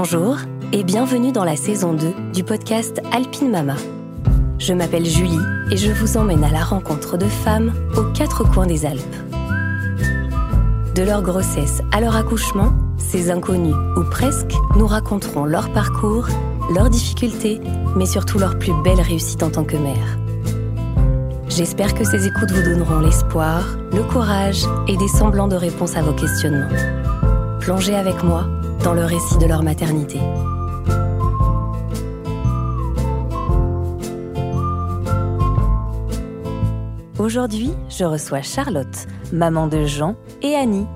Bonjour et bienvenue dans la saison 2 du podcast Alpine Mama. Je m'appelle Julie et je vous emmène à la rencontre de femmes aux quatre coins des Alpes. De leur grossesse à leur accouchement, ces inconnus, ou presque, nous raconteront leur parcours, leurs difficultés, mais surtout leur plus belle réussite en tant que mère. J'espère que ces écoutes vous donneront l'espoir, le courage et des semblants de réponses à vos questionnements. Plongez avec moi dans le récit de leur maternité. Aujourd'hui, je reçois Charlotte, maman de Jean et Annie.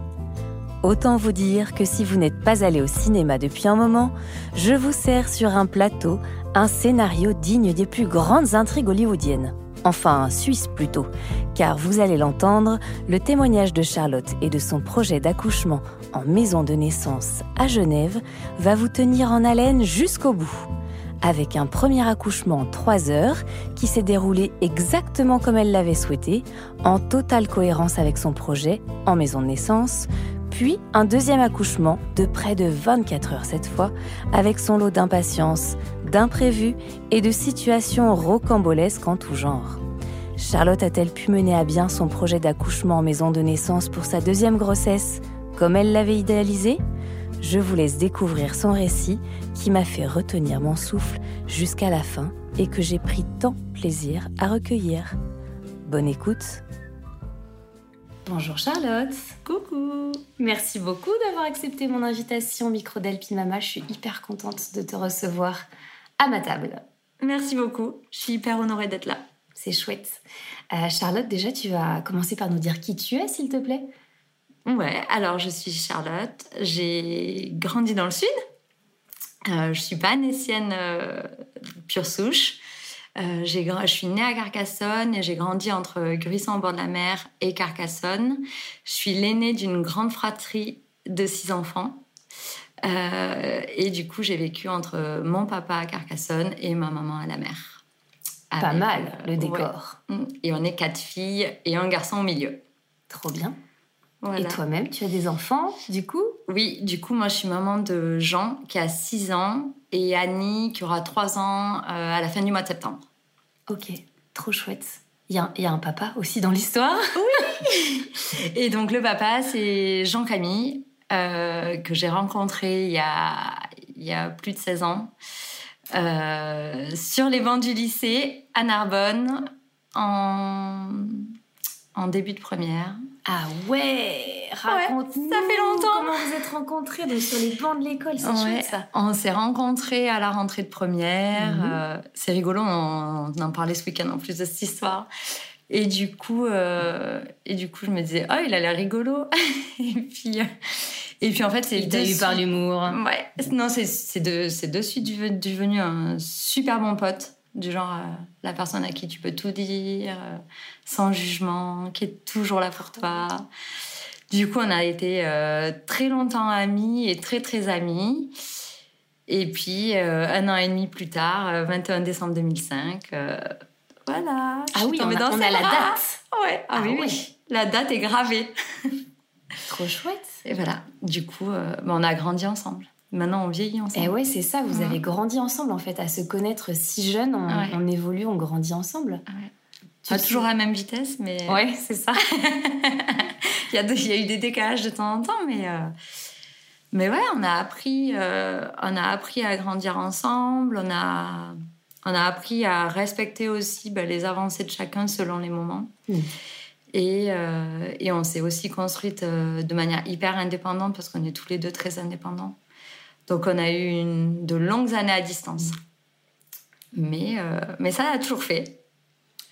Autant vous dire que si vous n'êtes pas allé au cinéma depuis un moment, je vous sers sur un plateau un scénario digne des plus grandes intrigues hollywoodiennes. Enfin, suisse plutôt, car vous allez l'entendre, le témoignage de Charlotte et de son projet d'accouchement en maison de naissance à Genève va vous tenir en haleine jusqu'au bout avec un premier accouchement en 3 heures qui s'est déroulé exactement comme elle l'avait souhaité, en totale cohérence avec son projet, en maison de naissance, puis un deuxième accouchement de près de 24 heures cette fois, avec son lot d'impatience, d'imprévus et de situations rocambolesques en tout genre. Charlotte a-t-elle pu mener à bien son projet d'accouchement en maison de naissance pour sa deuxième grossesse, comme elle l'avait idéalisé? Je vous laisse découvrir son récit qui m'a fait retenir mon souffle jusqu'à la fin et que j'ai pris tant plaisir à recueillir. Bonne écoute. Bonjour Charlotte. Coucou. Merci beaucoup d'avoir accepté mon invitation au micro d'Alpine Mama. Je suis hyper contente de te recevoir à ma table. Merci beaucoup. Je suis hyper honorée d'être là. C'est chouette. Euh, Charlotte, déjà, tu vas commencer par nous dire qui tu es, s'il te plaît. Ouais, alors je suis Charlotte. J'ai grandi dans le sud, euh, je suis pas euh, pure souche. Je suis née à Carcassonne et j'ai grandi entre Gruissan au bord de la mer et Carcassonne. Je suis l'aînée d'une grande fratrie de six enfants. et du coup, j'ai vécu entre mon papa à Carcassonne et ma maman à la mer. Pas mal, le décor. Et on est quatre filles et un garçon au milieu. Trop bien. Et toi-même, tu as des enfants, du coup? Oui, du coup, moi, je suis maman de Jean, qui a 6 ans, et Annie, qui aura 3 ans euh, à la fin du mois de septembre. Ok, trop chouette. Il y, a un papa aussi dans l'histoire Oui Et donc, le papa, c'est Jean-Camille, euh, que j'ai rencontré il y, a, il y a plus de 16 ans, sur les bancs du lycée à Narbonne, en, en début de première. Ah ouais, raconte Ça fait longtemps. Comment vous êtes rencontrés sur les bancs de l'école, c'est chouette ça. On s'est rencontrés à la rentrée de première. Mhm. Euh, c'est rigolo, on, en parlait ce week-end en plus de cette histoire. Et du coup, euh, et du coup, je me disais, oh, il a l'air rigolo. et puis, euh, et puis en fait, c'est. T'a eu par l'humour. Ouais. Non, c'est de, c'est de suite devenu un super bon pote du genre euh, la personne à qui tu peux tout dire, euh, sans jugement, qui est toujours là pour toi. Du coup, on a été euh, très longtemps amis et très très amis. Et puis, un an et demi plus tard, 21 décembre 2005, voilà. Ah oui, on, a, on a la date. Ouais. Ah, oui, oui, la date est gravée. Trop chouette. Et voilà. Du coup, bah, on a grandi ensemble. Maintenant, on vieillit ensemble. Et ouais, c'est ça. Vous avez grandi ensemble, en fait, à se connaître si jeune. On, évolue, on grandit ensemble. Pas toujours à la même vitesse, mais. Ouais, c'est ça. il, y a il, y a eu des décalages de temps en temps, mais. Euh, mais ouais, on a appris, euh, on a appris à grandir ensemble. On a, on a appris à respecter aussi ben, les avancées de chacun selon les moments. Mm. Et, euh, et, on s'est aussi construite de manière hyper indépendante parce qu'on est tous les deux très indépendants. Donc on a eu une, de longues années à distance. Mais, euh, mais ça a toujours fait.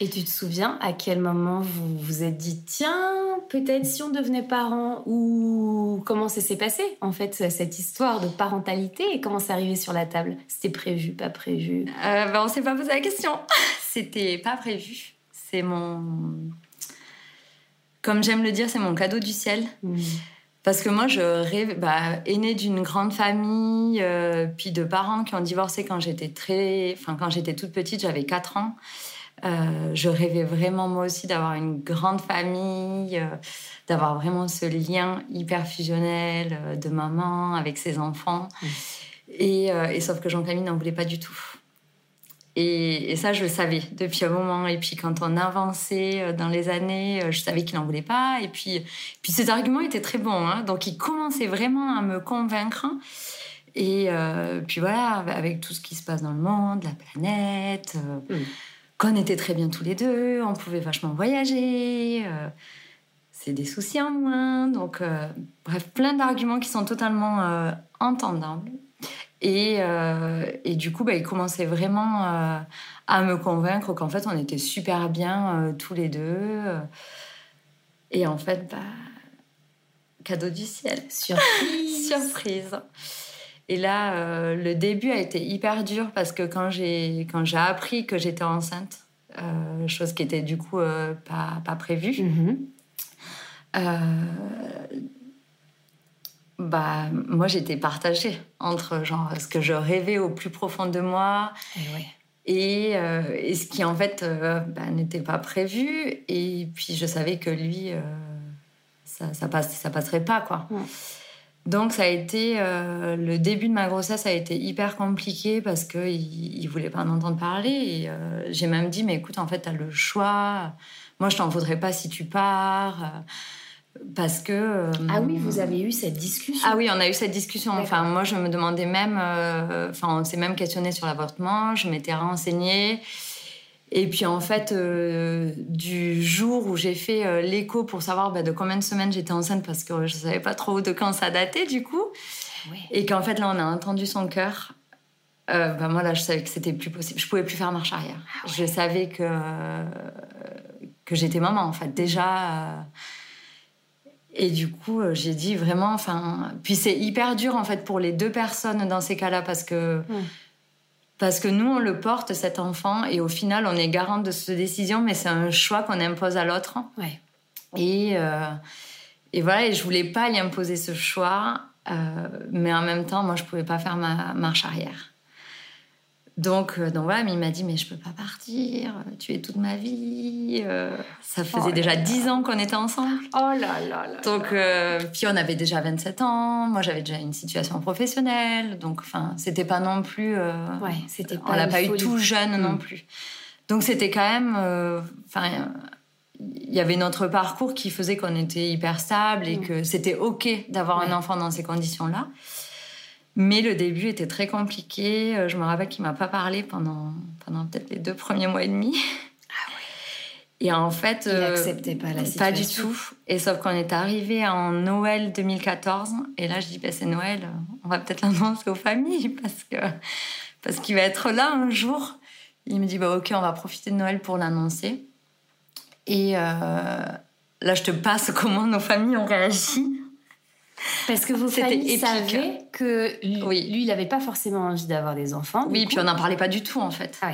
Et tu te souviens à quel moment vous vous êtes dit tiens, peut-être si on devenait parents ou comment ça s'est passé en fait cette histoire de parentalité et comment c'est arrivé sur la table? C'était prévu, pas prévu? Euh, ben, On s'est pas posé la question. C'était pas prévu. C'est mon. Comme j'aime le dire, c'est mon cadeau du ciel. Mmh. Parce que moi, je rêve, bah, aînée d'une grande famille, euh, puis de parents qui ont divorcé quand j'étais très, enfin quand j'étais toute petite, j'avais 4 ans. Euh, je rêvais vraiment moi aussi d'avoir une grande famille, euh, d'avoir vraiment ce lien hyper fusionnel de maman avec ses enfants. Et, sauf que Jean-Camille n'en voulait pas du tout. Et, ça, je le savais depuis un moment. Et puis, quand on avançait dans les années, je savais qu'il n'en voulait pas. Et puis, puis ses arguments étaient très bons. Hein. Donc, il commençait vraiment à me convaincre. Et puis voilà, avec tout ce qui se passe dans le monde, la planète, mm. qu'on était très bien tous les deux, on pouvait vachement voyager c'est des soucis en moins. Donc, euh, bref, plein d'arguments qui sont totalement euh, entendables. Et, euh, et, du coup, bah, il commençait vraiment à me convaincre qu'en fait, on était super bien tous les deux. Et en fait, bah, cadeau du ciel. Surprise. Surprise. Et là, le début a été hyper dur parce que quand j'ai, quand j'ai appris que j'étais enceinte, chose qui était du coup pas, pas prévue, mm-hmm. Euh, bah, moi, j'étais partagée entre genre ce que je rêvais au plus profond de moi et, euh, et, ce qui en fait euh, bah, n'était pas prévu. Et puis je savais que lui, ça, ça, passe, ça passerait pas quoi. Donc ça a été le début de ma grossesse a été hyper compliqué parce que il, voulait pas en entendre parler. Et j'ai même dit mais écoute en fait tu as le choix. Moi je t'en voudrais pas si tu pars parce que ah oui vous avez eu cette discussion. Ah oui on a eu cette discussion. Enfin moi je me demandais même euh, enfin on s'est même questionné sur l'avortement. Je m'étais renseignée. Et puis en fait euh, du jour où j'ai fait euh, l'écho pour savoir bah, de combien de semaines j'étais enceinte parce que je savais pas trop de quand ça datait du coup. Et qu'en fait là on a entendu son cœur. Bah, moi là je savais que c'était plus possible. Je pouvais plus faire marche arrière. Ah je savais que que j'étais maman en fait. Déjà et du coup, euh, j'ai dit vraiment, enfin, puis c'est hyper dur en fait pour les deux personnes dans ces cas-là parce que parce que nous on le porte cet enfant et au final on est garante de cette décision, mais c'est un choix qu'on impose à l'autre. Ouais. Et euh, et voilà, et je voulais pas y imposer ce choix, euh, mais en même temps, moi je pouvais pas faire ma marche arrière. Donc, euh, donc voilà, mais il m'a dit, mais je peux pas partir, tu es toute ma vie. Euh, ça faisait oh déjà dix ans qu'on était ensemble. Oh là là là. Donc, euh, puis on avait déjà 27 ans, moi j'avais déjà une situation professionnelle, donc enfin, c'était pas non plus. ouais, c'était On l'a pas eu tout jeune non mm. plus. Donc c'était quand même. Enfin, il y avait notre parcours qui faisait qu'on était hyper stable et mm. que c'était OK d'avoir un enfant dans ces conditions-là. Mais le début était très compliqué. Euh, je me rappelle qu'il m'a pas parlé pendant, pendant peut-être les deux premiers mois et demi. Ah ouais. Et en fait, il n'acceptait pas la situation. Pas du tout. Et sauf qu'on est arrivé en Noël 2014. Et là, je dis, bah, c'est Noël. On va peut-être l'annoncer aux familles parce que parce qu'il va être là un jour. Il me dit, bah ok, on va profiter de Noël pour l'annoncer. Et euh, là, je te passe comment nos familles ont réagi. Parce que vos familles savaient que lui, oui. lui il n'avait pas forcément envie d'avoir des enfants. Oui, puis on n'en parlait pas du tout en fait. Ah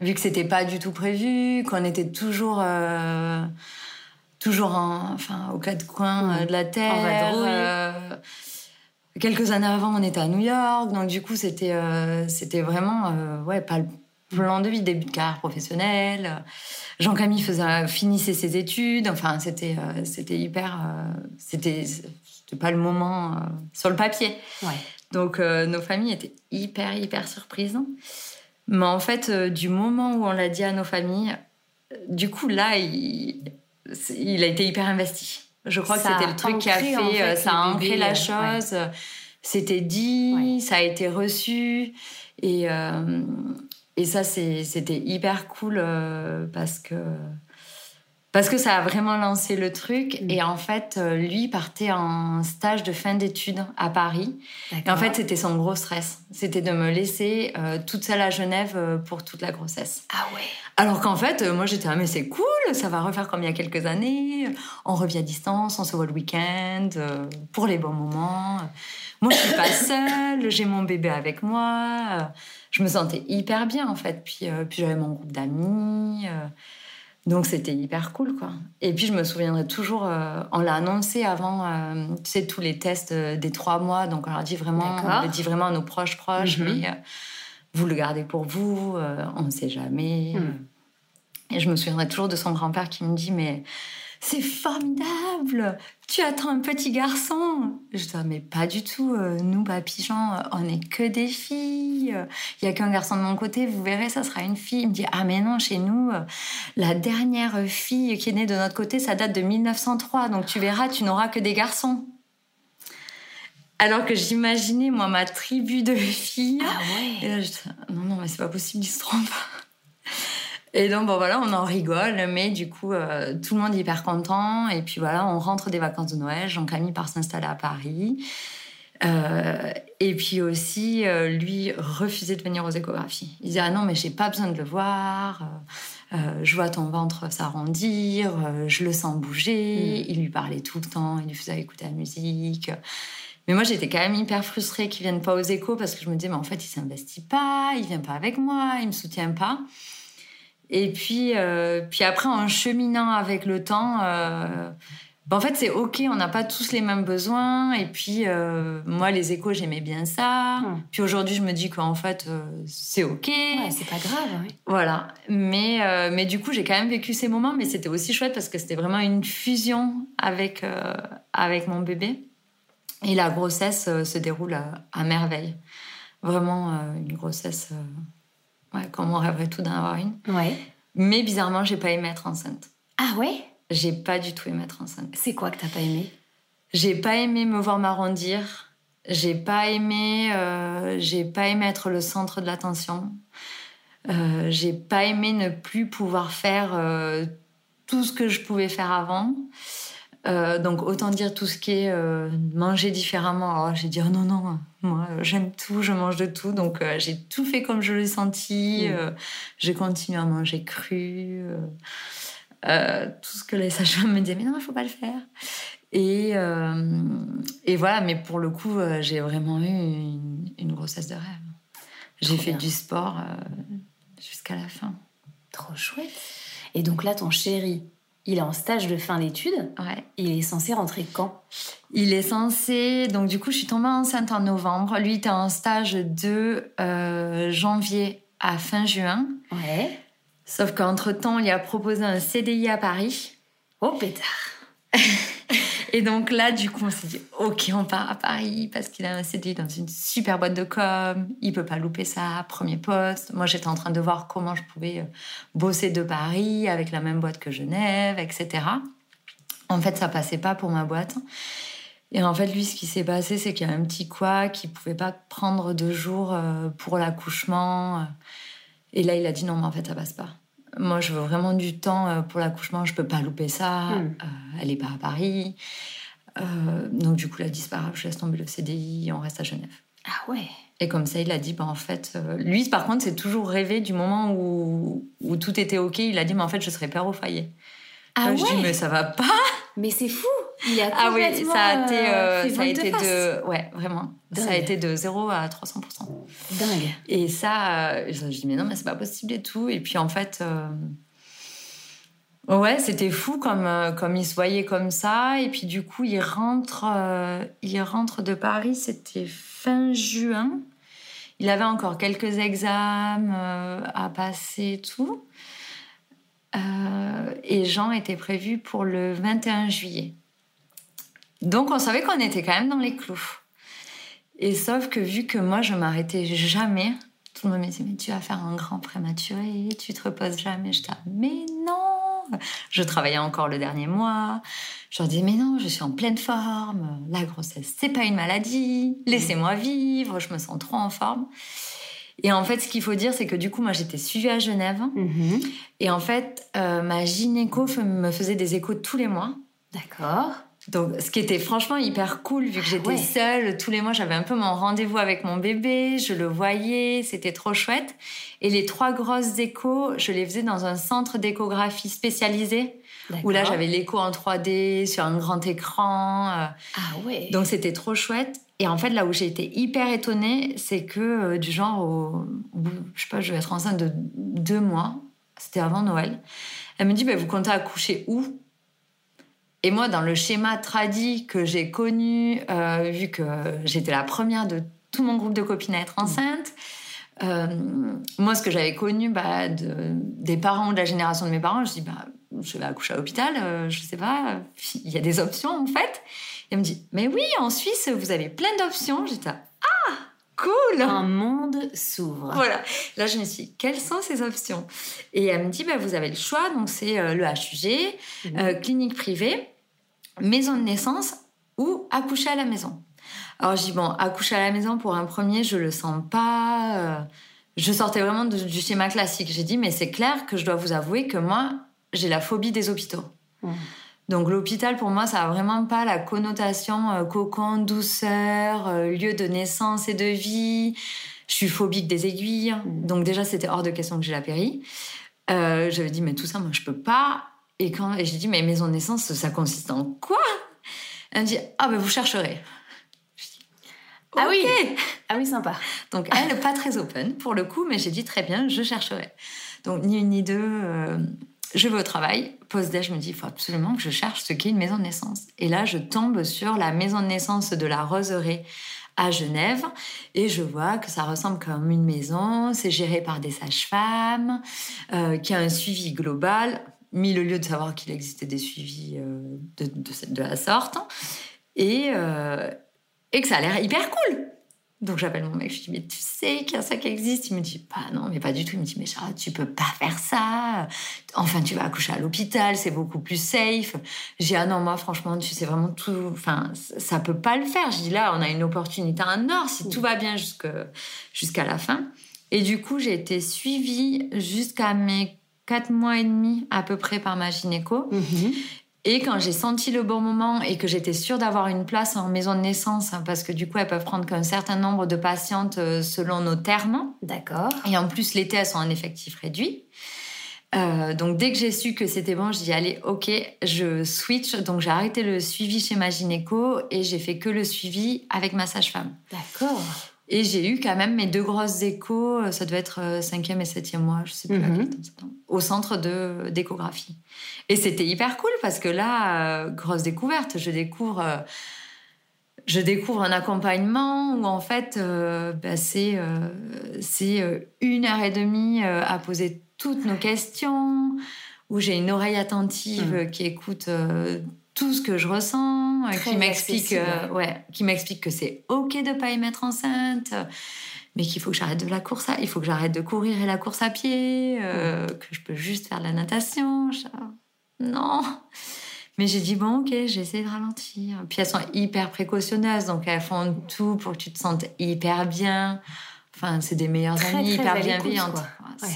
Vu que c'était pas du tout prévu, qu'on était toujours, euh, toujours en, enfin, aux quatre coins euh, de la terre. Euh, quelques années avant, on était à New York, donc du coup c'était, c'était vraiment, ouais, pas le plan de vie, début de carrière professionnelle. Jean-Camille faisait, finissait ses études. Enfin, c'était, c'était hyper, c'était c'était pas le moment euh, sur le papier. Donc euh, nos familles étaient hyper hyper surprises. Mais en fait, euh, du moment où on l'a dit à nos familles, du coup là, il, il a été hyper investi. Je crois que c'était le truc qui a fait, ça a ancré la chose. C'était dit, ça a été reçu et et ça c'était hyper cool parce que parce que ça a vraiment lancé le truc. Mm. Et en fait, euh, lui partait en stage de fin d'études à Paris. Et en fait, c'était son gros stress. C'était de me laisser euh, toute seule à Genève euh, pour toute la grossesse. Ah ouais. Alors qu'en fait, moi j'étais, ah mais c'est cool, ça va refaire comme il y a quelques années. On revient à distance, on se voit le week-end, pour les bons moments. Moi, je suis pas seule, j'ai mon bébé avec moi. Je me sentais hyper bien en fait. Puis, puis j'avais mon groupe d'amis. Donc c'était hyper cool, quoi. Et puis je me souviendrai toujours, euh, on l'a annoncé avant, euh, tu sais, tous les tests euh, des trois mois. Donc on leur dit vraiment, on le dit vraiment à nos proches proches, mhm. mais vous le gardez pour vous, on ne sait jamais. Mhm. Et je me souviendrai toujours de son grand-père qui me dit, mais c'est formidable, tu attends un petit garçon. Je dis, mais pas du tout, euh, nous, papy Jean, on n'est que des filles. Il y a qu'un garçon de mon côté, vous verrez, ça sera une fille. Il me dit, ah mais non, chez nous, la dernière fille qui est née de notre côté, ça date de 1903, donc tu verras, tu n'auras que des garçons. Alors que j'imaginais, moi, ma tribu de filles. Ah ouais. Et là, je dis, non, non, mais c'est pas possible, ils se trompent. Et donc, bon, voilà, on en rigole, mais du coup, euh, tout le monde est hyper content. Et puis voilà, on rentre des vacances de Noël. Jean-Camille part s'installer à Paris. Euh, et puis aussi, euh, lui refusait de venir aux échographies. Il disait Ah non, mais j'ai pas besoin de le voir. je vois ton ventre s'arrondir, je le sens bouger. Il lui parlait tout le temps, il lui faisait écouter la musique. Mais moi, j'étais quand même hyper frustrée qu'il vienne pas aux échos parce que je me disais, mais en fait, il s'investit pas, il vient pas avec moi, il me soutient pas. Et puis, euh, puis après, en cheminant avec le temps, euh, ben, en fait, c'est ok, on n'a pas tous les mêmes besoins. Et puis, euh, moi, les échos, j'aimais bien ça. Hmm. Puis aujourd'hui, je me dis qu'en fait, c'est ok. Ouais, c'est pas grave. oui. Voilà. Mais, mais du coup, j'ai quand même vécu ces moments, mais c'était aussi chouette parce que c'était vraiment une fusion avec, avec mon bébé. Et la grossesse se déroule à, à merveille. Vraiment une grossesse, ouais, comme on rêverait tout d'en avoir une. Ouais. Mais bizarrement, j'ai pas aimé être enceinte. Ah ouais? J'ai pas du tout aimé être enceinte. C'est quoi que t'as pas aimé? J'ai pas aimé me voir m'arrondir. J'ai pas aimé, euh, j'ai pas aimé être le centre de l'attention. Euh, j'ai pas aimé ne plus pouvoir faire euh, tout ce que je pouvais faire avant. Euh, donc autant dire tout ce qui est euh, manger différemment. Alors j'ai dit oh non non, moi j'aime tout, je mange de tout. Donc euh, j'ai tout fait comme je l'ai senti. Mm. Euh, j'ai continué à manger cru. tout ce que les sages-femmes me disaient mais non il faut pas le faire. Et, et voilà, mais pour le coup, j'ai vraiment eu une, une grossesse de rêve. J'ai fait bien. du sport jusqu'à la fin. Trop chouette. Et donc là, ton chéri, il est en stage de fin d'études. Ouais. Il est censé rentrer quand? Il est censé. Donc, du coup, je suis tombée enceinte en novembre. Lui, il était en stage de euh, janvier à fin juin. Ouais. Sauf qu'entre-temps, on lui a proposé un CDI à Paris. Oh pétard. Et donc là, du coup, on s'est dit, OK, on part à Paris parce qu'il a un CDI dans une super boîte de com. Il peut pas louper ça, premier poste. Moi, j'étais en train de voir comment je pouvais euh, bosser de Paris avec la même boîte que Genève, etc. En fait, ça passait pas pour ma boîte. Et en fait, lui, ce qui s'est passé, c'est qu'il y a un petit quoi qui pouvait pas prendre deux jours euh, pour l'accouchement. Et là, il a dit non, mais en fait, ça passe pas. Moi, je veux vraiment du temps euh, pour l'accouchement. Je peux pas louper ça. Hmm. Euh, elle est pas à Paris. Euh, donc, du coup, il a dit c'est pas grave, je laisse tomber le CDI, on reste à Genève. Ah ouais. Et comme ça, il a dit, bah, en fait, euh, lui, par contre, c'est toujours rêvé du moment où, où tout était OK. Il a dit, mais en fait, je serai père au foyer. Ah Là, Je dis, ouais. mais ça va pas. Mais c'est fou. Il a Ah oui, ça a été, euh, euh, fait ça a été de. Ouais, vraiment. Ça a été de 0 à 300%. Dingue. Et ça, euh, je dis, mais non, mais c'est pas possible et tout. Et puis en fait, euh, ouais, c'était fou comme, euh, comme il se voyait comme ça. Et puis du coup, il rentre, euh, il rentre de Paris, c'était fin juin. Il avait encore quelques examens euh, à passer et tout. Euh, et Jean était prévu pour le 21 juillet. Donc on savait qu'on était quand même dans les clous. Et sauf que vu que moi je m'arrêtais jamais, tout le monde me disait mais tu vas faire un grand prématuré, tu te reposes jamais. Je disais mais non. Je travaillais encore le dernier mois. Je leur disais mais non, je suis en pleine forme. La grossesse c'est pas une maladie. Laissez-moi vivre. Je me sens trop en forme. Et en fait, ce qu'il faut dire, c'est que du coup, moi, j'étais suivie à Genève. Mhm. Et en fait, euh, ma gynéco me faisait des échos tous les mois. D'accord. Donc, ce qui était franchement hyper cool, vu que j'étais ouais. seule, tous les mois, j'avais un peu mon rendez-vous avec mon bébé, je le voyais, c'était trop chouette. Et les trois grosses échos, je les faisais dans un centre d'échographie spécialisé, où là, j'avais l'écho en 3D sur un grand écran. euh, Ah ouais. donc, c'était trop chouette. Et en fait, là où j'ai été hyper étonnée, c'est que euh, du genre, au, au bout, je sais pas, je vais être enceinte de deux mois, c'était avant Noël, elle me dit, bah, vous comptez accoucher où? Et moi, dans le schéma tradit que j'ai connu, euh, vu que j'étais la première de tout mon groupe de copines à être enceinte, euh, moi, ce que j'avais connu bah, de- des parents ou de la génération de mes parents, je dis, bah, je vais accoucher à l'hôpital, euh, je sais pas, il y a des options en fait. Et elle me dit, mais oui, en Suisse, vous avez plein d'options. J'étais, cool Un monde s'ouvre. Voilà. Là, je me suis dit, quelles sont ces options? Et elle me dit, bah, vous avez le choix. Donc, c'est euh, le HUG, Mhm. euh, clinique privée, maison de naissance ou accoucher à la maison. Alors, je dis, bon, accoucher à la maison, pour un premier, je le sens pas. euh, je sortais vraiment de- du schéma classique. J'ai dit, mais c'est clair que je dois vous avouer que moi, j'ai la phobie des hôpitaux. Mhm. Donc l'hôpital pour moi ça a vraiment pas la connotation euh, cocon, douceur, euh, lieu de naissance et de vie. Je suis phobique des aiguilles, Mhm. donc déjà c'était hors de question que j'ai la péri. Euh, J'avais dit mais tout ça moi je peux pas. Et quand et j'ai dit mais maison de naissance ça consiste en quoi? Elle me dit ah ben vous chercherez. Ah oui. Ah oui, sympa. Donc elle, pas très open pour le coup, mais j'ai dit très bien, je chercherai. Donc ni une ni deux, euh, je vais au travail. Post-déj, je me dis, il faut absolument que je cherche ce qu'est une maison de naissance. Et là, je tombe sur la maison de naissance de la Roseraie à Genève et je vois que ça ressemble comme une maison, c'est géré par des sages-femmes, euh, qui a un suivi global, mille lieu de savoir qu'il existait des suivis euh, de, de la sorte, et, euh, et que ça a l'air hyper cool. Donc j'appelle mon mec, je lui dis mais tu sais qu'il y a ça qui existe? Il me dit pas non mais pas du tout. Il me dit mais Charlotte tu peux pas faire ça. Enfin tu vas accoucher à l'hôpital, c'est beaucoup plus safe. J'ai ah non moi franchement tu sais vraiment tout. Enfin ça- peut pas le faire. Je dis là on a une opportunité en or si tout va bien jusqu'à la fin. Et du coup j'ai été suivie jusqu'à mes quatre mois et demi à peu près par ma gynéco. Mhm. Et quand j'ai senti le bon moment et que j'étais sûre d'avoir une place en maison de naissance, hein, parce que du coup, elles peuvent prendre qu'un certain nombre de patientes euh, selon nos termes. D'accord. Et en plus, l'été, elles sont en effectif réduit. Euh, donc, dès que j'ai su que c'était bon, je dis allez, ok, je switch. Donc, j'ai arrêté le suivi chez ma gynéco et j'ai fait que le suivi avec ma sage-femme. D'accord. Et j'ai eu quand même mes deux grosses échos, euh, ça devait être euh, cinquième et septième mois, je sais plus temps c'était, au centre de d'échographie. Et c'était hyper cool parce que là, euh, grosse découverte, je découvre, euh, je découvre un accompagnement où en fait, euh, bah, c'est euh, euh, une heure et demie euh, à poser toutes nos questions, où j'ai une oreille attentive Mhm. euh, qui écoute euh, tout ce que je ressens, euh, Très qui m'explique, euh, ouais, qui m'explique que c'est ok de pas y mettre enceinte, mais qu'il faut que j'arrête de la course, à, il faut que j'arrête de courir et la course à pied, euh, que je peux juste faire de la natation. Je- Non. Mais j'ai dit bon ok, j'ai essayé de ralentir. Puis elles sont hyper précautionneuses, donc elles font tout pour que tu te sentes hyper bien. Enfin, c'est des meilleures amies, hyper bienveillantes. Ouais,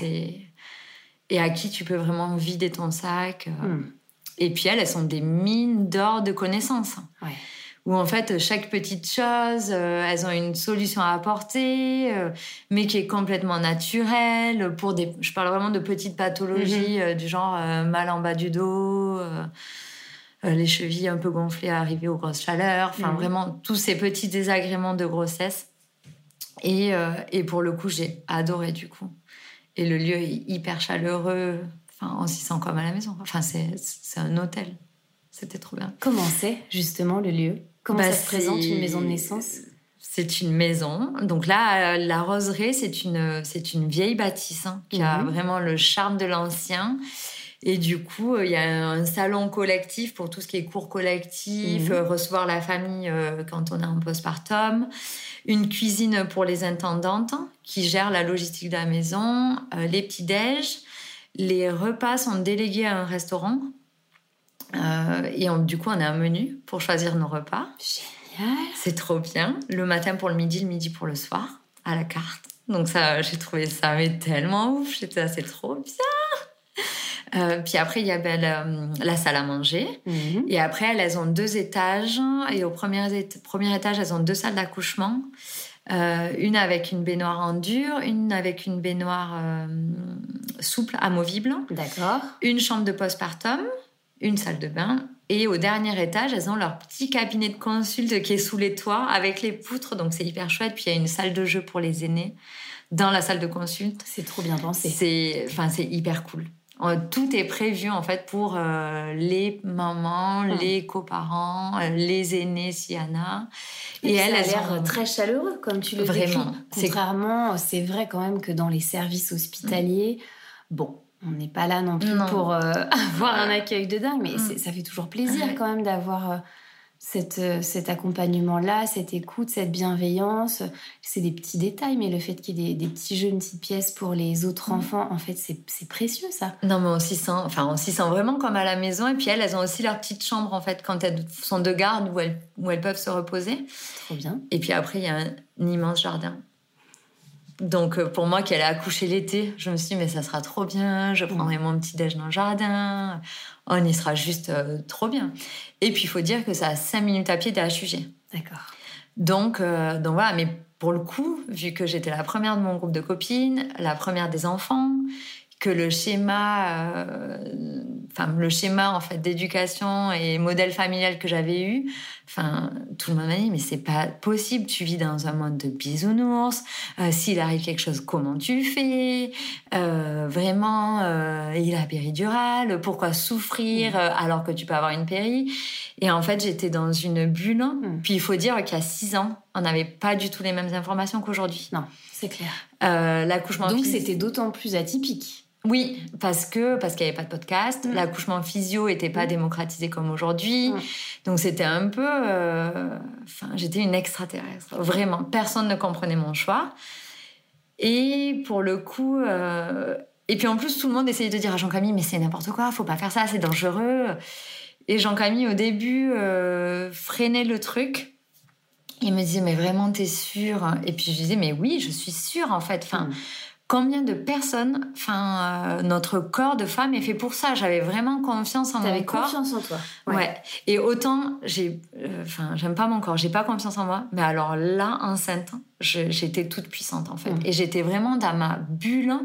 et à qui tu peux vraiment vider ton sac. euh, Hmm. Et puis elles, elles sont des mines d'or de connaissances. Ouais. Où en fait, chaque petite chose, euh, elles ont une solution à apporter, euh, mais qui est complètement naturelle. Pour des, je parle vraiment de petites pathologies euh, du genre mal en bas du dos, les chevilles un peu gonflées arrivées aux grosses chaleurs. Enfin, Mhm. vraiment tous ces petits désagréments de grossesse. Et, et pour le coup, j'ai adoré du coup. Et le lieu est hyper chaleureux. Enfin, on s'y sent comme à la maison. Enfin, c'est un hôtel. C'était trop bien. Comment c'est justement le lieu? Comment Bah, ça se présente une maison de naissance? C'est une maison. Donc là, euh, la roseraie, c'est une, c'est une vieille bâtisse hein, qui a Mhm. vraiment le charme de l'ancien. Et du coup, euh, il y a un salon collectif pour tout ce qui est cours collectif, Mhm. euh, recevoir la famille quand on est en postpartum, une cuisine pour les intendantes qui gèrent la logistique de la maison, les petits-déj. Les repas sont délégués à un restaurant. Euh, et on- du coup, on a un menu pour choisir nos repas. Génial. C'est trop bien. Le matin pour le midi, le midi pour le soir, à la carte. Donc ça, j'ai trouvé ça mais tellement ouf. J'étais là, c'est trop bien. Euh, puis après, il y a ben, la, la salle à manger. Mhm. Et après, elles, elles ont deux étages. Et au premier, premier étage, elles ont deux salles d'accouchement. Euh, une avec une baignoire en dur, une avec une baignoire euh, souple, amovible D'accord. une chambre de postpartum, une salle de bain. Et au dernier étage, elles ont leur petit cabinet de consulte qui est sous les toits avec les poutres. Donc c'est hyper chouette. Puis il y a une salle de jeu pour les aînés dans la salle de consulte. C'est trop bien pensé. C'est enfin, c'est hyper cool. Euh, Tout est prévu en fait pour euh, les mamans, Hmm. les coparents, euh, les aînés s'il y en a. Et elles, ça a l'air ont- très chaleureux, comme tu le Vraiment. décris. Contrairement, c'est vrai quand même que dans les services hospitaliers, bon, on n'est pas là non plus pour avoir un accueil de dingue, mais mm. ça fait toujours plaisir quand même d'avoir euh, cet accompagnement-là, cette écoute, cette bienveillance. C'est des petits détails, mais le fait qu'il y ait des, petits jeux, une petite pièce pour les autres mm. enfants, en fait, c'est précieux, ça. Non, mais on s'y sent, enfin, on s'y sent vraiment comme à la maison. Et puis elles, elles ont aussi leur petite chambre, en fait, quand elles sont de garde où elles, où elles peuvent se reposer. Trop bien. Et puis après, il y a un, immense jardin. Donc euh, pour moi qui allait accoucher l'été, je me suis dit mais ça sera trop bien, je prendrai mon petit déj dans le jardin, on y sera juste euh, trop bien. Et puis il faut dire que ça a 5 minutes à pied d'HUG. D'accord. Donc, euh, donc voilà, mais pour le coup, vu que j'étais la première de mon groupe de copines, la première des enfants, que le schéma, euh, enfin le schéma en fait d'éducation et modèle familial que j'avais eu, enfin tout le monde m'a dit mais c'est pas possible, tu vis dans un monde de bisounours, euh, s'il arrive quelque chose comment tu fais, euh, vraiment il a péridurale, pourquoi souffrir mm. alors que tu peux avoir une péri? Et en fait j'étais dans une bulle. Mm. Puis il faut dire qu'il y a six ans on n'avait pas du tout les mêmes informations qu'aujourd'hui. Non, c'est clair. L'accouchement. Donc c'était d'autant plus atypique. Oui, parce que parce qu'il n'y avait pas de podcast, mm. l'accouchement physio était pas mm. démocratisé comme aujourd'hui, mm. donc c'était un peu, euh, enfin j'étais une extraterrestre, vraiment. Personne ne comprenait mon choix. Et pour le coup, euh, et puis en plus tout le monde essayait de dire à Jean Camille mais c'est n'importe quoi, faut pas faire ça, c'est dangereux. Et Jean Camille au début euh, freinait le truc. Il me disait mais vraiment t'es sûre? Et puis je disais mais oui je suis sûre en fait. Enfin combien de personnes, enfin, euh, notre corps de femme est fait pour ça. J'avais vraiment confiance en mon corps. confiance en toi. Ouais. Et autant, j'ai, euh, enfin, j'aime pas mon corps, j'ai pas confiance en moi. Mais alors là, enceinte, j'étais toute puissante en fait. Mm. Et j'étais vraiment dans ma bulle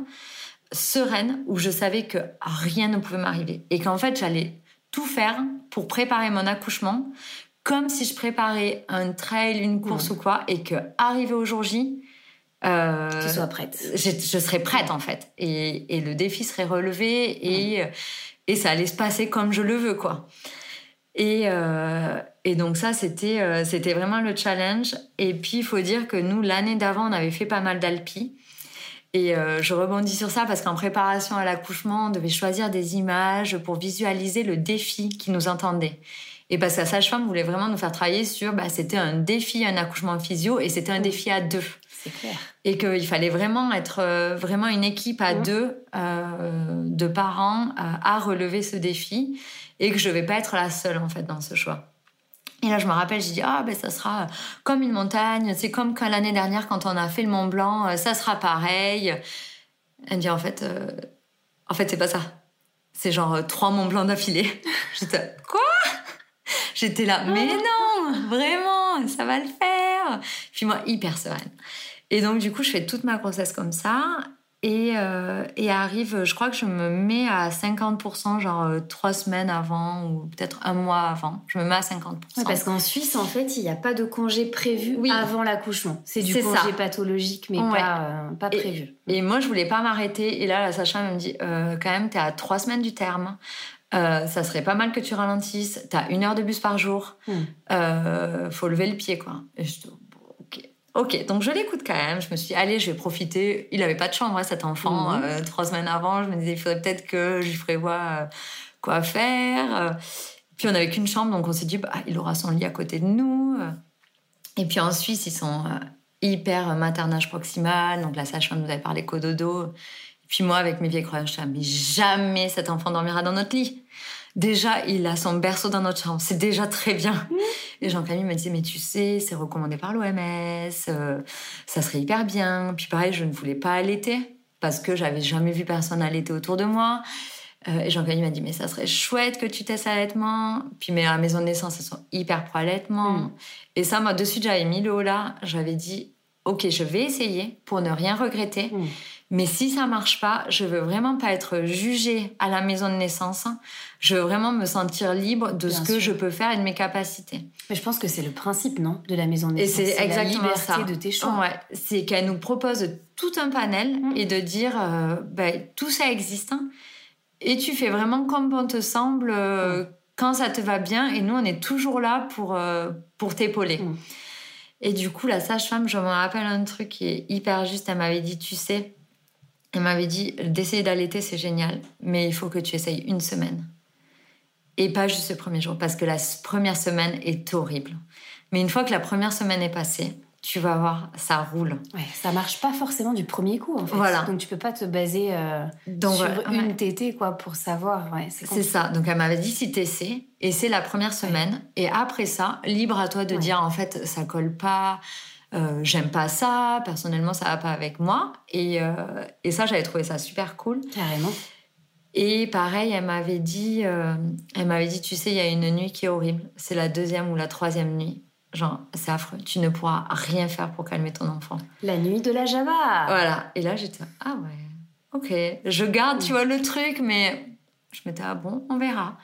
sereine où je savais que rien ne pouvait m'arriver et qu'en fait, j'allais tout faire pour préparer mon accouchement comme si je préparais un trail, une course mm. ou quoi, et que arrivé au jour J, euh, tu sois prête. Je, je, serais prête en fait. Et, et le défi serait relevé et, et ça allait se passer comme je le veux quoi. Et, euh, et donc ça, c'était euh, c'était vraiment le challenge. Et puis, il faut dire que nous, l'année d'avant, on avait fait pas mal d'alpi. Et euh, je rebondis sur ça parce qu'en préparation à l'accouchement, on devait choisir des images pour visualiser le défi qui nous entendait. Et parce que la sage-femme voulait vraiment nous faire travailler sur, bah, c'était un défi, un accouchement physio, et c'était un défi à deux. Et qu'il fallait vraiment être euh, vraiment une équipe à deux euh, de parents euh, à relever ce défi et que je vais pas être la seule en fait dans ce choix. Et là, je me rappelle, j'ai dit, ah, ben, ça sera comme une montagne. C'est comme l'année dernière, quand on a fait le Mont Blanc, ça sera pareil. Elle me dit, en fait, en fait, c'est pas ça. C'est genre trois Mont Blanc d'affilée. J'étais, quoi? J'étais là, mais non, vraiment, ça va le faire. Puis moi, hyper sereine. Et donc, du coup, je fais toute ma grossesse comme ça. Et, euh, et arrive, je crois que je me mets à 50%, genre euh, trois semaines avant ou peut-être un mois avant. Je me mets à 50%. parce qu'en Suisse, en fait, il n'y a pas de congé prévu avant l'accouchement. C'est du congé pathologique, mais pas, euh, pas prévu. Et, moi, je voulais pas m'arrêter. Et là, la sage-femme me dit, quand même, tu es à trois semaines du terme. ça serait pas mal que tu ralentisses. Tu as une heure de bus par jour. Hmm. faut lever le pied, quoi. Et je Ok, donc je l'écoute quand même. Je me suis dit, allez, je vais profiter. Il n'avait pas de chambre, cet enfant. Mhm. Euh, trois semaines avant, je me disais, il faudrait peut-être que je lui prévoie euh, quoi faire. Puis on n'avait qu'une chambre, donc on s'est dit, bah, il aura son lit à côté de nous. Et puis en Suisse, ils sont euh, hyper maternage proximal. Donc la sage-femme nous avait parlé cododo. Et puis moi, avec mes vieilles croyances, je mais jamais cet enfant dormira dans notre lit. Déjà, il a son berceau dans notre chambre. C'est déjà très bien. Mmh. Et Jean-Camille me disait, mais tu sais, c'est recommandé par l'OMS, euh, ça serait hyper bien. Puis pareil, je ne voulais pas allaiter parce que j'avais jamais vu personne allaiter autour de moi. Euh, et Jean-Camille m'a dit, mais ça serait chouette que tu testes l'allaitement. Puis, mais à la maison de naissance, elles sont hyper pro-allaitement. Mmh. Et ça, moi, dessus, j'avais mis le haut là. J'avais dit, OK, je vais essayer pour ne rien regretter. Mmh. Mais si ça marche pas, je veux vraiment pas être jugée à la maison de naissance. Je veux vraiment me sentir libre de ce que je peux faire et de mes capacités. Mais je pense que c'est le principe, non, de la maison de naissance? Et c'est exactement la liberté de tes choix. Ouais, c'est qu'elle nous propose tout un panel mm. et de dire, euh, ben, tout ça existe. Hein. et tu fais vraiment comme bon te semble euh, mm. quand ça te va bien. Et nous, on est toujours là pour, euh, pour t'épauler. Mm. Et du coup, la sage-femme, je me rappelle un truc qui est hyper juste. Elle m'avait dit, tu sais, Elle m'avait dit d'essayer d'allaiter, c'est génial, mais il faut que tu essayes une semaine. Et pas juste le premier jour, parce que la première semaine est horrible. Mais une fois que la première semaine est passée, tu vas voir, ça roule. Ouais, ça marche pas forcément du premier coup, en fait. Voilà. Donc tu peux pas te baser euh, sur une tétée, quoi, pour savoir. Ouais, c'est ça. Donc elle m'avait dit si t'essaies, et c'est la première semaine. Et après ça, libre à toi de dire en fait, ça colle pas. Euh, j'aime pas ça, personnellement ça va pas avec moi. Et, euh, et ça, j'avais trouvé ça super cool. Carrément. Et pareil, elle m'avait dit, elle m'avait dit, tu sais, il y a une nuit qui est horrible. C'est la deuxième ou la troisième nuit. Genre, c'est affreux. Tu ne pourras rien faire pour calmer ton enfant. La nuit de la Java. Voilà. Et là, j'étais, ah ouais, ok. Je garde, tu vois, le truc, mais je m'étais, ah bon, on verra.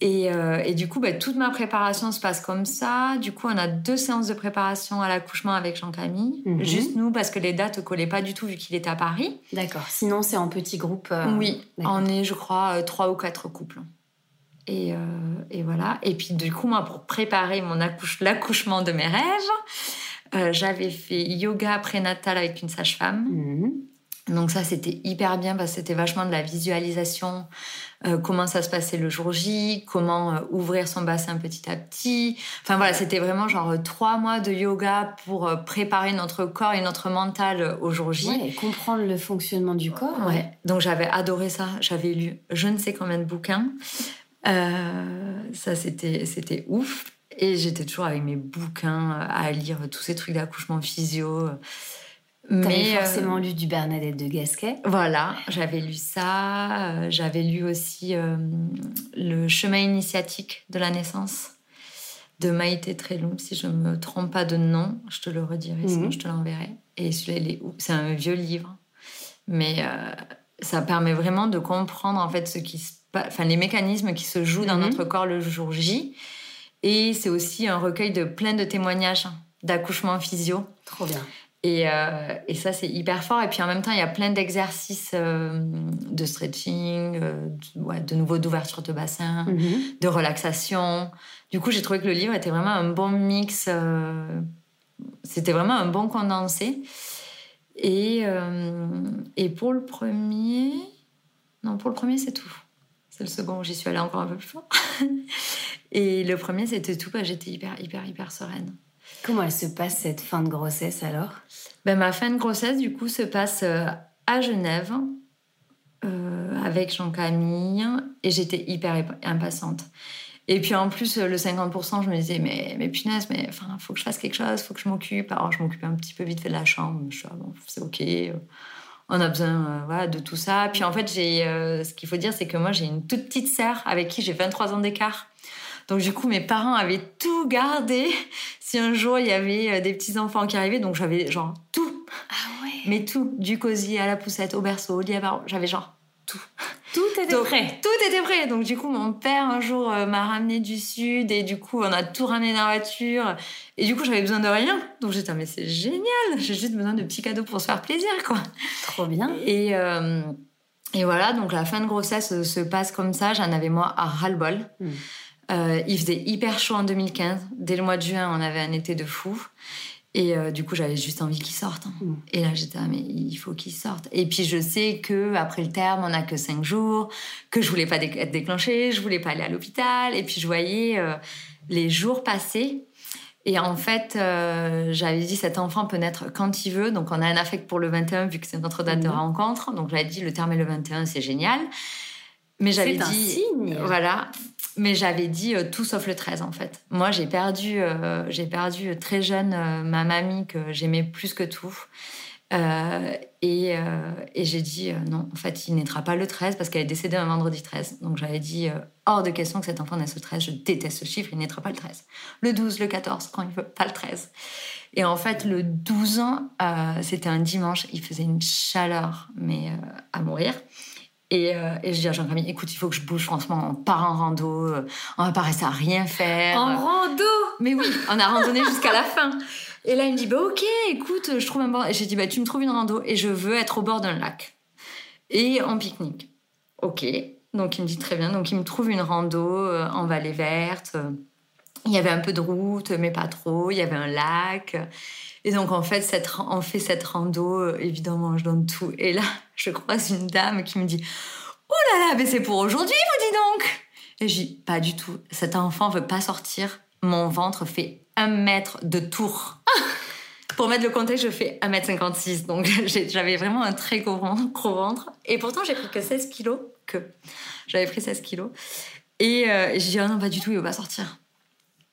Et, euh, et du coup, bah, toute ma préparation se passe comme ça. Du coup, on a deux séances de préparation à l'accouchement avec Jean-Camille. Mhm. Juste nous, parce que les dates ne collaient pas du tout vu qu'il était à Paris. D'accord. Sinon, c'est en petit groupe. Euh, oui. On est, je crois, euh, trois ou quatre couples. Et, euh, et, voilà. Et puis du coup, moi, pour préparer mon accouche, l'accouchement de mes rêves, j'avais fait yoga prénatal avec une sage-femme. Mhm. Donc ça, c'était hyper bien parce que c'était vachement de la visualisation, euh, comment ça se passait le jour J, comment ouvrir son bassin petit à petit. Enfin voilà, c'était vraiment genre trois mois de yoga pour préparer notre corps et notre mental au jour J. Ouais, et comprendre le fonctionnement du corps. Ouais. Donc j'avais adoré ça. J'avais lu je ne sais combien de bouquins. Euh, ça, c'était, c'était ouf. Et j'étais toujours avec mes bouquins à lire tous ces trucs d'accouchement physio. Mais euh, forcément lu du Bernadette de Gasquet. Voilà, j'avais lu ça. Euh, j'avais lu aussi Le chemin initiatique de la naissance de Maïté Tréloum, si je ne me trompe pas de nom. Je te le redirai, sinon mhm. je te l'enverrai. Et celui-là, c'est un vieux livre. Mais ça permet vraiment de comprendre en fait ce qui se enfin, les mécanismes qui se jouent dans mhm. notre corps le jour J. Et c'est aussi un recueil de plein de témoignages d'accouchement physio. Trop bien. Et, euh, et ça, c'est hyper fort. Et puis en même temps, il y a plein d'exercices euh, de stretching, euh, de, de nouveau d'ouverture de bassin, mhm. de relaxation. Du coup, j'ai trouvé que le livre était vraiment un bon mix. C'était vraiment un bon condensé. Et, et pour le premier, non, pour le premier, c'est tout. C'est le second où j'y suis allée encore un peu plus fort. Et le premier, c'était tout. Bah, j'étais hyper, hyper, hyper sereine. Comment elle se passe cette fin de grossesse alors? Ben, Ma fin de grossesse, du coup, se passe euh, à Genève euh, avec Jean-Camille et j'étais hyper impatiente. Et puis en plus, le 50%, je me disais, mais, mais punaise, mais enfin, faut que je fasse quelque chose, faut que je m'occupe. Alors je m'occupais un petit peu vite de la chambre. Je suis, ah, bon, c'est ok on a besoin euh, de tout ça. Puis en fait, euh, ce qu'il faut dire, c'est que moi, j'ai une toute petite sœur avec qui j'ai 23 ans d'écart. Donc du coup, mes parents avaient tout gardé si un jour il y avait euh, des petits enfants qui arrivaient. Donc j'avais genre tout. Ah ouais. Mais tout, du cosy à la poussette, au berceau, au lit à j'avais genre tout. Tout était prêt. Tout était prêt. Donc du coup, mon père un jour euh, m'a ramené du sud et du coup, on a tout ramené dans la voiture. Et du coup, j'avais besoin de rien. Donc j'étais mais c'est génial. J'ai juste besoin de petits cadeaux pour se faire plaisir, quoi. Trop bien. Et euh, et voilà. Donc la fin de grossesse se passe comme ça. J'en avais moi à ras-le-bol. Hmm. Euh, il faisait hyper chaud en 2015. Dès le mois de juin, on avait un été de fou. Et euh, du coup, j'avais juste envie qu'il sorte. Hein. Mm. Et là, j'étais, ah, mais il faut qu'il sorte. Et puis, je sais que après le terme, on n'a que cinq jours, que je voulais pas être déclenchée, je voulais pas aller à l'hôpital. Et puis, je voyais euh, les jours passer. Et en fait, euh, j'avais dit, cet enfant peut naître quand il veut. Donc, on a un affect pour le 21, vu que c'est notre date de mm. rencontre. Donc, j'avais dit, le terme est le 21, c'est génial. Mais j'avais dit, signe. voilà, mais j'avais dit euh, tout sauf le 13 en fait. Moi j'ai perdu, euh, j'ai perdu très jeune euh, ma mamie que j'aimais plus que tout. et, j'ai dit non, en fait il naîtra pas le 13 parce qu'elle est décédée un vendredi 13. Donc j'avais dit hors de question que cet enfant naisse le 13, je déteste ce chiffre, il naîtra pas le 13. Le 12, le 14, quand il veut, pas le 13. Et en fait le 12 ans, c'était un dimanche, il faisait une chaleur mais à mourir. Et, euh, et, je dis à Jean-Camille, écoute, il faut que je bouge, franchement, on part en rando, euh, on va pas rester à rien faire. En rando? Mais oui, on a randonné jusqu'à la fin. Et là, il me dit, bah ok, écoute, je trouve un bord. Et j'ai dit, bah tu me trouves une rando et je veux être au bord d'un lac. Et en pique-nique. Ok. Donc il me dit très bien. Donc il me trouve une rando euh, en vallée verte. Il y avait un peu de route, mais pas trop. Il y avait un lac. Et donc, en fait, on fait cette rando. euh, Évidemment, je donne tout. Et là, je croise une dame qui me dit Oh là là, mais c'est pour aujourd'hui, vous dis donc Et je dis Pas du tout. Cet enfant veut pas sortir. Mon ventre fait un mètre de tour. Pour mettre le contexte, je fais 1m56. Donc, j'avais vraiment un très gros ventre. gros ventre. Et pourtant, j'ai pris que 16 kilos. Que. J'avais pris 16 kilos. Et euh, j'ai dit, ah non, pas du tout, il va pas sortir.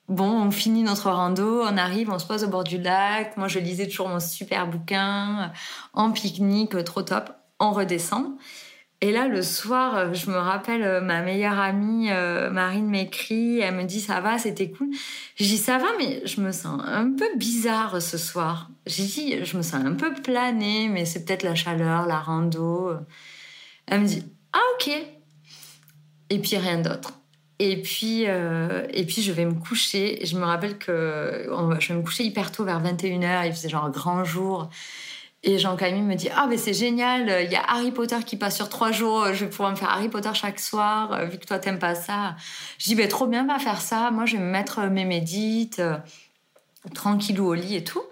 Bon, on finit notre rando, on arrive, on se pose au bord du lac. Moi, je lisais toujours mon super bouquin euh, en pique-nique, euh, trop top. On redescend. Et là, le soir, euh, je me rappelle, ma meilleure amie, Marine, m'écrit. Elle me dit, ça va, c'était cool. Je dis, ça va, mais je me sens un peu bizarre ce soir. J'ai dit, je me sens un peu planée, mais c'est peut-être la chaleur, la rando. Elle me dit, ah, ok. Et puis rien d'autre. Et puis, euh, et puis je vais me coucher. Je me rappelle que je vais me coucher hyper tôt, vers 21h. Il faisait genre grand jour. Et Jean-Camille me dit Ah, mais c'est génial, il y a Harry Potter qui passe sur trois jours, je vais pouvoir me faire Harry Potter chaque soir, euh, vu que toi t'aimes pas ça. Je dis Trop bien, va faire ça. Moi, je vais me mettre mes médites, tranquillou au lit et tout.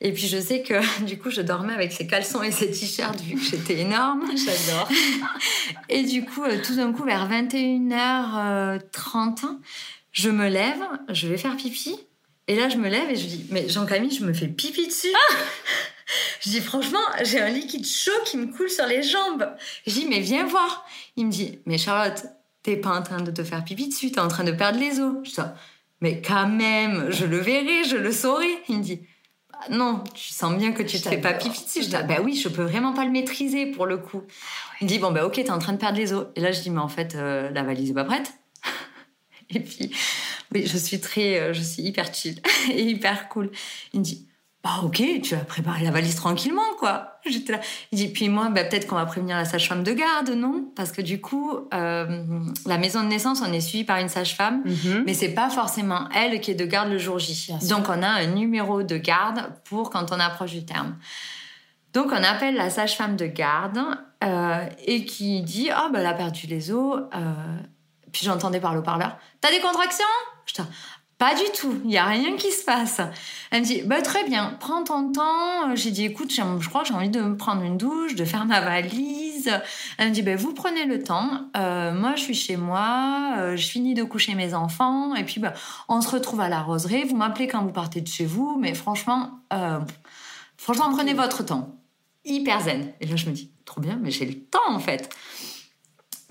Et puis, je sais que du coup, je dormais avec ces caleçons et ces t-shirts, vu que j'étais énorme. J'adore. Et du coup, euh, tout d'un coup, vers 21h30, je me lève, je vais faire pipi. Et là, je me lève et je dis, mais Jean-Camille, je me fais pipi dessus. je dis, franchement, j'ai un liquide chaud qui me coule sur les jambes. Je dis, mais viens voir. Il me dit, mais Charlotte, t'es pas en train de te faire pipi dessus, t'es en train de perdre les os. Je dis, mais quand même, je le verrai, je le saurai. Il me dit, bah non, tu sens bien que tu te fais pas pipi dessus. Je dis, ah, bah oui, je peux vraiment pas le maîtriser pour le coup. Il me dit, bon, bah ok, t'es en train de perdre les os. Et là, je dis, mais en fait, euh, la valise est pas prête. Et puis, oui, je suis très, euh, je suis hyper chill et hyper cool. Il me dit, bah ok, tu vas préparer la valise tranquillement, quoi. J'étais là. Il dit, puis moi, bah, peut-être qu'on va prévenir la sage-femme de garde, non? Parce que du coup, euh, la maison de naissance, on est suivi par une sage-femme, Mhm. mais c'est pas forcément elle qui est de garde le jour J. Bien sûr. Donc, on a un numéro de garde pour quand on approche du terme. Donc, on appelle la sage-femme de garde euh, et qui dit Oh, bah, elle a perdu les os. Euh, puis j'entendais par le parleur T'as des contractions? Pas du tout, il n'y a rien qui se passe. Elle me dit bah, Très bien, prends ton temps. J'ai dit Écoute, je crois que j'ai envie de me prendre une douche, de faire ma valise. Elle me dit bah, Vous prenez le temps. Euh, moi, je suis chez moi, euh, je finis de coucher mes enfants, et puis bah, on se retrouve à la roseraie. Vous m'appelez quand vous partez de chez vous, mais franchement, euh, franchement, prenez votre temps hyper zen. Et là, je me dis, trop bien, mais j'ai le temps en fait.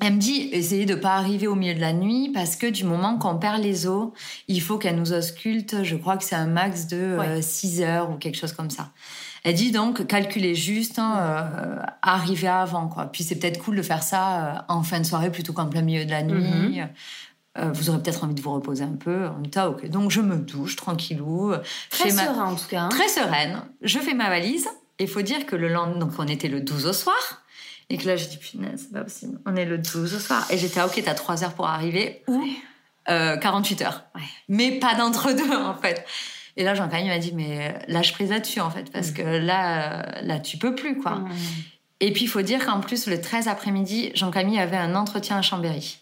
Elle me dit, essayez de pas arriver au milieu de la nuit parce que du moment qu'on perd les os, il faut qu'elle nous ausculte. Je crois que c'est un max de Ouais. 6 heures ou quelque chose comme ça. Elle dit donc, calculez juste, hein, euh, arrivez avant quoi. Puis c'est peut-être cool de faire ça euh, en fin de soirée plutôt qu'en plein milieu de la nuit. Euh, vous aurez peut-être envie de vous reposer un peu. En ok. Donc je me douche tranquillou. Très ma- serein en tout cas. hein. très sereine. Je fais ma valise. Il faut dire que le lendemain, donc on était le 12 au soir. Et que là, j'ai dit, punaise, c'est pas possible. On est le 12 au soir. Et j'étais, ah, ok, t'as 3 heures pour arriver ou euh, 48 heures. Ouais. Mais pas d'entre-deux, en fait. Et là, Jean-Camille m'a dit, mais lâche prise là-dessus, en fait, parce que là, euh, là, tu peux plus, quoi. Mhm. Et puis, il faut dire qu'en plus, le 13 après-midi, Jean-Camille avait un entretien à Chambéry.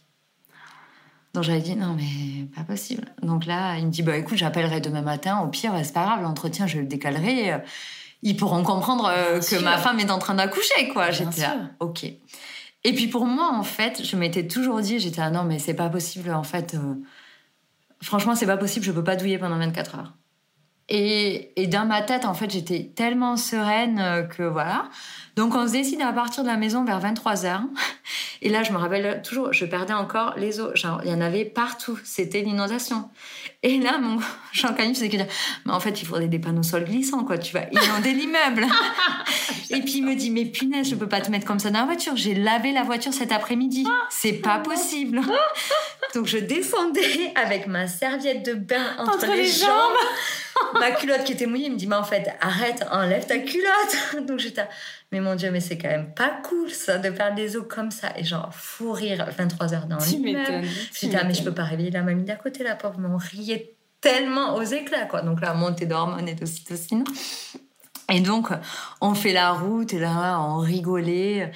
Donc, j'avais dit, non, mais pas possible. Donc là, il me dit, bah écoute, j'appellerai demain matin. Au pire, c'est pas grave, l'entretien, je le décalerai. Ils pourront comprendre euh, que sûr. ma femme est en train d'accoucher, quoi. J'étais là, ok. Et puis, pour moi, en fait, je m'étais toujours dit, j'étais là, non, mais c'est pas possible, en fait. euh, franchement, c'est pas possible, je peux pas douiller pendant 24 heures. Et, et dans ma tête, en fait, j'étais tellement sereine euh, que voilà. Donc, on se décide à partir de la maison vers 23h. Et là, je me rappelle toujours, je perdais encore les. Genre, il y en avait partout. C'était l'inondation. Et là, mon Jean-Camille faisait que dire, mais en fait, il faudrait des panneaux sol glissants, quoi. Tu vas inonder l'immeuble. Et puis, il me dit, mais punaise, je peux pas te mettre comme ça dans la voiture. J'ai lavé la voiture cet après-midi. C'est pas possible. Donc, je descendais avec ma serviette de bain entre, Entre les, les jambes. ma culotte qui était mouillée, il me dit, mais en fait, arrête, enlève ta culotte. Donc j'étais, mais mon Dieu, mais c'est quand même pas cool ça, de perdre des os comme ça. Et genre, fou rire 23 heures dans l'immeuble. J'étais, ah, mais je peux pas réveiller la mamie d'à côté, la pauvre, mais on riait tellement aux éclats, quoi. Donc la montée d'hormones et d'ocytocine. Et donc, on fait la route, et là, on rigolait.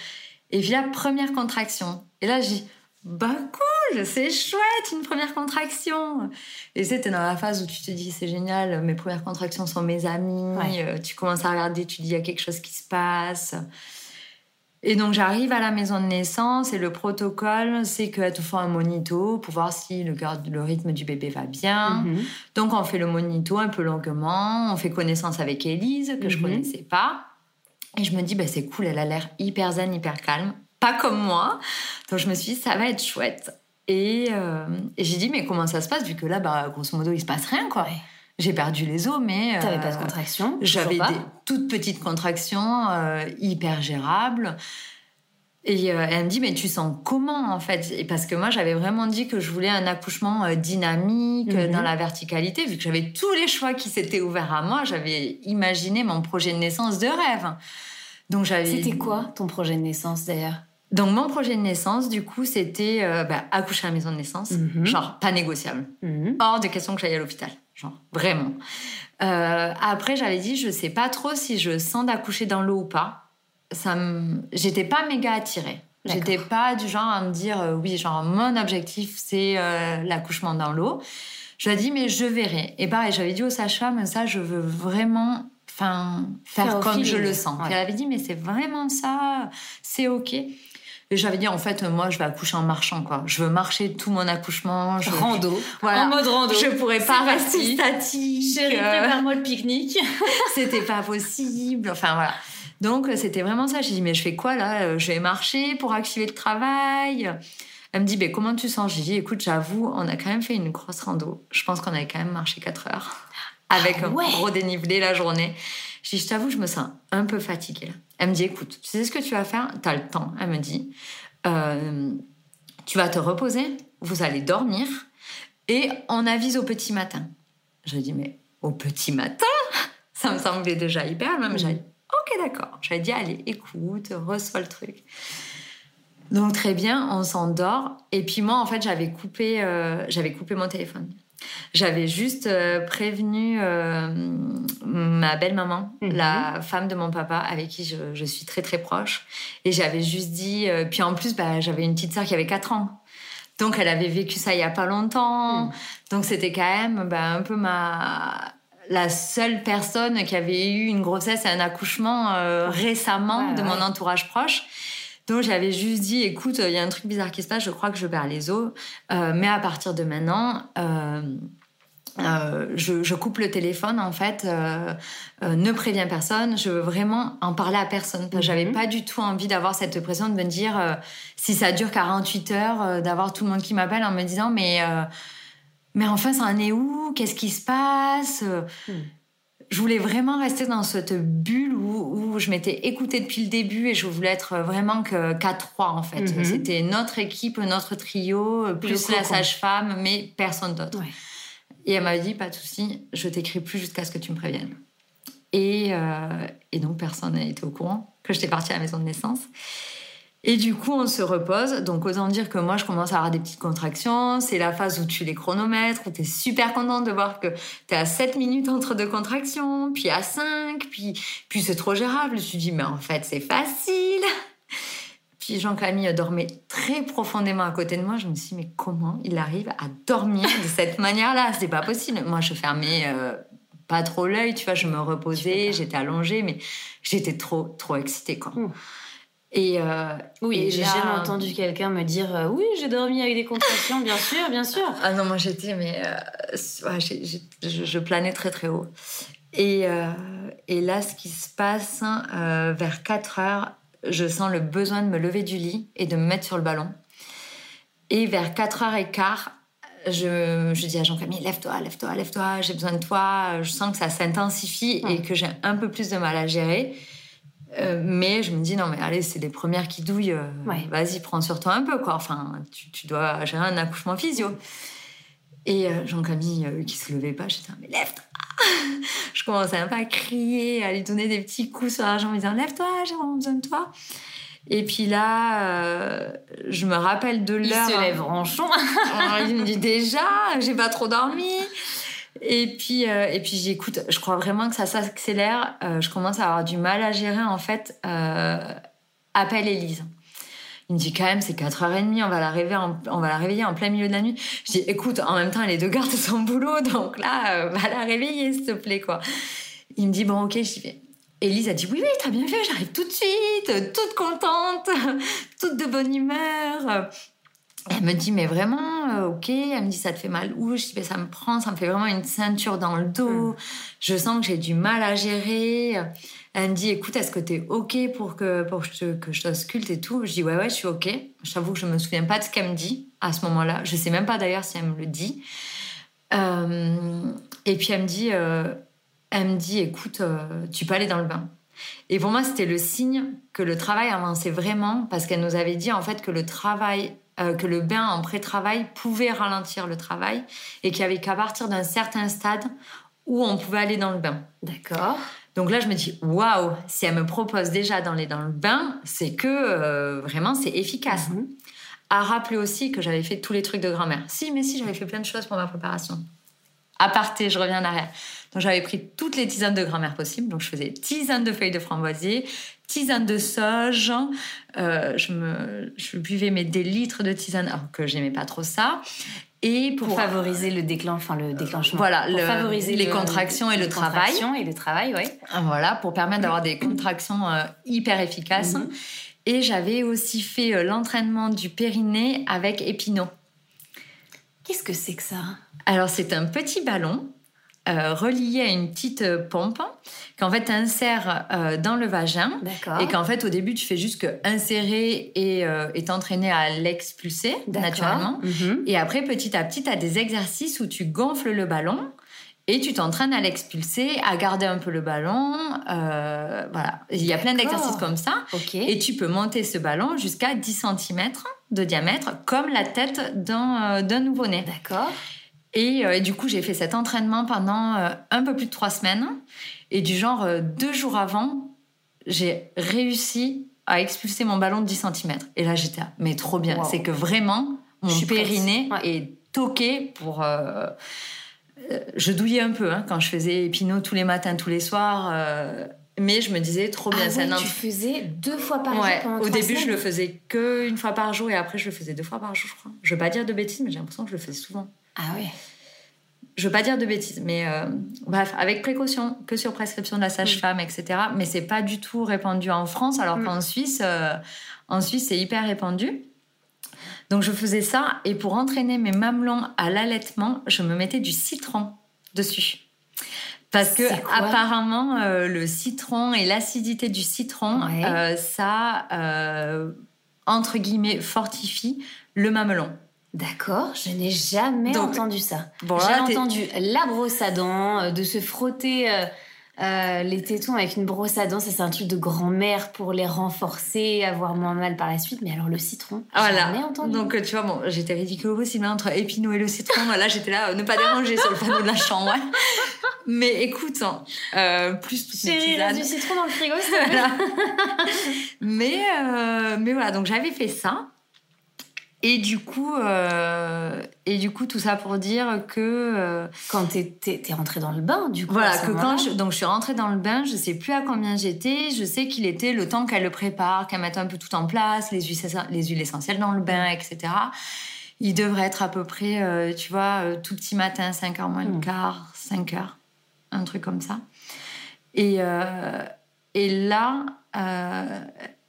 Et puis la première contraction. Et là, j'ai bah cool, c'est chouette, une première contraction. Et c'était dans la phase où tu te dis c'est génial, mes premières contractions sont mes amis, euh, tu commences à regarder, tu dis il y a quelque chose qui se passe. Et donc j'arrive à la maison de naissance et le protocole, c'est qu'elle te fait un monito pour voir si le, le rythme du bébé va bien. Mhm. Donc on fait le monito un peu longuement, on fait connaissance avec Élise que je mhm. connaissais pas. Et je me dis, bah, c'est cool, elle a l'air hyper zen, hyper calme pas comme moi. Donc je me suis dit, ça va être chouette. Et, euh, j'ai dit, mais comment ça se passe Vu que là, bah, grosso modo, il se passe rien, quoi. J'ai perdu les os, mais. T'avais pas de euh, contractions J'avais des toutes petites contractions, euh, hyper gérables. Et elle me dit, mais tu sens comment en fait? Et parce que moi, j'avais vraiment dit que je voulais un accouchement dynamique, mhm. dans la verticalité, vu que j'avais tous les choix qui s'étaient ouverts à moi, j'avais imaginé mon projet de naissance de rêve. Donc j'avais. C'était quoi ton projet de naissance d'ailleurs? Donc mon projet de naissance, du coup, c'était euh, bah, accoucher à la maison de naissance, mhm. genre pas négociable, mhm. hors de question que j'aille à l'hôpital, genre vraiment. Euh, après, j'avais dit, je sais pas trop si je sens d'accoucher dans l'eau ou pas. Ça j'étais pas méga attirée. J'étais pas du genre à me dire, euh, oui, genre mon objectif c'est l'accouchement dans l'eau. Je lui ai dit, mais je verrai. Et pareil, j'avais dit au sage-femme, ça, je veux vraiment enfin faire, comme je le sens. Elle avait dit mais c'est vraiment ça, c'est ok. Et j'avais dit, en fait, moi, je vais accoucher en marchant, quoi. Je veux marcher tout mon accouchement. Je, rando. voilà. En mode rando. Je pourrais pas rester statique. Chérie, prépare-moi le pique-nique. c'était pas possible. Enfin, voilà. Donc, c'était vraiment ça. J'ai dit, mais je fais quoi, là? Je vais marcher pour activer le travail. Elle me dit, mais comment tu sens? J'ai dit, écoute, j'avoue, on a quand même fait une grosse rando. Je pense qu'on avait quand même marché 4 heures. Avec ah un gros dénivelé la journée. J'ai dit, je t'avoue, je me sens un peu fatiguée. Là. Elle me dit, écoute, tu sais ce que tu vas faire? Tu as le temps. Elle me dit, euh, tu vas te reposer, vous allez dormir et on avise au petit matin. Je dis, mais au petit matin? Ça me semblait déjà hyper. Même, j'ai dit, ok, d'accord. J'avais dit, allez, écoute, reçois le truc. Donc très bien, on s'endort. Et puis moi, en fait, j'avais coupé, euh, j'avais coupé mon téléphone. J'avais juste euh, prévenu euh, ma belle-maman, mhm. la femme de mon papa, avec qui je, suis très très proche. Et j'avais juste dit... Euh, puis en plus, bah, j'avais une petite sœur qui avait 4 ans. Donc elle avait vécu ça il y a pas longtemps. Mhm. Donc c'était quand même bah, un peu ma la seule personne qui avait eu une grossesse et un accouchement récemment de mon entourage proche. Donc j'avais juste dit, écoute, il y a un truc bizarre qui se passe, je crois que je perds les os, euh, mais à partir de maintenant, euh, euh, je, coupe le téléphone en fait, ne préviens personne, je veux vraiment en parler à personne. Je J'avais mhm. pas du tout envie d'avoir cette pression de me dire si ça dure 48 heures, d'avoir tout le monde qui m'appelle en me disant mais mais enfin ça en est où? Qu'est-ce qui se passe? Hmm je voulais vraiment rester dans cette bulle où, je m'étais écoutée depuis le début et je voulais être vraiment qu'à trois en fait. Mhm. C'était notre équipe, notre trio, plus la sage-femme, mais personne d'autre. Et elle m'a dit pas de souci, je t'écris plus jusqu'à ce que tu me préviennes. Et, euh, et donc personne n'a été au courant que j'étais partie à la maison de naissance. Et du coup, on se repose. Donc, autant dire que moi, je commence à avoir des petites contractions. C'est la phase où tu les chronomètres, où tu es super contente de voir que tu es à 7 minutes entre deux contractions, puis à 5, puis, puis c'est trop gérable. Je me suis dit, mais en fait, c'est facile. Puis Jean-Camille dormait très profondément à côté de moi. Je me suis dit, mais comment il arrive à dormir de cette manière-là? C'est pas possible. Moi, je fermais euh, pas trop l'œil, tu vois, je me reposais, j'étais allongée, mais j'étais trop, trop excitée, quoi. Et euh, oui, j'ai jamais entendu quelqu'un me dire euh, oui, j'ai dormi avec des contractions, bien sûr, bien sûr. Ah non, moi j'étais, mais euh, je, planais très très haut. Et, et là, ce qui se passe vers 4 heures, je sens le besoin de me lever du lit et de me mettre sur le ballon. Et vers 4 heures et quart, je, je dis à Jean-Camille, lève-toi, lève-toi, lève-toi, j'ai besoin de toi. Je sens que ça s'intensifie et que j'ai un peu plus de mal à gérer. Euh, mais je me dis, non, mais allez, c'est les premières qui douillent. Euh, vas-y, prends sur toi un peu, quoi. Enfin, tu, dois gérer un accouchement physio. Et euh, Jean-Camille, qui se levait pas, je disais, mais lève-toi Je commençais un peu à crier, à lui donner des petits coups sur la jambe, en disant, lève-toi, j'ai vraiment besoin de toi. Et puis là, je me rappelle de l'heure. Il se lève ronchon. il me dit déjà, j'ai pas trop dormi. Et puis, euh, et puis j'écoute, je crois vraiment que ça s'accélère. Euh, je commence à avoir du mal à gérer, en fait. Euh, appelle Élise. Il me dit quand même, c'est 4h30, on va la réveiller en, on va la réveiller en plein milieu de la nuit. Je dis, écoute, en même temps, elle est de garde son boulot, donc là, euh, va la réveiller, s'il te plaît, quoi. Il me dit, bon, ok, j'y vais. Elise a dit, oui, oui, t'as bien fait, j'arrive tout de suite, toute contente, toute de bonne humeur. Elle me dit, mais vraiment, euh, ok. Elle me dit, ça te fait mal où Je dis, mais ça me prend, ça me fait vraiment une ceinture dans le dos. Mm. Je sens que j'ai du mal à gérer. Elle me dit, écoute, est-ce que t'es ok pour que, pour que je t'ausculte et tout? Je dis, ouais, ouais, je suis ok. Je t'avoue que je me souviens pas de ce qu'elle me dit à ce moment-là. Je sais même pas d'ailleurs si elle me le dit. Euh, et puis elle me dit, euh, elle me dit, écoute, tu peux aller dans le bain. Et pour moi, c'était le signe que le travail avançait vraiment, parce qu'elle nous avait dit en fait que le travail, euh, que le bain en pré-travail pouvait ralentir le travail, et qu'il y avait qu'à partir d'un certain stade où on pouvait aller dans le bain. D'accord. Donc là, je me dis, waouh, si elle me propose déjà d'aller dans le bain, c'est que euh, vraiment c'est efficace. Mhm. À rappeler aussi que j'avais fait tous les trucs de grand-mère. Si, mais si, j'avais fait plein de choses pour ma préparation. Aparté, je reviens en arrière. Donc j'avais pris toutes les tisanes de grand-mère possibles. Donc je faisais tisane de feuilles de framboisier, tisane de sauge. Euh, je, me, je buvais mes des litres de tisane, alors que j'aimais pas trop ça. Et pour, Pour favoriser le déclenchement, enfin le déclenchement. Voilà, Pour le- favoriser les le- contractions et le travail. contractions et le travail, ouais. Voilà, pour permettre d'avoir des contractions euh, hyper efficaces. Mhm. Et j'avais aussi fait euh, l'entraînement du périnée avec Épinot. Qu'est-ce que c'est que ça? Alors, c'est un petit ballon relié à une petite pompe qu'en fait tu insères euh, dans le vagin. D'accord. Et qu'en fait, au début, tu fais juste que insérer et euh, t'entraîner à l'expulser naturellement. Mhm. Et après, petit à petit, tu as des exercices où tu gonfles le ballon et tu t'entraînes à l'expulser, à garder un peu le ballon. euh, voilà. Il y a plein d'exercices comme ça. Et tu peux monter ce ballon jusqu'à 10 cm de diamètre, comme la tête d'un euh, nouveau-né. D'accord. Et, euh, et du coup, j'ai fait cet entraînement pendant un peu plus de trois semaines. Et du genre, euh, deux jours avant, j'ai réussi à expulser mon ballon de 10 cm. Et là, j'étais, mais trop bien. Wow. C'est que vraiment, mon Je suis périnée Ouais. est toqué pour. euh, euh, je douillais un peu hein, quand je faisais Pinot tous les matins, tous les soirs. euh, mais je me disais, trop bien, Ah c'est oui, tu faisais deux fois par jour pendant au début, je semaines le faisais que une fois par jour et après, je le faisais deux fois par jour, je crois. Je veux pas dire de bêtises, mais j'ai l'impression que je le faisais souvent. Ah ouais. Je veux pas dire de bêtises, mais euh, bref, avec précaution, que sur prescription de la sage-femme, etc. Mais c'est pas du tout répandu en France, alors Mm. qu'en Suisse, euh, en Suisse, c'est hyper répandu. Donc je faisais ça et pour entraîner mes mamelons à l'allaitement, je me mettais du citron dessus. Parce que apparemment euh, le citron et l'acidité du citron, Ouais. ça entre guillemets fortifie le mamelon. D'accord, je n'ai jamais Donc, entendu ça. bon, J'ai entendu la brosse à dents, euh, de se frotter euh, euh, les tétons avec une brosse à dents. Ça, c'est un truc de grand-mère pour les renforcer, avoir moins mal par la suite. Mais alors, le citron, Voilà. jamais entendu. Donc, euh, tu vois, bon, j'étais ridicule possible entre Épinot et le citron. Là, j'étais là, euh, ne pas déranger sur le panneau de la chambre. ouais. Mais écoute, hein, euh, plus toutes mes il tisanes. du citron dans le frigo. Voilà. mais, euh, mais voilà, donc j'avais fait ça. Et du coup, euh, et du coup, tout ça pour dire que euh, Quand t'es, t'es, t'es rentrée dans le bain, du coup. voilà que quand je, donc je suis rentrée dans le bain, je sais plus à combien j'étais. Je sais qu'il était le temps qu'elle le prépare, qu'elle mette un peu tout en place, les huiles, les huiles essentielles dans le bain, etc. Il devrait être à peu près, euh, tu vois, tout petit matin, 5 heures moins le Mm. quart, 5 heures, un truc comme ça. Et, et là,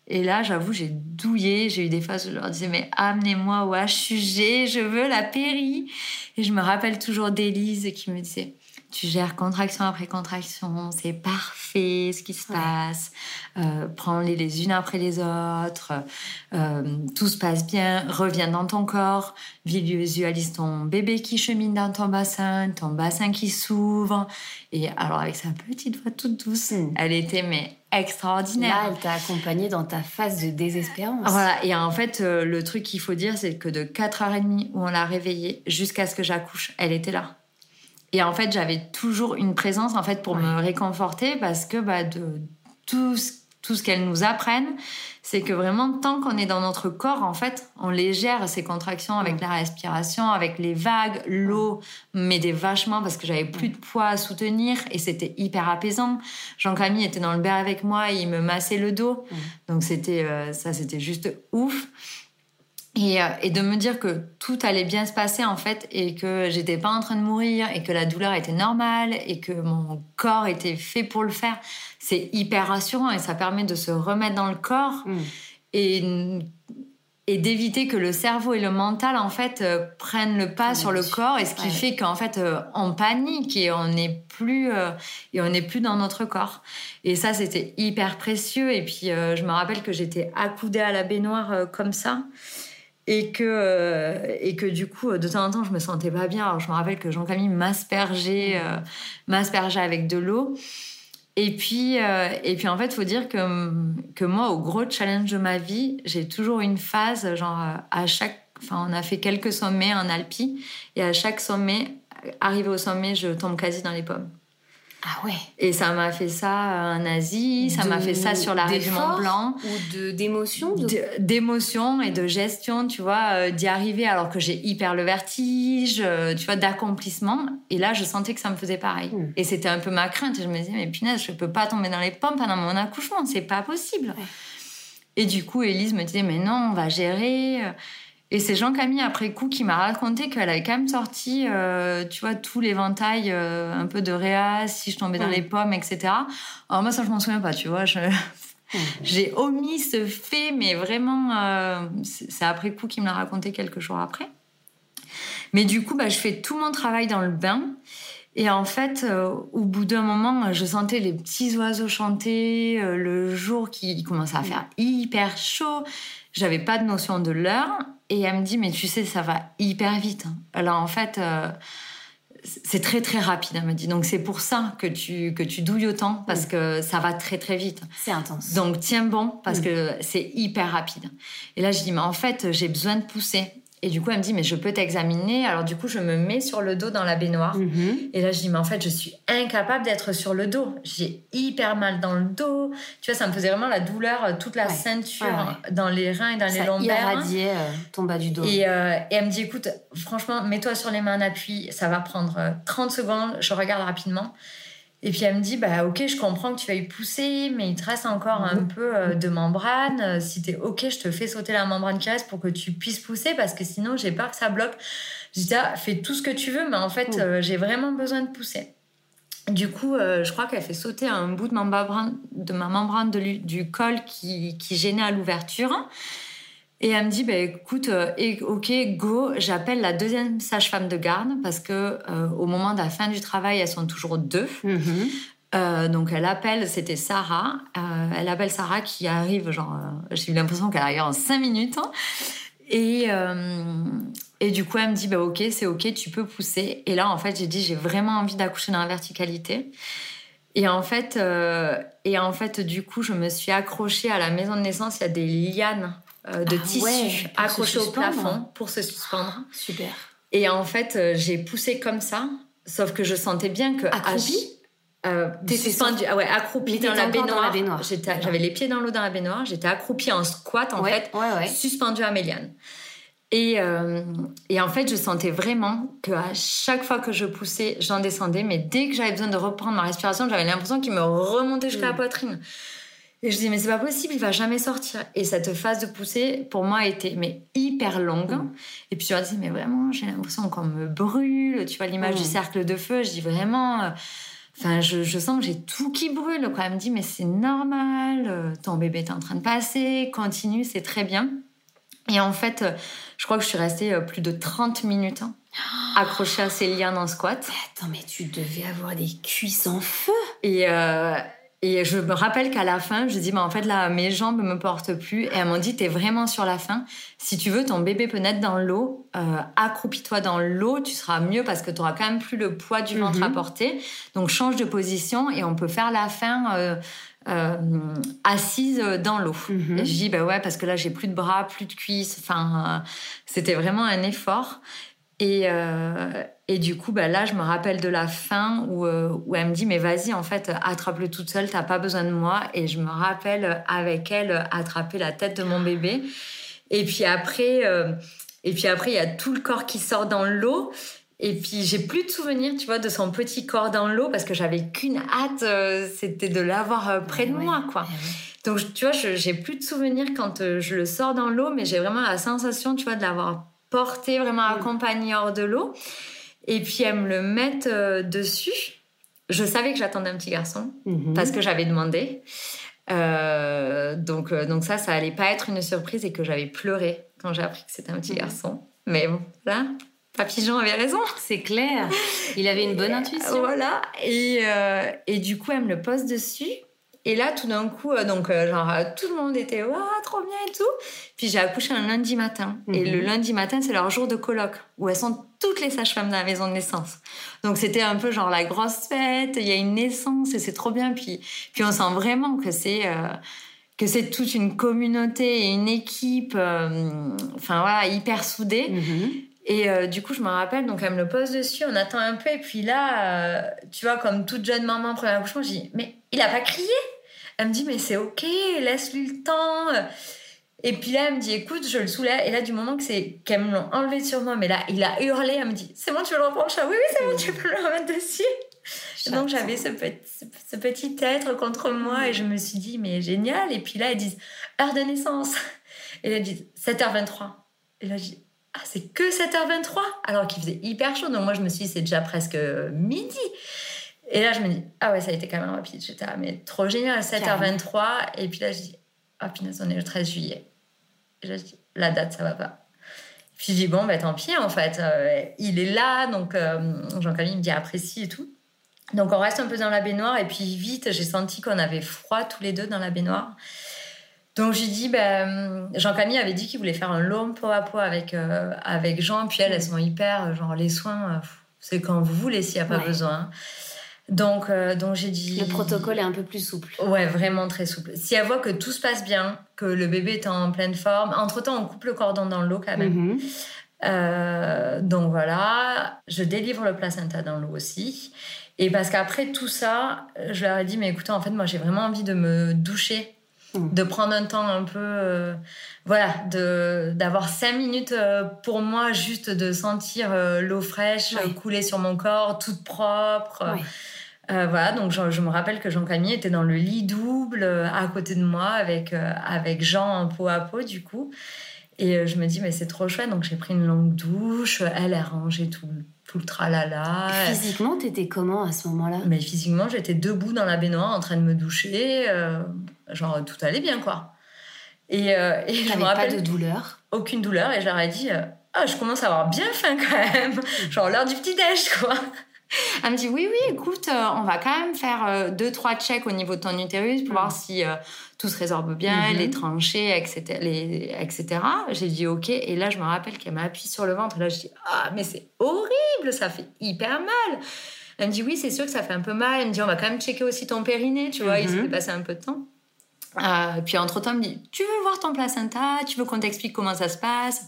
et là, j'avoue, j'ai douillé. J'ai eu des phases où je leur disais, mais amenez-moi au HUG, je veux la péri. Et je me rappelle toujours d'Élise qui me disait, tu gères contraction après contraction, c'est parfait ce qui se Ouais. passe. Euh, Prends-les les unes après les autres. Euh, tout se passe bien. Reviens dans ton corps. Visualise ton bébé qui chemine dans ton bassin, ton bassin qui s'ouvre. Et alors avec sa petite voix toute douce, Mm. elle était mais extraordinaire. Là, elle t'a accompagnée dans ta phase de désespérance. Voilà, et en fait, euh, le truc qu'il faut dire, c'est que de 4h30 où on l'a réveillée jusqu'à ce que j'accouche, elle était là. Et en fait, j'avais toujours une présence en fait pour me réconforter parce que bah, de tout ce- tout ce qu'elles nous apprennent, c'est que vraiment, tant qu'on est dans notre corps, en fait, on les gère, ces contractions, avec la respiration, avec les vagues, l'eau m'aidait vachement parce que j'avais plus de poids à soutenir et c'était hyper apaisant. Jean-Camille était dans le bain avec moi, il me massait le dos. Donc c'était euh, ça, c'était juste ouf. Et, euh, et, de me dire que tout allait bien se passer en fait et que j'étais pas en train de mourir et que la douleur était normale et que mon corps était fait pour le faire, c'est hyper rassurant et ça permet de se remettre dans le corps mm. et, et d'éviter que le cerveau et le mental en fait euh, prennent le pas sur le corps et ce qui fait qu'en fait euh, on panique et on n'est plus et on n'est plus dans notre corps. Et ça c'était hyper précieux et puis je me rappelle que j'étais accoudée à la baignoire comme ça et que euh, et que du coup de temps en temps je me sentais pas bien. Alors je me rappelle que Jean-Camille m'aspergeait euh, m'aspergeait avec de l'eau. Et puis euh, et puis en fait faut dire que que moi au gros challenge de ma vie j'ai toujours une phase genre à chaque enfin on a fait quelques sommets en Alpi et à chaque sommet arrivé au sommet je tombe quasi dans les pommes ah ouais. Et ça m'a fait ça en Asie, ça m'a fait ça sur la du Mont Blanc. Ou de d'émotion D'émotion et de gestion, tu vois, euh, d'y arriver alors que j'ai hyper le vertige, euh, tu vois, d'accomplissement. Et là, je sentais que ça me faisait pareil. Hmm. Et c'était un peu ma crainte. Et je me disais, mais punaise, je peux pas tomber dans les pommes pendant mon accouchement, c'est pas possible. Et du coup, Elise me disait, mais non, on va gérer. Et c'est Jean-Camille après coup qui m'a raconté qu'elle avait quand même sorti, euh, tu vois, tout l'éventail euh, un peu de réa, si je tombais dans les pommes, etc. Alors moi, ça, je m'en souviens pas, tu vois. J'ai omis ce fait, mais vraiment, euh, c'est après coup qu'il me l'a raconté quelques jours après. Mais du coup, bah, je fais tout mon travail dans le bain. Et en fait, au bout d'un moment, je sentais les petits oiseaux chanter, le jour qui commençait à faire hyper chaud. J'avais pas de notion de l'heure. Et elle me dit, mais tu sais, ça va hyper vite. Alors en fait, euh, c'est très très rapide, elle me dit. Donc c'est pour ça que tu, que tu douilles autant, parce que ça va très très vite. C'est intense. Donc tiens bon, parce que c'est hyper rapide. Et là, je dis, mais en fait, j'ai besoin de pousser. Et du coup, elle me dit, mais je peux t'examiner. Alors, du coup, je me mets sur le dos dans la baignoire. Mhm. Et là, je dis, mais en fait, je suis incapable d'être sur le dos. J'ai hyper mal dans le dos. Tu vois, ça me faisait vraiment la douleur, euh, toute la ceinture dans les reins et dans les lombaires. Ça irradiait euh, ton bas du dos. Euh, et, elle me dit, écoute, franchement, mets-toi sur les mains en appui. Ça va prendre 30 secondes. Je regarde rapidement. Et puis elle me dit, bah ok, je comprends que tu vas y pousser, mais il te reste encore un peu euh, de membrane. Euh, si t'es ok, je te fais sauter la membrane qui reste pour que tu puisses pousser, parce que sinon j'ai peur que ça bloque. Je dis, ah, fais tout ce que tu veux, mais en fait, euh, j'ai vraiment besoin de pousser. Du coup, je crois qu'elle fait sauter un bout de ma membrane, de, ma membrane du col qui, qui gênait à l'ouverture. Et elle me dit, bah, écoute, euh, ok, go, j'appelle la deuxième sage-femme de garde parce que euh, au moment de la fin du travail, elles sont toujours deux. Mm-hmm. Euh, donc elle appelle, c'était Sarah. elle appelle Sarah qui arrive, genre, j'ai eu l'impression qu'elle arrive en cinq minutes. Hein. Et, et du coup, elle me dit, bah, ok, c'est ok, tu peux pousser. Et là, en fait, j'ai dit, j'ai vraiment envie d'accoucher dans la verticalité. Et en fait, et en fait, du coup, je me suis accrochée à la maison de naissance. Il y a des lianes euh, de ah tissu accroché au plafond pour se suspendre. Ah, super. Et en fait, euh, j'ai poussé comme ça, sauf que je sentais bien que accroupie. Euh, suspendu, ah ouais, accroupie dans la baignoire. baignoire. J'avais les pieds dans l'eau dans la baignoire. J'étais accroupie en squat en fait, suspendue à mes lianes. Et, euh, et, en fait, je sentais vraiment que à chaque fois que je poussais, j'en descendais. Mais dès que j'avais besoin de reprendre ma respiration, j'avais l'impression qu'il me remontait jusqu'à la mm. poitrine. Et je dis, mais c'est pas possible, il va jamais sortir. Et cette phase de poussée, pour moi, était mais hyper longue. Mm. Et puis je me dis, mais vraiment, j'ai l'impression qu'on me brûle. Tu vois l'image du mm. cercle de feu. Je dis vraiment. Euh, enfin, je, je, sens que j'ai tout qui brûle. Quoi. Elle me dit, mais c'est normal, euh, ton bébé est en train de passer, continue, c'est très bien. Et en fait, euh, je crois que je suis restée plus de 30 minutes hein, accrochée à ces liens dans squat. Attends, mais tu devais avoir des cuisses en feu. Et, et je me rappelle qu'à la fin, je dis, mais en fait, là, mes jambes me portent plus. Et elles m'ont dit, t'es vraiment sur la fin. Si tu veux, ton bébé peut naître dans l'eau. Euh, accroupis-toi dans l'eau, tu seras mieux parce que tu auras quand même plus le poids du ventre à mhm. porter. Donc, change de position et on peut faire la fin euh, euh, assise dans l'eau. Mhm. Je dis, bah ouais, parce que là, j'ai plus de bras, plus de cuisses. Enfin, c'était vraiment un effort. Et, et du coup, bah, là, je me rappelle de la fin où, où elle me dit, mais vas-y, en fait, attrape-le toute seule, t'as pas besoin de moi. Et je me rappelle avec elle attraper la tête de mon bébé. Et puis après, et puis après, il y a tout le corps qui sort dans l'eau. Et puis j'ai plus de souvenirs, tu vois, de son petit corps dans l'eau parce que j'avais qu'une hâte, euh, c'était de l'avoir euh, près de moi, quoi. Donc tu vois, j'ai plus de souvenirs quand euh, je le sors dans l'eau, mais j'ai vraiment la sensation, tu vois, de l'avoir porté, vraiment accompagné hors de l'eau. Et puis elle me le met dessus. Je savais que j'attendais un petit garçon mhm. parce que j'avais demandé. donc, donc ça, ça allait pas être une surprise et que j'avais pleuré quand j'ai appris que c'était un petit mhm. garçon. Mais bon, là, Papy Jean avait raison. C'est clair. Il avait une bonne intuition. Voilà. Et, euh, et du coup, elle me le pose dessus. Et là, tout d'un coup, euh, donc, euh, genre, tout le monde était, waouh, trop bien et tout. Puis j'ai accouché un lundi matin. Et le mhm. lundi matin, c'est leur jour de colloque, où elles sont toutes les sages-femmes dans la maison de naissance. Donc c'était un peu genre la grosse fête, il y a une naissance et c'est trop bien. Puis, puis on sent vraiment que c'est que c'est toute une communauté et une équipe, enfin voilà, hyper soudée. Mhm. Et euh, du coup, je me rappelle, donc elle me le pose dessus, on attend un peu, et puis là, euh, tu vois, comme toute jeune maman, premier accouchement, je dis, mais il a pas crié Elle me dit, mais c'est ok, laisse-lui le temps. Et puis là, elle me dit, écoute, je le soulève. Et là, du moment que c'est qu'elle me l'a enlevé sur moi, mais là, il a hurlé, elle me dit, c'est bon, tu veux le reprendre? Oui, oui, c'est bon, tu peux le remettre dessus. donc j'avais ce petit, ce petit être contre moi, et je me suis dit, mais génial. Et puis là, elles disent, heure de naissance. Et là, elles disent, 7h23. Et là, je dis, ah, c'est que 7h23 alors qu'il faisait hyper chaud. Donc moi, je me suis dit, c'est déjà presque midi. Et là, je me dis, ah ouais, ça a été quand même rapide. J'étais, ah, mais trop génial, 7h23. Et puis là, je dis, ah punaise, on est le 13 juillet. Et là, je dis, la date, ça va pas. Puis je dis, bon, bah tant pis, en fait. Euh, il est là, donc euh, Jean-Camille me dit, apprécie et tout. Donc on reste un peu dans la baignoire. Et puis vite, j'ai senti qu'on avait froid tous les deux dans la baignoire. Donc j'ai dit, ben, Jean-Camille avait dit qu'il voulait faire un long pot à pot avec, euh, avec Jean. Puis elles, elles sont hyper, genre les soins, c'est quand vous voulez s'il n'y a pas besoin. Donc, donc j'ai dit. Le protocole est un peu plus souple. Ouais, vraiment très souple. Si elle voit que tout se passe bien, que le bébé est en pleine forme, entre-temps, on coupe le cordon dans l'eau quand même. Mhm. donc voilà, je délivre le placenta dans l'eau aussi. Et parce qu'après tout ça, je leur ai dit, mais écoutez, en fait, moi j'ai vraiment envie de me doucher de prendre un temps un peu euh, voilà de d'avoir cinq minutes euh, pour moi juste de sentir euh, l'eau fraîche couler sur mon corps toute propre voilà donc je, me rappelle que Jean Camille était dans le lit double à côté de moi avec avec Jean en peau à peau du coup et je me dis mais c'est trop chouette donc j'ai pris une longue douche elle a rangé tout tout le tralala. Physiquement, t'étais comment à ce moment-là? Mais physiquement, j'étais debout dans la baignoire en train de me doucher. Euh, genre, tout allait bien, quoi. Et, euh, et je me rappelle. pas de douleur? Aucune douleur. Et je leur ai dit euh, Ah, je commence à avoir bien faim quand même. genre, l'heure du petit-déj, quoi. Elle me dit oui, oui, écoute, euh, on va quand même faire euh, deux, trois checks au niveau de ton utérus pour voir mm. si euh, tout se résorbe bien, mm-hmm. les tranchées, etc. etc. J'ai dit ok. Et là, je me rappelle qu'elle m'a appuyé sur le ventre. Et là, je dis ah, mais c'est horrible, ça fait hyper mal. Elle me dit oui, c'est sûr que ça fait un peu mal. Elle me dit on va quand même checker aussi ton périnée, tu vois, il s'est mm-hmm. passé un peu de temps. puis entre-temps, elle me dit tu veux voir ton placenta, tu veux qu'on t'explique comment ça se passe?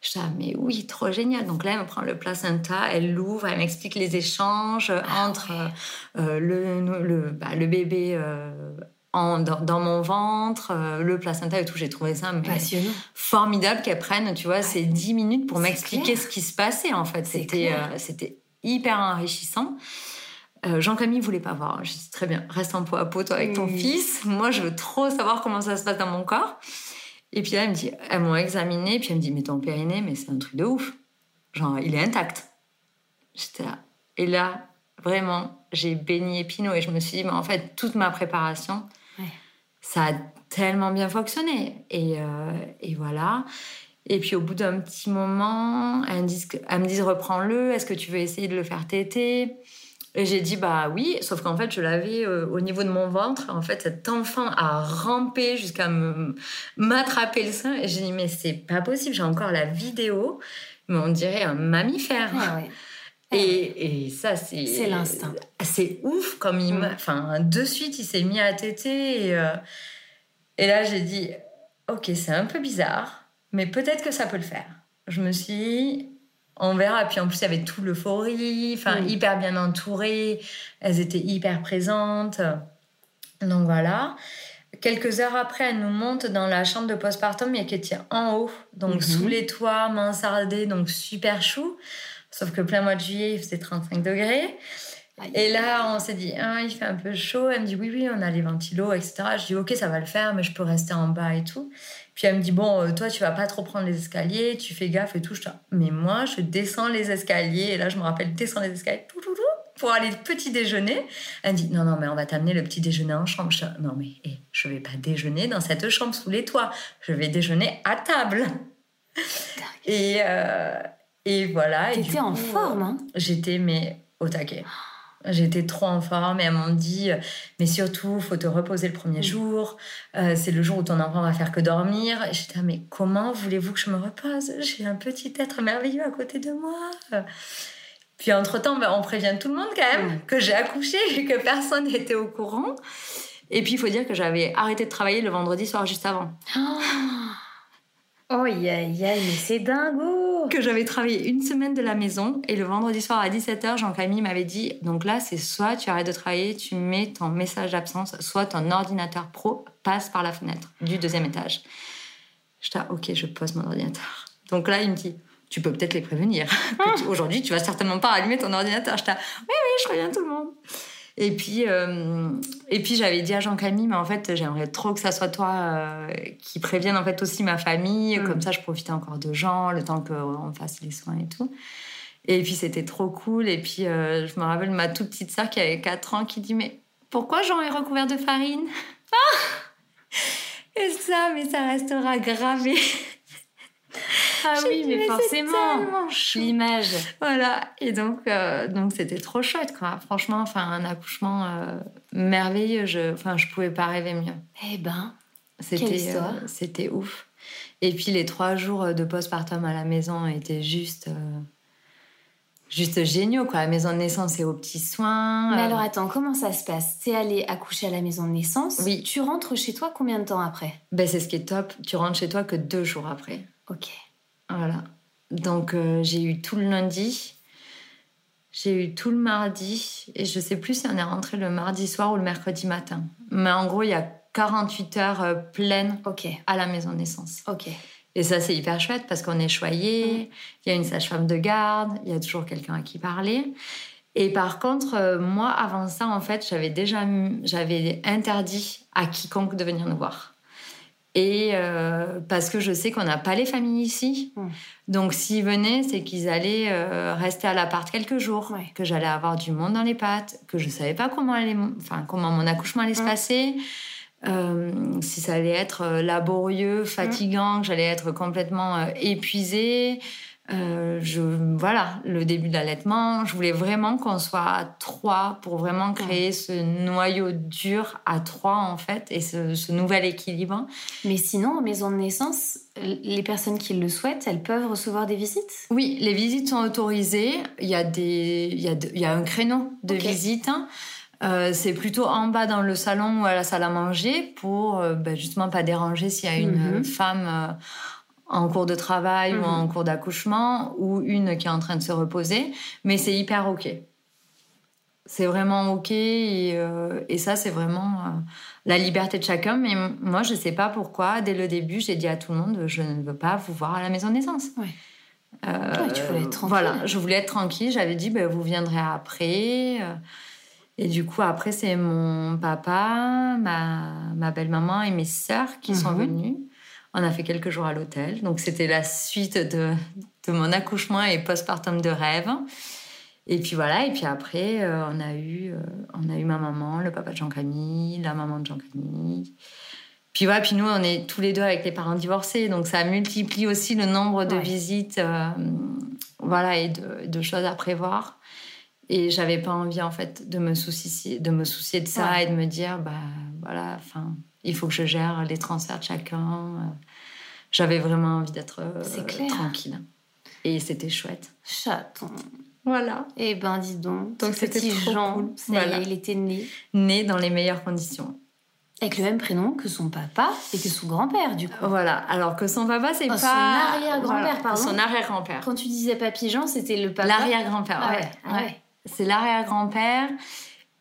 Je dis, ah, mais oui, trop génial. Donc là, elle me prend le placenta, elle l'ouvre, elle m'explique les échanges ah entre euh, le, le, bah, le, bébé euh, en, dans, mon ventre, euh, le placenta et tout. J'ai trouvé ça formidable qu'elle prenne, tu vois, ces 10 minutes pour m'expliquer ce qui se passait, en fait. C'était c'était hyper enrichissant. Jean-Camille voulait pas voir. Je dis très bien, reste en peau à peau toi avec ton fils. Moi, je veux trop savoir comment ça se passe dans mon corps. Et puis là, elle me dit, elles m'ont examiné, puis elle me dit, mais ton périnée, mais c'est un truc de ouf. Genre, il est intact. J'étais là. Et là, vraiment, j'ai béni Pinot et je me suis dit, mais en fait, toute ma préparation, ça a tellement bien fonctionné. Et, euh, et, voilà. Et puis au bout d'un petit moment, elles me disent reprends-le, est-ce que tu veux essayer de le faire téter? Et j'ai dit bah oui, sauf qu'en fait je l'avais euh, au niveau de mon ventre. En fait, cet enfant a rampé jusqu'à m'attraper le sein. Et j'ai dit mais c'est pas possible. J'ai encore la vidéo, mais on dirait un mammifère. Ah et, et, ça c'est c'est l'instinct. C'est ouf comme il mm. enfin de suite il s'est mis à téter et, euh, et là j'ai dit ok c'est un peu bizarre, mais peut-être que ça peut le faire. Je me suis on verra. Puis en plus, il y avait tout l'euphorie, enfin, Mm. hyper bien entourées. Elles étaient hyper présentes. Donc voilà. Quelques heures après, elle nous monte dans la chambre de postpartum, mais qui était en haut, donc Mhm. sous les toits, mansardée, donc super chou. Sauf que plein mois de juillet, il faisait 35 degrés. Et là, on s'est dit, ah, il fait un peu chaud. Elle me dit, oui, oui, on a les ventilos, etc. Je dis, ok, ça va le faire, mais je peux rester en bas et tout. Puis elle me dit, bon, euh, toi, tu vas pas trop prendre les escaliers, tu fais gaffe et tout. Je dis, mais moi, je descends les escaliers. Et là, je me rappelle, descends les escaliers, tout, tout, tout, pour aller petit déjeuner. Elle me dit, non, non, mais on va t'amener le petit déjeuner en chambre. Je dis, non, mais eh, je vais pas déjeuner dans cette chambre sous les toits. Je vais déjeuner à table. Et, euh, et voilà. T'étais en coup, forme, hein J'étais, mais au taquet. J'étais trop en forme et elles m'ont dit, euh, mais surtout, faut te reposer le premier jour. Euh, c'est le jour où ton enfant va faire que dormir. Et j'étais, ah, mais comment voulez-vous que je me repose? J'ai un petit être merveilleux à côté de moi. Puis entre-temps, ben, on prévient tout le monde quand même que j'ai accouché et que personne n'était au courant. Et puis, il faut dire que j'avais arrêté de travailler le vendredi soir juste avant. Oh, aïe, aïe, aïe, mais c'est dingo que j'avais travaillé une semaine de la maison et le vendredi soir à 17h, Jean-Camille m'avait dit donc là, c'est soit tu arrêtes de travailler, tu mets ton message d'absence, soit ton ordinateur pro passe par la fenêtre du deuxième étage. J'étais ah, ok, je pose mon ordinateur. Donc là, il me dit tu peux peut-être les prévenir. Aujourd'hui, tu vas certainement pas allumer ton ordinateur. J'étais ah, oui, oui, je préviens tout le monde. Et puis, euh, et puis j'avais dit à Jean-Camille, mais en fait, j'aimerais trop que ça soit toi euh, qui prévienne en fait aussi ma famille. Mm. Comme ça, je profitais encore de gens, le temps qu'on fasse les soins et tout. Et puis, c'était trop cool. Et puis, euh, je me rappelle ma toute petite sœur qui avait 4 ans qui dit, mais pourquoi Jean est recouvert de farine? Et ça, mais ça restera gravé. Ah oui, mais c'est forcément. L'image Voilà, et donc euh, donc c'était trop chouette quoi. Franchement, enfin un accouchement euh, merveilleux. Je, enfin je pouvais pas rêver mieux. Eh ben, C'était histoire. euh, c'était ouf. Et puis les trois jours de postpartum à la maison étaient juste euh, juste géniaux quoi. La maison de naissance et aux petits soins. mais alors attends, comment ça se passe? T'es allée accoucher à la maison de naissance? Oui. Tu rentres chez toi combien de temps après? Ben c'est ce qui est top. Tu rentres chez toi que deux jours après. Ok. Voilà. Donc euh, j'ai eu tout le lundi, j'ai eu tout le mardi, et je sais plus si on est rentré le mardi soir ou le mercredi matin. Mais en gros, il y a 48 heures euh, pleines à la maison naissance. Ok. Et ça, c'est hyper chouette parce qu'on est choyé, il y a une sage-femme de garde, il y a toujours quelqu'un à qui parler. Et par contre, euh, moi, avant ça, en fait, j'avais déjà j'avais interdit à quiconque de venir nous voir. Et euh, parce que je sais qu'on n'a pas les familles ici. Mm. Donc, s'ils venaient, c'est qu'ils allaient euh, rester à l'appart quelques jours, Ouais. que j'allais avoir du monde dans les pattes, que je savais pas comment, allait, enfin, comment mon accouchement allait se Mm. passer. Euh, si ça allait être laborieux, fatigant, que j'allais être complètement épuisée. Euh, je, voilà, le début de l'allaitement, je voulais vraiment qu'on soit à trois pour vraiment créer ce noyau dur à trois en fait et ce, ce nouvel équilibre. Mais sinon, en maison de naissance, les personnes qui le souhaitent, elles peuvent recevoir des visites? Oui, les visites sont autorisées. Il y a, des, il y a, de- il y a un créneau de Ok. visite. Euh, c'est plutôt en bas dans le salon ou à la salle à manger pour euh, ben, justement pas déranger s'il y a une Mhm. femme en cours de travail Mhm. ou en cours d'accouchement ou une qui est en train de se reposer. Mais c'est hyper OK. C'est vraiment OK et, euh, et ça, c'est vraiment euh, la liberté de chacun. Mais moi, je sais pas pourquoi, dès le début, j'ai dit à tout le monde je ne veux pas vous voir à la maison de naissance. Ouais. Euh, Ouais, tu voulais être tranquille. Voilà, je voulais être tranquille. J'avais dit, ben, vous viendrez après. Et du coup, après, c'est mon papa, ma, ma belle-maman et mes sœurs qui sont Mhm. venues. On a fait quelques jours à l'hôtel. Donc, c'était la suite de, de mon accouchement et postpartum de rêve. Et puis voilà, et puis après, euh, on, a eu, euh, on a eu ma maman, le papa de Jean-Camille, la maman de Jean-Camille. Puis voilà, puis nous, on est tous les deux avec les parents divorcés, donc ça multiplie aussi le nombre de Ouais. visites euh, voilà, et de, de choses à prévoir. Et j'avais pas envie, en fait, de me soucier de, me soucier de ça Ouais. et de me dire, bah voilà, enfin, il faut que je gère les transferts de chacun. J'avais vraiment envie d'être euh, C'est clair. tranquille. Et c'était chouette. Chaton. Voilà. Eh ben, dis donc. Donc, ce petit trop Jean, cool. Voilà. il était né. Né dans les meilleures conditions. Avec le même prénom que son papa et que son grand-père, du coup. Voilà. Alors que son papa, c'est Oh, pas. son arrière-grand-père, pardon. Son arrière-grand-père. Quand tu disais papy Jean, c'était le papa. L'arrière-grand-père, Ah ouais. ah ouais. ouais. C'est l'arrière-grand-père.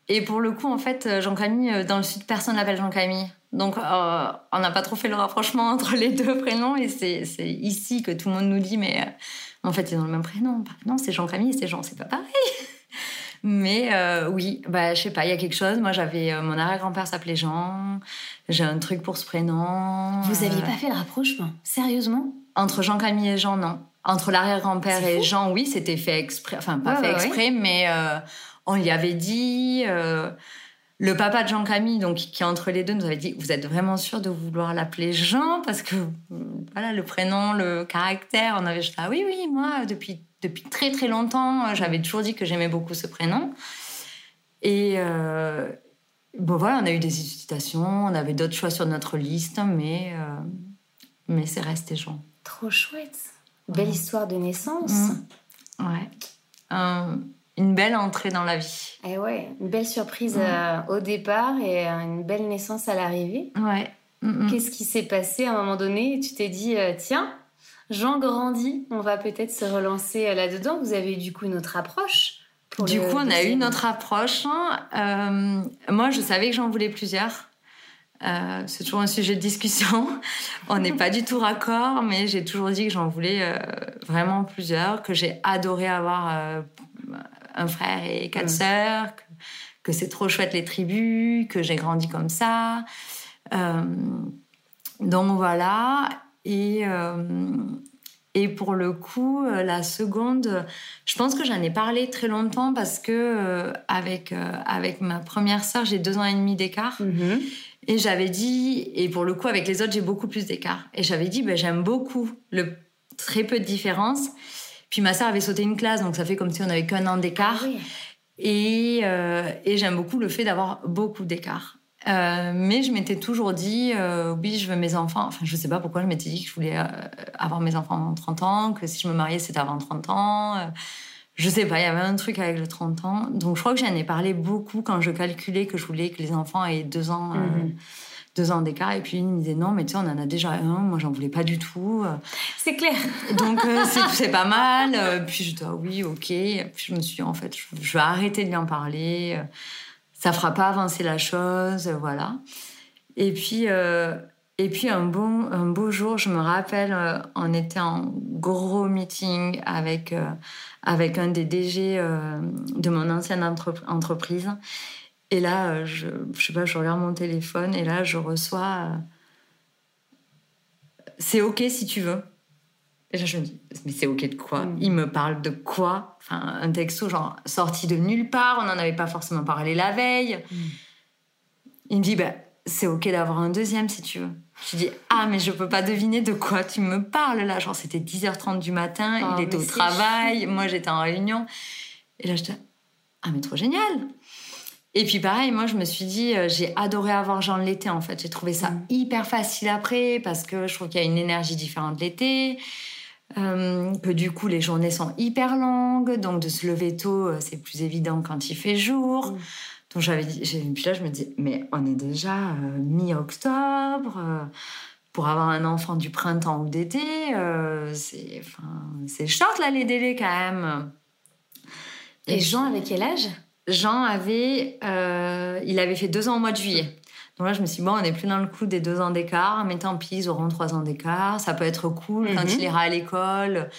Et pour le coup, en fait, euh, Jean-Camille, euh, dans le sud, personne l'appelle Jean-Camille. Donc, euh, on n'a pas trop fait le rapprochement entre les deux prénoms. Et c'est ici que tout le monde nous dit, mais euh, en fait, ils ont le même prénom. Bah, non, c'est Jean-Camille, c'est Jean, c'est pas pareil. Mais euh, oui, bah, je sais pas, il y a quelque chose. Moi, j'avais. mon arrière-grand-père s'appelait Jean. J'ai un truc pour ce prénom. Vous aviez pas fait le rapprochement Sérieusement? Entre Jean-Camille et Jean, non. Entre l'arrière-grand-père et. Jean, oui, c'était fait exprès. Enfin, pas Ouais, fait ouais, exprès, mais on lui avait dit. Euh, le papa de Jean-Camille, donc qui est entre les deux, nous avait dit Vous êtes vraiment sûr de vouloir l'appeler Jean? Parce que, euh, voilà, le prénom, le caractère, on avait juste Ah oui, oui, moi, depuis, depuis très très longtemps, euh, j'avais toujours dit que j'aimais beaucoup ce prénom. Et. euh, Bon voilà, on a eu des hésitations, on avait d'autres choix sur notre liste, mais, euh, mais c'est resté Jean. Trop chouette. Belle histoire de naissance. Mhm. Ouais. Un- une belle entrée dans la vie. Et ouais, une belle surprise Mhm. euh, au départ et euh, une belle naissance à l'arrivée. Ouais. Mhm. Qu'est-ce qui s'est passé à un moment donné Tu t'es dit, euh, tiens, Jean grandit, on va peut-être se relancer là-dedans. Vous avez eu du coup une autre approche Du coup, on a eu notre approche. hein. Moi, je savais que j'en voulais plusieurs. Euh, c'est toujours un sujet de discussion. On n'est pas du tout raccord, mais j'ai toujours dit que j'en voulais euh, vraiment plusieurs, que j'ai adoré avoir euh, un frère et quatre Mm. sœurs, que, que c'est trop chouette les tribus, que j'ai grandi comme ça. Euh, donc voilà. Et, euh, et pour le coup, euh, la seconde, je pense que j'en ai parlé très longtemps parce que euh, avec, avec ma première sœur, j'ai deux ans et demi d'écart. Mhm. Et j'avais dit, et pour le coup, avec les autres, j'ai beaucoup plus d'écart. Et j'avais dit, ben, j'aime beaucoup le très peu de différence. Puis ma sœur avait sauté une classe, donc ça fait comme si on avait qu'un an d'écart. Oui. Et, euh, et j'aime beaucoup le fait d'avoir beaucoup d'écart. Euh, mais je m'étais toujours dit, euh, oui, je veux mes enfants. Enfin, je sais pas pourquoi je m'étais dit que je voulais avoir mes enfants avant 30 ans, que si je me mariais, c'était avant 30 ans. Je sais pas, il y avait un truc avec le 30 ans. Donc, je crois que j'en ai parlé beaucoup quand je calculais que je voulais que les enfants aient deux ans, Mhm. Deux ans d'écart. Et puis, il me disait, non, mais tu sais, on en a déjà un. Moi, j'en voulais pas du tout. C'est clair. donc euh, c'est pas mal. Euh, puis je dis ah oui, ok. Puis je me suis dit en fait, je, je vais arrêter de lui en parler. Ça fera pas avancer la chose, euh, voilà. Et puis euh, et puis un bon un beau jour, je me rappelle, euh, on était en gros meeting avec avec un des DG de mon ancienne entrep- entreprise. Et là, euh, je, je sais pas, je regarde mon téléphone et là, je reçois. euh, c'est ok si tu veux. Et là, je me dis, mais c'est ok de quoi? Mm. Il me parle de quoi? Enfin, un texto, genre, sorti de nulle part, on n'en avait pas forcément parlé la veille. Mm. Il me dit, bah, c'est ok d'avoir un deuxième si tu veux. Je dis, ah, mais je peux pas deviner de quoi tu me parles là. Genre, c'était 10h30 du matin, Oh, il était mais au travail, chou. moi j'étais en réunion. Et là, je dis, ah, mais trop génial et puis pareil, moi je me suis dit, euh, j'ai adoré avoir Jean l'été en fait. J'ai trouvé ça Mm. hyper facile après parce que je trouve qu'il y a une énergie différente l'été. Euh, que du coup les journées sont hyper longues, donc de se lever tôt, euh, c'est plus évident quand il fait jour. Mm. Donc j'avais puis là je me dis, mais on est déjà euh, mi-octobre. pour avoir un enfant du printemps ou d'été, c'est enfin, c'est short là les délais quand même. Et Jean, avec quel âge? Jean avait, euh, il avait fait deux ans au mois de juillet. Donc là, je me suis dit, bon, on n'est plus dans le coup des deux ans d'écart, mais tant pis, ils auront trois ans d'écart. Ça peut être cool quand Mhm. il ira à l'école.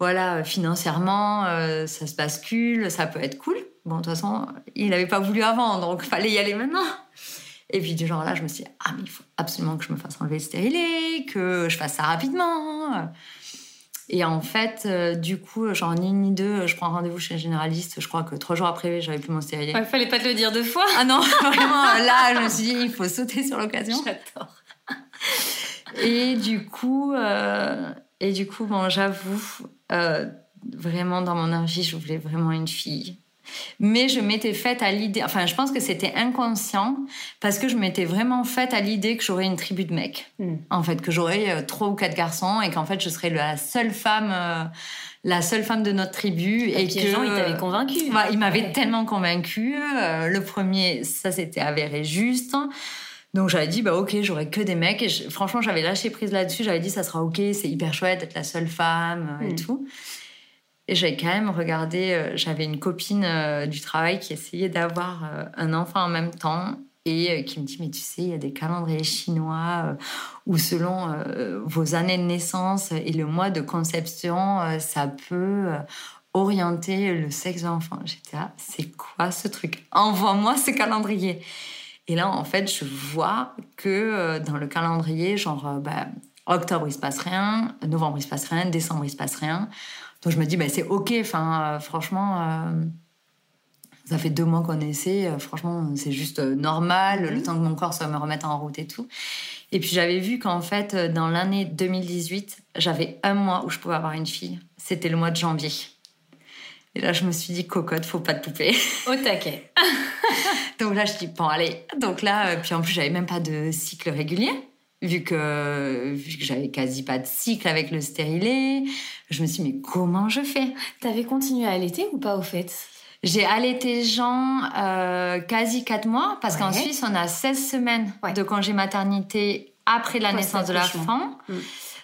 Voilà, financièrement, euh, ça se bascule, ça peut être cool. Bon, de toute façon, il n'avait pas voulu avant, donc fallait y aller maintenant. Et puis, du genre là, je me suis dit, ah, mais il faut absolument que je me fasse enlever le stérilet, que je fasse ça rapidement. Et en fait, euh, du coup, genre ni une ni deux, je prends rendez-vous chez le généraliste. Je crois que trois jours après, j'avais plus mon stérilet. Il fallait pas te le dire deux fois. Ah non, vraiment, là, je me suis dit, il faut sauter sur l'occasion. J'adore. Et du coup, euh, et du coup, bon, j'avoue, euh, vraiment dans mon envie, je voulais vraiment une fille. Mais je m'étais faite à l'idée, enfin, je pense que c'était inconscient parce que je m'étais vraiment faite à l'idée que j'aurais une tribu de mecs. Hmm. En fait, que j'aurais euh, trois ou quatre garçons et qu'en fait, je serais la seule femme, euh, la seule femme de notre tribu. Et, Et, puis que Jean, il t'avait convaincu. bah, il m'avait Ouais. tellement convaincue. Euh, le premier, ça s'était avéré juste. Donc j'avais dit, bah ok, j'aurais que des mecs. Et franchement, j'avais lâché prise là-dessus. J'avais dit, ça sera ok, c'est hyper chouette d'être la seule femme euh, et mm. tout. Et j'avais quand même regardé, euh, j'avais une copine euh, du travail qui essayait d'avoir un enfant en même temps et qui me dit, mais tu sais, il y a des calendriers chinois où selon vos années de naissance et le mois de conception, ça peut orienter le sexe de l'enfant. J'étais là, c'est quoi ce truc? Envoie-moi ce calendrier. Et là, en fait, je vois que euh, dans le calendrier, genre, euh, bah, octobre, il se passe rien, novembre, il se passe rien, décembre, il se passe rien. Donc je me dis, bah, c'est OK. Enfin, euh, franchement, ça fait deux mois qu'on essaie. franchement, c'est juste normal, le mhm. temps que mon corps soit me remettre en route et tout. Et puis j'avais vu qu'en fait, dans l'année 2018, j'avais un mois où je pouvais avoir une fille. C'était le mois de janvier. Et là, je me suis dit, cocotte, faut pas te couper. Au taquet. Donc là, je dis, bon, allez. Donc là, euh, puis en plus, j'avais même pas de cycle régulier. Vu que, vu que j'avais quasi pas de cycle avec le stérilet, je me suis dit, mais comment je fais? T'avais continué à allaiter ou pas au fait? J'ai allaité Jean euh, quasi 4 mois, parce qu'en Suisse, on a 16 semaines de congé maternité après la naissance de l'enfant. Mm.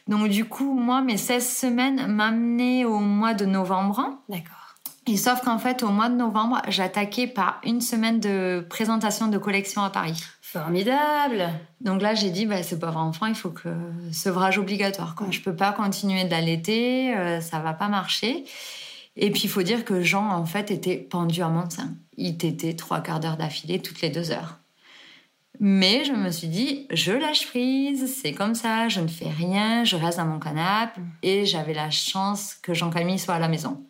Donc du coup, moi, mes 16 semaines m'amenaient au mois de novembre. D'accord. Et sauf qu'en fait, au mois de novembre, j'attaquais par une semaine de présentation de collection à Paris. Formidable Donc là, j'ai dit, bah, ce pauvre enfant, il faut que sevrage obligatoire. Quoi. Je peux pas continuer d'allaiter, euh, ça va pas marcher. Et puis, il faut dire que Jean, en fait, était pendu à mon sein. Il t'était trois quarts d'heure d'affilée toutes les deux heures. Mais je me suis dit, je lâche prise, c'est comme ça, je ne fais rien, je reste dans mon canapé. Et j'avais la chance que Jean-Camille soit à la maison.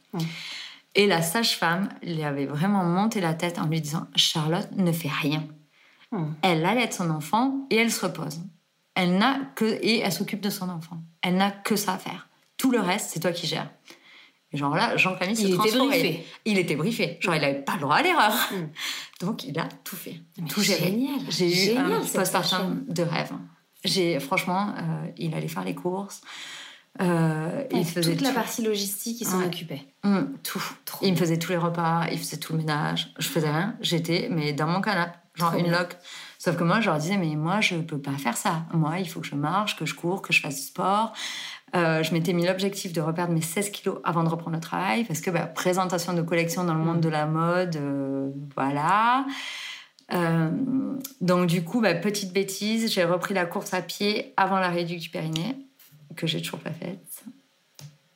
Et la sage-femme lui avait vraiment monté la tête en lui disant Charlotte ne fait rien. Hmm. Elle allait son enfant et elle se repose. Elle n'a que et elle s'occupe de son enfant. Elle n'a que ça à faire. Tout le reste, c'est toi qui gères. Genre là, se transformait. Il était briefé. Il était briefé. Genre, il n'avait pas le droit à l'erreur. Hmm. Donc, il a tout fait. tout géré. J'ai eu un postpartum de rêve. J'ai, franchement, euh, il allait faire les courses. Euh, il faisait toute la partie logistique, il s'en occupait. Mmh, tout. il me faisait tous les repas, il faisait tout le ménage. Je faisais rien. J'étais mais dans mon canapé, genre une loque. Sauf que moi, je leur disais mais moi, je peux pas faire ça. Moi, il faut que je marche, que je cours, que je fasse du sport. Euh, je m'étais mis l'objectif de reperdre mes 16 kilos avant de reprendre le travail parce que bah, présentation de collection dans le monde de la mode, euh, voilà. donc du coup, bah, petite bêtise, j'ai repris la course à pied avant la réduction du périnée que j'ai toujours pas faite.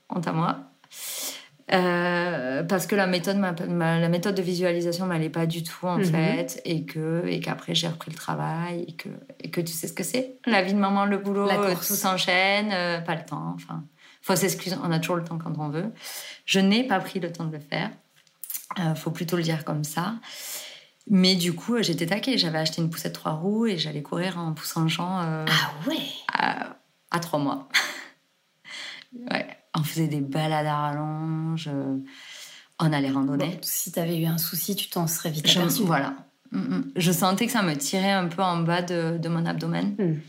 Honte à moi. Euh, parce que la méthode, la méthode de visualisation m'allait pas du tout en mhm. fait, et que et qu'après j'ai repris le travail et que et que tu sais ce que c'est, la vie de maman, le boulot, tout s'enchaîne, euh, pas le temps, enfin, faut s'excuser, on a toujours le temps quand on veut. Je n'ai pas pris le temps de le faire, euh, faut plutôt le dire comme ça. Mais du coup, j'étais taquée. J'avais acheté une poussette trois roues et j'allais courir en poussant Jean. ah ouais. À, à trois mois. Ouais, on faisait des balades à rallonge, euh, on allait randonner. si tu avais eu un souci, tu t'en serais vite aperçu. Voilà. Mm, mm. Je sentais que ça me tirait un peu en bas de, mon abdomen. Mm.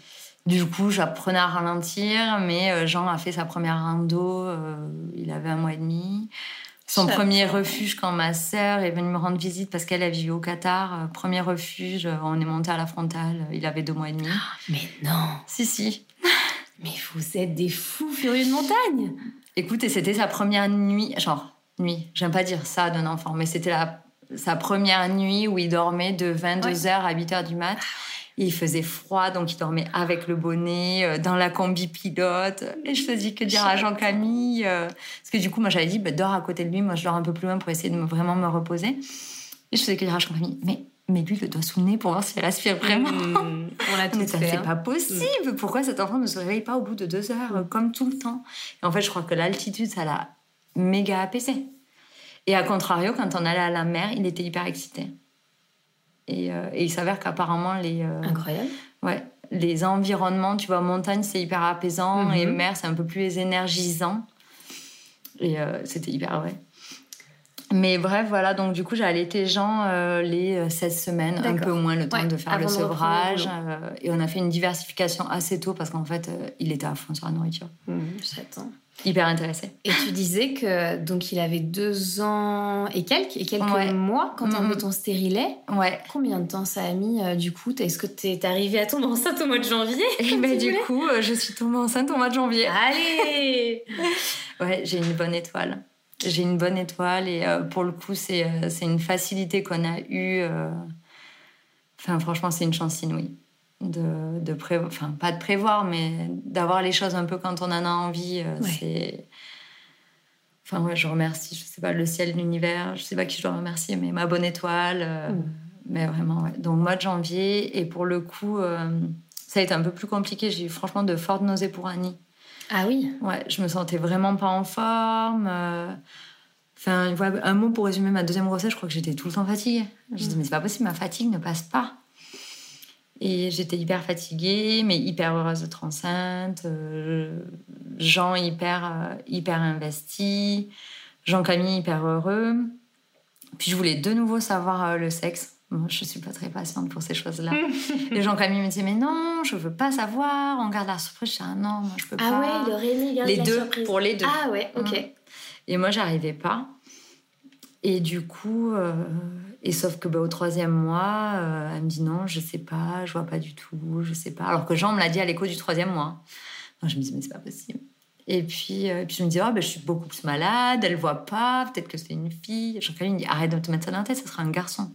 Du coup, j'apprenais à ralentir, mais euh, Jean a fait sa première rando, euh, il avait un mois et demi. Son premier refuge quand ma sœur est venue me rendre visite parce qu'elle a vécu au Qatar. premier refuge, on est monté à la frontale, il avait deux mois et demi. Mais non Si, si. Mais vous êtes des fous furieux de montagne Écoute, et c'était sa première nuit, genre, nuit, j'aime pas dire ça d'un enfant, mais c'était sa première nuit où il dormait de 22h à 8h du mat. Il faisait froid, donc il dormait avec le bonnet, euh, dans la combi pilote. Et je faisais que dire à Jean-Camille, euh, parce que du coup, moi j'avais dit, bah, dors à côté de lui, moi je dors un peu plus loin pour essayer de vraiment me reposer. Et je faisais que dire à Jean-Camille, mais mais lui, le doigt sous le nez pour voir s'il respire vraiment. Mmh, on l'a mais c'est pas possible. Pourquoi cet enfant ne se réveille pas au bout de deux heures, mmh. comme tout le temps? Et en fait, je crois que l'altitude, ça l'a méga apaisé. Et à contrario, quand on allait à la mer, il était hyper excité. Et, euh, il s'avère qu'apparemment, les. Euh, Incroyable. Ouais. Les environnements, tu vois, montagne, c'est hyper apaisant, et mer, c'est un peu plus énergisant. Et euh, c'était hyper vrai. Mais bref, voilà, donc du coup, j'ai allaité Jean euh, les 16 euh, semaines, un peu moins le temps de faire le sevrage. Euh, et on a fait une diversification assez tôt parce qu'en fait, il était à fond sur la nourriture. Mmh, hyper intéressée. Et tu disais que donc il avait deux ans et quelques, et quelques mois quand tu as ton stérilet. Ouais. Combien de temps ça a mis euh, du coup? Est-ce que tu es arrivée à tomber enceinte au mois de janvier Et ben, du coup, euh, je suis tombée enceinte au mois de janvier. Allez Ouais, j'ai une bonne étoile. J'ai une bonne étoile et euh, pour le coup, c'est une facilité qu'on a eue. Enfin, franchement, c'est une chance inouïe de, de enfin pas de prévoir, mais d'avoir les choses un peu quand on en a envie. Euh, c'est, enfin ouais, je remercie, je sais pas le ciel, l'univers, je sais pas qui je dois remercier, mais ma bonne étoile. Euh, mm. Mais vraiment, ouais. Donc mois de janvier et pour le coup, euh, ça a été un peu plus compliqué. J'ai eu franchement de fortes nausées pour Annie. Ah oui. Ouais, je me sentais vraiment pas en forme. Enfin, un mot pour résumer ma deuxième grossesse, je crois que j'étais tout le temps fatiguée. Je disais, mais c'est pas possible, ma fatigue ne passe pas. Et j'étais hyper fatiguée, mais hyper heureuse d'être enceinte. Euh, Jean hyper, euh, hyper investi. Jean-Camille hyper heureux. Puis je voulais de nouveau savoir euh, le sexe. Moi, je suis pas très patiente pour ces choses-là. et Jean-Camille me disait, mais non, je veux pas savoir, on garde la surprise. Je disais, ah non, moi je peux ah pas. Ah ouais, il aurait aimé garder les deux, Pour les deux. Ah ouais, ok. Et moi, j'arrivais pas. Et du coup, et sauf que bah, au troisième mois, euh, elle me dit non, je sais pas, je vois pas du tout, je sais pas. Alors que Jean me l'a dit à l'écho du troisième mois. je me dis mais c'est pas possible. Et puis, euh, puis je me dis oh, ben, je suis beaucoup plus malade, elle voit pas, peut-être que c'est une fille. jean me dit arrête de te mettre ça dans la tête, ça sera un garçon.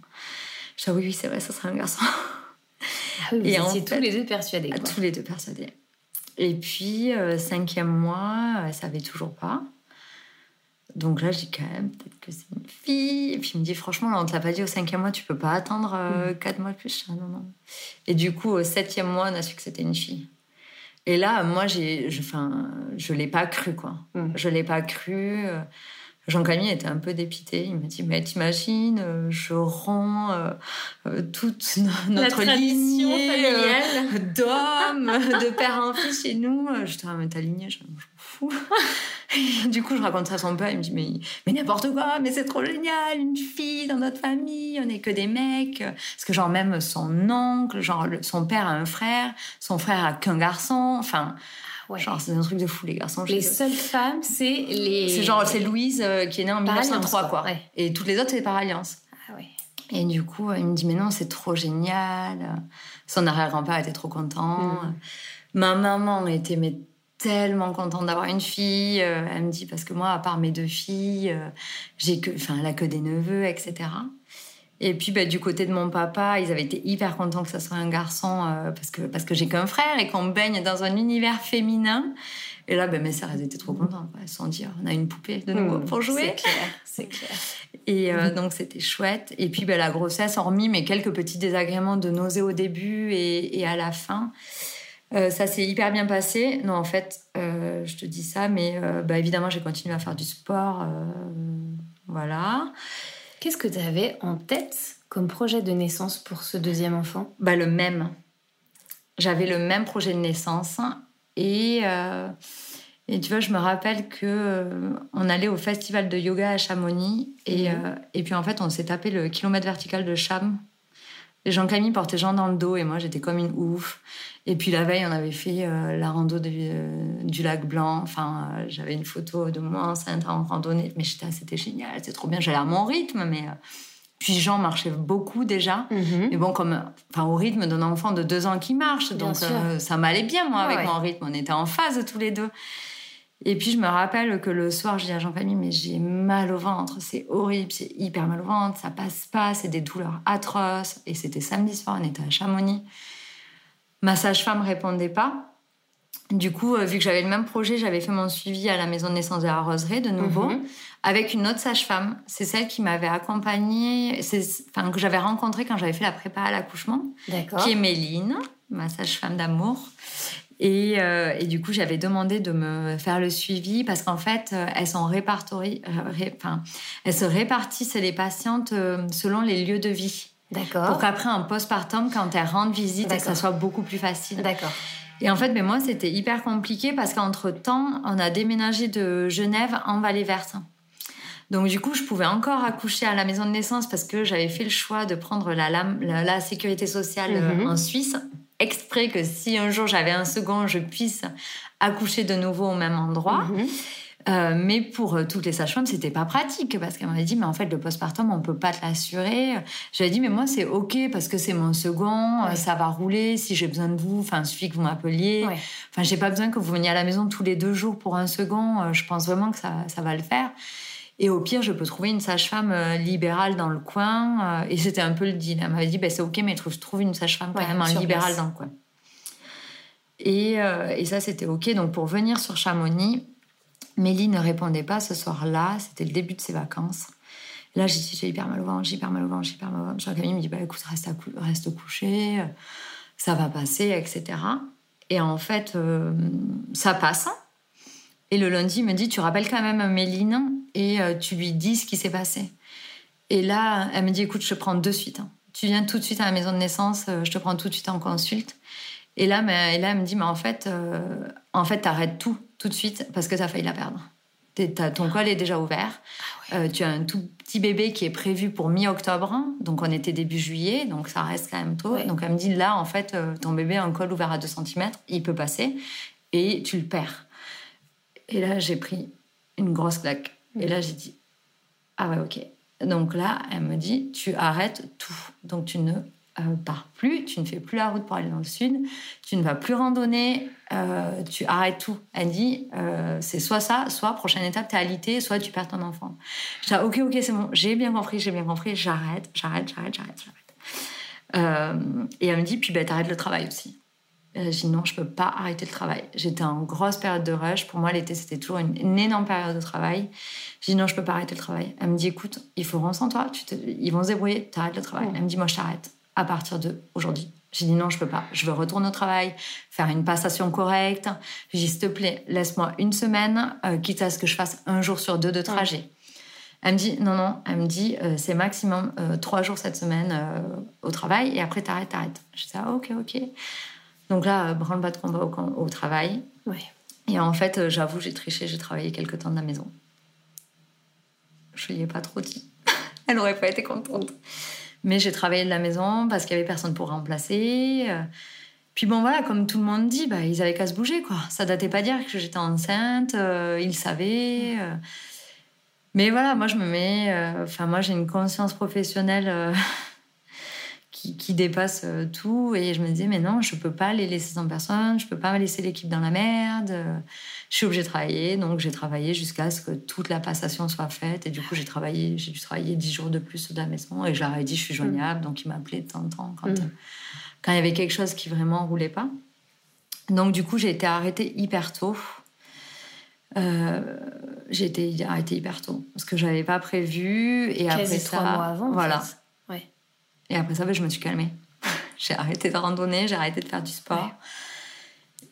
Je dis ah oui oui c'est vrai, ça sera un garçon. Ah oui, et vous tous les deux persuadés. Quoi. Tous les deux persuadés. Et puis euh, cinquième mois, elle savait toujours pas. Donc là, je dis quand même, peut-être que c'est une fille. Et puis il me dit, franchement, là, on ne te l'a pas dit au cinquième mois, tu peux pas attendre euh, mm. quatre mois de plus. non, non. Et du coup, au septième mois, on a su que c'était une fille. Et là, moi, j'ai, je, enfin, je l'ai pas cru, quoi. Mm. Je l'ai pas cru. Jean-Camille était un peu dépité. Il m'a dit Mais t'imagines, euh, je rends euh, toute notre lignée d'hommes, de père en fils chez nous. Je dis ah, mais ta lignée, je m'en fous. du coup, je raconte ça à son père. Il me dit Mais, mais n'importe quoi, mais c'est trop génial, une fille dans notre famille, on n'est que des mecs. Parce que, genre, même son oncle, genre, son père a un frère, son frère a qu'un garçon. Enfin. Ouais. Genre, c'est un truc de fou, les garçons. Les seules femmes, c'est les. C'est genre, c'est Louise euh, qui est née en 1903, quoi. Et toutes les autres, c'est par alliance. Ah ouais. Et du coup, il me dit, mais non, c'est trop génial. Son arrière-grand-père était trop content. Mm. Ma maman était mais tellement contente d'avoir une fille. Euh, elle me dit, parce que moi, à part mes deux filles, euh, j'ai que, enfin, elle a que des neveux, etc. Et puis, bah, du côté de mon papa, ils avaient été hyper contents que ça soit un garçon euh, parce que, parce que j'ai qu'un frère et qu'on baigne dans un univers féminin. Et là, bah, mes sœurs, elles étaient trop contentes. Elles se sont dit, oh, on a une poupée de nouveau pour jouer. C'est clair, c'est clair. Et euh, donc, c'était chouette. Et puis, bah, la grossesse, hormis mes quelques petits désagréments de nausée au début et, et à la fin, euh, ça s'est hyper bien passé. Non, en fait, je te dis ça, mais bah, évidemment, j'ai continué à faire du sport. voilà. Qu'est-ce que tu avais en tête comme projet de naissance pour ce deuxième enfant? Bah, Le même. J'avais le même projet de naissance. Et, euh, et tu vois, je me rappelle que euh, on allait au festival de yoga à Chamonix. Et, mhm. euh, et puis en fait, on s'est tapé le kilomètre vertical de Cham. Et Jean-Camille portait Jean dans le dos et moi, j'étais comme une ouf. Et puis la veille, on avait fait euh, la rando euh, du lac Blanc. Enfin, euh, j'avais une photo de moi enceinte en randonnée. Mais c'était génial, c'était trop bien. J'allais à mon rythme, mais. Puis Jean marchait beaucoup déjà. Mhm. Mais bon, comme, enfin, au rythme d'un enfant de deux ans qui marche. donc ça m'allait bien, moi, avec mon rythme. On était en phase tous les deux. Et puis je me rappelle que le soir, je dis à Jean-Camille, mais j'ai mal au ventre, c'est horrible, c'est hyper mal au ventre, ça passe pas, c'est des douleurs atroces. Et c'était samedi soir, on était à Chamonix. Ma sage-femme répondait pas. Du coup, euh, vu que j'avais le même projet, j'avais fait mon suivi à la maison de naissance de la Roseraie de nouveau, mhm. avec une autre sage-femme. C'est celle qui m'avait accompagnée, enfin que j'avais rencontrée quand j'avais fait la prépa à l'accouchement, qui est Méline, ma sage-femme d'amour. Et, euh, et, du coup, j'avais demandé de me faire le suivi parce qu'en fait, euh, elles sont enfin, elles se répartissent les patientes selon les lieux de vie. D'accord. Pour qu'après un postpartum, quand elle rende visite, ça soit beaucoup plus facile. D'accord. Et en fait, mais moi, c'était hyper compliqué parce qu'entre temps, on a déménagé de Genève en Vallée Verte. Donc du coup, je pouvais encore accoucher à la maison de naissance parce que j'avais fait le choix de prendre la, la, la sécurité sociale euh, mhm. en Suisse. Exprès que si un jour j'avais un second, je puisse accoucher de nouveau au même endroit. Mhm. Euh, mais pour euh, toutes les sages-femmes, c'était pas pratique parce qu'elle m'avait dit, mais en fait, le postpartum, on peut pas te l'assurer. J'avais dit, mais moi, c'est OK parce que c'est mon second, euh, ça va rouler. Si j'ai besoin de vous, enfin, il suffit que vous m'appeliez. Enfin, j'ai pas besoin que vous veniez à la maison tous les deux jours pour un second. Je pense vraiment que ça, ça va le faire. Et au pire, je peux trouver une sage-femme libérale dans le coin. et c'était un peu le deal. Elle m'avait dit, ben, c'est OK, mais trouve, trouve une sage-femme quand même en libéral dans le coin. Et, et ça, c'était OK. Donc, pour venir sur Chamonix, Mélie ne répondait pas ce soir-là, c'était le début de ses vacances. Là, j'ai dit, j'ai hyper mal au ventre, j'ai hyper mal au ventre, j'ai hyper mal au ventre. Camille me dit, bah écoute, reste, reste couché, ça va passer, etc. Et en fait, euh, ça passe. Et le lundi, il me dit, tu rappelles quand même Méline et euh, tu lui dis ce qui s'est passé. Et là, elle me dit, écoute, je te prends de suite. Hein. Tu viens tout de suite à la maison de naissance, euh, je te prends tout de suite en consulte. Et là, mais, là elle me dit, mais en fait, en fait, t'arrêtes tout tout de suite parce que tu as failli la perdre. ton col est déjà ouvert. Ah euh, tu as un tout petit bébé qui est prévu pour mi-octobre, donc on était début juillet, donc ça reste quand même tôt. Donc elle me dit là, en fait, euh, ton bébé a un col ouvert à 2 cm, il peut passer et tu le perds. Et là, j'ai pris une grosse claque. Et là, j'ai dit ah ouais, ok. Donc là, elle me dit tu arrêtes tout. Donc tu ne euh, pars plus, tu ne fais plus la route pour aller dans le sud, tu ne vas plus randonner, euh, tu arrêtes tout. Elle dit, euh, c'est soit ça, soit prochaine étape, t'es alité, soit tu perds ton enfant. Je dis, ok, ok, c'est bon, j'ai bien compris, j'ai bien compris, j'arrête, j'arrête, j'arrête, j'arrête, j'arrête. et elle me dit, puis ben, t'arrêtes le travail aussi. Je dis non, je peux pas arrêter le travail. J'étais en grosse période de rush. Pour moi, l'été, c'était toujours une, énorme période de travail. Je dis non, je peux pas arrêter le travail. Elle me dit écoute, il faut rendre sans toi. Tu ils vont se débrouiller. T'arrêtes le travail. Elle me dit moi, je t'arrête à partir de aujourd'hui. J'ai dit non, je peux pas. Je veux retourner au travail, faire une passation correcte. J'ai dit s'il te plaît, laisse-moi une semaine, euh, quitte à ce que je fasse un jour sur deux de trajet. Elle me dit non, non. Elle me dit euh, c'est maximum euh, trois jours cette semaine au travail et après t'arrêtes, t'arrêtes. Je dis ah ok, ok. Donc là, branle-bas de combat au, travail. Ouais. Et en fait, j'avoue, j'ai triché, j'ai travaillé quelques temps de la maison. Je lui ai pas trop dit. Elle n'aurait pas été contente. Mais j'ai travaillé de la maison parce qu'il y avait personne pour remplacer. Euh. Puis bon, voilà, comme tout le monde dit, bah, ils avaient qu'à se bouger, quoi. Ça datait pas dire que j'étais enceinte, euh, ils savaient. Euh. Mais voilà, moi, je me mets. Enfin, moi, j'ai une conscience professionnelle qui, qui, dépasse tout. Et je me disais, mais non, je peux pas les laisser sans personne, je peux pas laisser l'équipe dans la merde je suis obligée de travailler. Donc, j'ai travaillé jusqu'à ce que toute la passation soit faite. Et du coup, j'ai travaillé, j'ai dû travailler 10 jours de plus de la maison. Et je leur ai dit, je suis joignable. Donc, ils m'appelaient de temps en temps quand, mm. quand il y avait quelque chose qui vraiment roulait pas. Donc, du coup, j'ai été arrêtée hyper tôt. Euh, j'ai été arrêtée hyper tôt parce que je n'avais pas prévu. Et après ça, mois avant. Voilà. Et après ça, ben, je me suis calmée. j'ai arrêté de randonner, j'ai arrêté de faire du sport.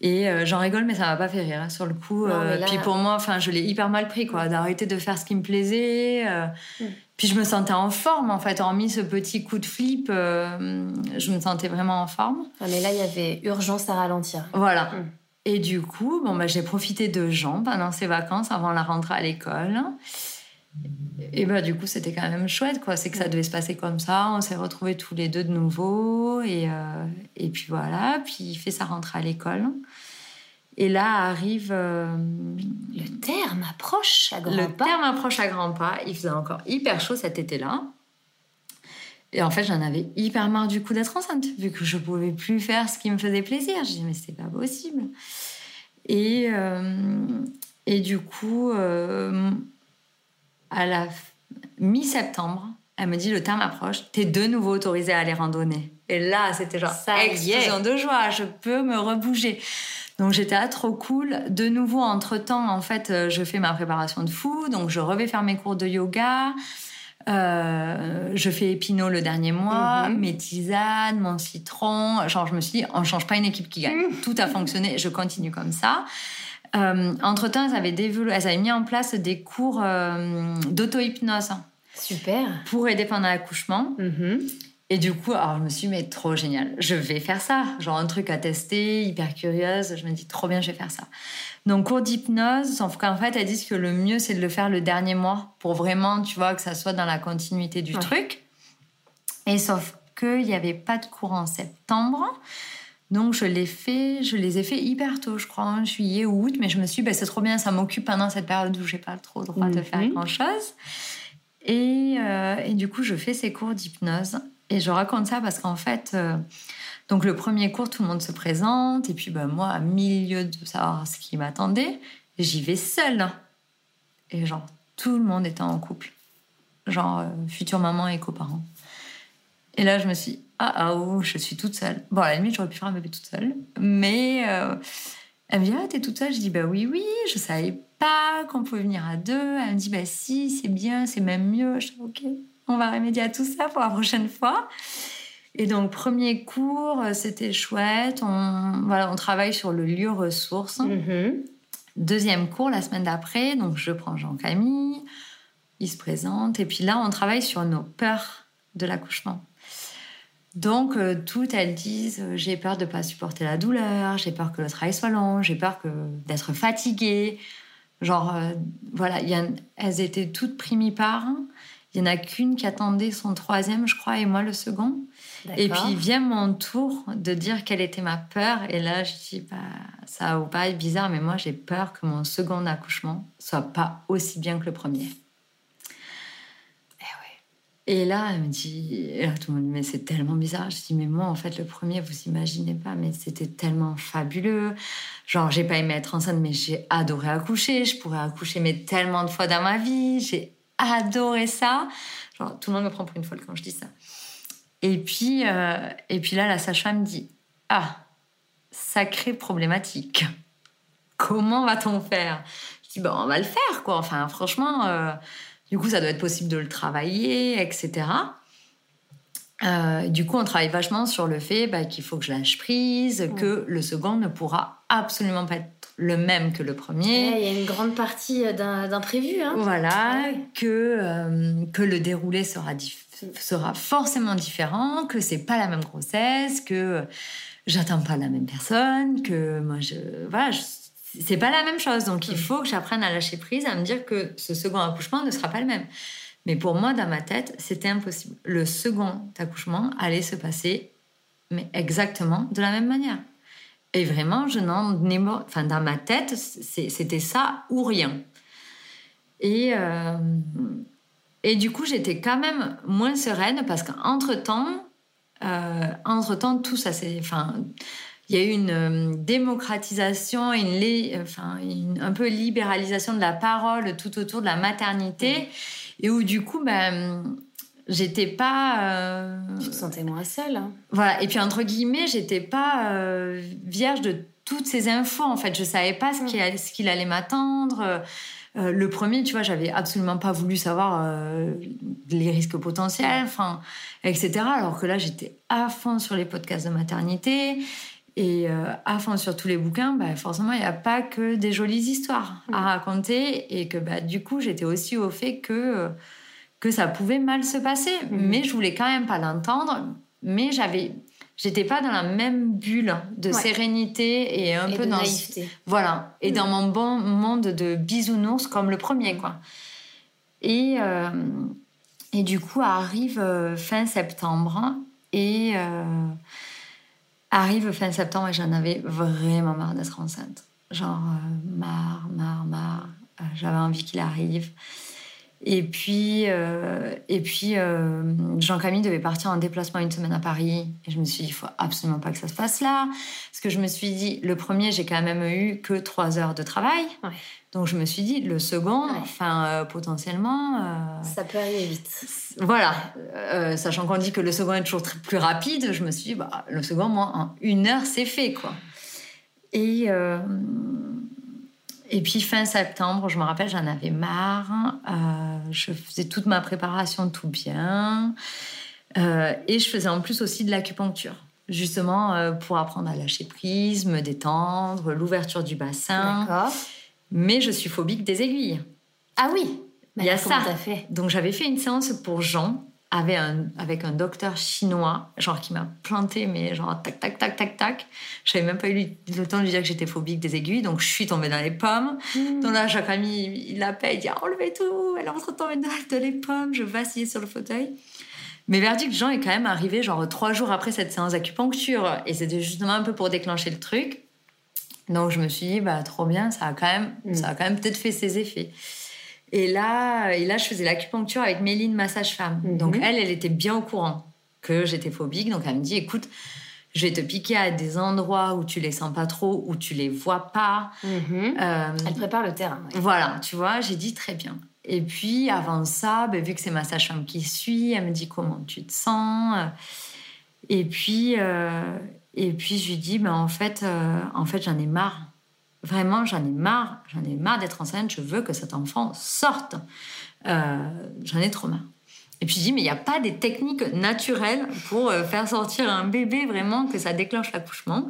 Et euh, j'en rigole, mais ça m'a pas fait rire hein, sur le coup. Euh, puis pour moi, enfin, je l'ai hyper mal pris, quoi, d'arrêter de faire ce qui me plaisait. Euh. Mm. Puis je me sentais en forme, en fait, hormis ce petit coup de flip, je me sentais vraiment en forme. Ah, mais là, il y avait urgence à ralentir. Voilà. Mm. Et du coup, bon, bah, j'ai profité de Jean pendant ces vacances avant la rentrée à l'école. Et bah, du coup, c'était quand même chouette, quoi. C'est que ça devait se passer comme ça. On s'est retrouvés tous les deux de nouveau. Et, euh, et puis voilà. Puis il fait sa rentrée à l'école. Et là arrive. Euh, le terme approche à grands pas. Le terme approche à grands pas. Il faisait encore hyper chaud cet été-là. Et en fait, j'en avais hyper marre du coup d'être enceinte, vu que je pouvais plus faire ce qui me faisait plaisir. Je dis, mais c'est pas possible. Et, euh, et du coup, à la mi-septembre, elle me dit le terme approche, t'es de nouveau autorisée à aller randonner. Et là, c'était genre Ça explosion de joie, je peux me rebouger. Donc j'étais à trop cool. De nouveau, entre temps, en fait, euh, je fais ma préparation de fou, donc je revais faire mes cours de yoga. Euh, je fais Épinot le dernier mois, mhm. mes tisanes, mon citron. Genre, je me suis dit, on change pas une équipe qui gagne. Mhm. Tout a fonctionné, je continue comme ça. Euh, entre-temps, elles avaient, mis en place des cours euh, d'auto-hypnose. Super. Pour aider pendant l'accouchement. Mm-hmm. Et du coup, alors, je me suis dit, mais trop génial, je vais faire ça. Genre un truc à tester, hyper curieuse. Je me dis, trop bien, je vais faire ça. Donc, cours d'hypnose, sauf qu'en fait, elles disent que le mieux, c'est de le faire le dernier mois pour vraiment, tu vois, que ça soit dans la continuité du truc. Et sauf qu'il n'y avait pas de cours en septembre. Donc je l'ai fait, je les ai fait hyper tôt, je crois, en juillet ou août, mais je me suis dit, bah, c'est trop bien, ça m'occupe pendant cette période où j'ai pas trop le droit de faire Mhm. grand chose. Et, euh, et du coup, je fais ces cours d'hypnose. Et je raconte ça parce qu'en fait, euh, donc le premier cours, tout le monde se présente. Et puis bah, moi, à milieu de savoir ce qui m'attendait, j'y vais seule. Et genre, tout le monde était en couple. Genre, euh, future maman et coparents. Et là, je me suis dit, ah, ah, oh, je suis toute seule. Bon, à la limite, j'aurais pu faire un bébé toute seule. Mais euh, elle me dit, ah, t'es toute seule? Je dis, bah oui, oui, je savais pas qu'on pouvait venir à deux. Elle me dit, bah si, c'est bien, c'est même mieux. Je dis, ok, on va remédier à tout ça pour la prochaine fois. Et donc, premier cours, euh, c'était chouette. On, voilà, on travaille sur le lieu ressource. Mhm. Deuxième cours, la semaine d'après, donc je prends Jean-Camille, il se présente, et puis là, on travaille sur nos peurs de l'accouchement. Donc, euh, toutes elles disent euh, j'ai peur de ne pas supporter la douleur, j'ai peur que le travail soit long, j'ai peur que d'être fatiguée. Genre, euh, voilà, y elles étaient toutes primipares. Il y en a qu'une qui attendait son troisième, je crois, et moi le second. Et puis vient mon tour de dire quelle était ma peur. Et là, je dis, bah, ça va vous paraître bizarre, mais moi, j'ai peur que mon second accouchement soit pas aussi bien que le premier. Et, là, elle me dit, tout le monde me dit, mais c'est tellement bizarre. Je dis, mais moi, en fait, le premier, vous imaginez pas, mais c'était tellement fabuleux. Genre, j'ai pas aimé être enceinte, mais j'ai adoré accoucher. Je pourrais accoucher, mais tellement de fois dans ma vie. J'ai adoré ça. Genre, tout le monde me prend pour une folle quand je dis ça. Et puis, euh, et puis là, la sage-femme dit Ah, sacrée problématique. Comment va-t-on faire? Je dis Bon, on va le faire, quoi. Enfin, franchement, euh, du coup, ça doit être possible de le travailler, etc. Euh, du coup, on travaille vachement sur le fait bah, qu'il faut que je lâche prise, que le second ne pourra absolument pas être le même que le premier. Il y a une grande partie euh, d'imprévu. Hein. Voilà, Ouais. que, euh, que le déroulé sera, dif- sera forcément différent, que c'est pas la même grossesse, que j'attends pas la même personne, que moi je. Voilà, je- c'est pas la même chose. Donc il faut que j'apprenne à lâcher prise, à me dire que ce second accouchement ne sera pas le même. Mais pour moi, dans ma tête, c'était impossible. Le second accouchement allait se passer, mais exactement de la même manière. Et vraiment, je n'en enfin dans ma tête, c'était ça ou rien. Et euh, et du coup, j'étais quand même moins sereine parce qu'entre temps, entre temps, tout ça, c'est, enfin, il y a eu une euh, démocratisation, une, lé- enfin, une- un peu libéralisation de la parole tout autour de la maternité, et où du coup, ben, j'étais pas. euh, Tu te sentais moins seule. hein. voilà. Et puis, entre guillemets, j'étais pas euh, vierge de toutes ces infos. En fait, je savais pas ce qu'il allait, ce qu'il allait m'attendre. Euh, le premier, tu vois, j'avais absolument pas voulu savoir les risques potentiels, enfin, etc. Alors que là, j'étais à fond sur les podcasts de maternité et euh, à fond sur tous les bouquins. Bah, forcément, il n'y a pas que des jolies histoires à raconter et que bah, du coup, j'étais aussi au fait que euh, que ça pouvait mal se passer, mais je voulais quand même pas l'entendre. Mais j'avais, j'étais pas dans la même bulle de Ouais. sérénité et un Et peu de dans naïveté. voilà, et dans mon bon monde de bisounours comme le premier, quoi. Et, euh, et du coup, arrive fin septembre, et euh, arrive fin septembre, et j'en avais vraiment marre d'être enceinte. Genre, euh, marre, marre, marre. Euh, J'avais envie qu'il arrive. Et puis, euh, et puis euh, Jean-Camille devait partir en déplacement une semaine à Paris. Et je me suis dit, il faut absolument pas que ça se passe là. Parce que je me suis dit, le premier, j'ai quand même eu que trois heures de travail. Ouais. Donc je me suis dit, le second, Ouais. enfin, euh, potentiellement. Ça peut arriver vite. voilà, sachant qu'on dit que le second est toujours plus rapide, je me suis dit, bah, le second, moi, en une heure, c'est fait, quoi. Et, et puis, fin septembre, je me rappelle, j'en avais marre. Euh, je faisais toute ma préparation tout bien. Euh, et je faisais en plus aussi de l'acupuncture, justement euh, pour apprendre à lâcher prise, me détendre, l'ouverture du bassin. D'accord. Mais je suis phobique des aiguilles. Ah oui. Il y a ça. fait? Donc j'avais fait une séance pour Jean avec un, avec un docteur chinois, genre qui m'a planté, mais genre tac, tac, tac, tac, tac. Je n'avais même pas eu le temps de lui dire que j'étais phobique des aiguilles, donc je suis tombée dans les pommes. Donc là, Jacques-Ami, il l'appelle, il dit enlevez tout, elle est en train de tomber dans, les pommes, je vacillais sur le fauteuil. Mais verdict, Jean est quand même arrivé genre trois jours après cette séance d'acupuncture. Et c'était justement un peu pour déclencher le truc. Donc je me suis dit, bah trop bien, ça a quand même, Mm. ça a quand même peut-être fait ses effets. Et là, et là, je faisais l'acupuncture avec Méline, ma sage-femme. Mhm. Donc elle, elle était bien au courant que j'étais phobique. Donc elle me dit, écoute, je vais te piquer à des endroits où tu les sens pas trop, où tu les vois pas. Mhm. Euh, Elle prépare le terrain. voilà, tu vois, j'ai dit très bien. Et puis avant ça, ben, vu que c'est ma sage-femme qui suit, elle me dit comment tu te sens? Et puis, euh, et puis je lui dis, ben, en fait, euh, en fait j'en ai marre. Vraiment, j'en ai marre. J'en ai marre d'être enceinte. Je veux que cet enfant sorte. Euh, j'en ai trop marre. Et puis je dis, mais il n'y a pas des techniques naturelles pour euh, faire sortir un bébé vraiment que ça déclenche l'accouchement.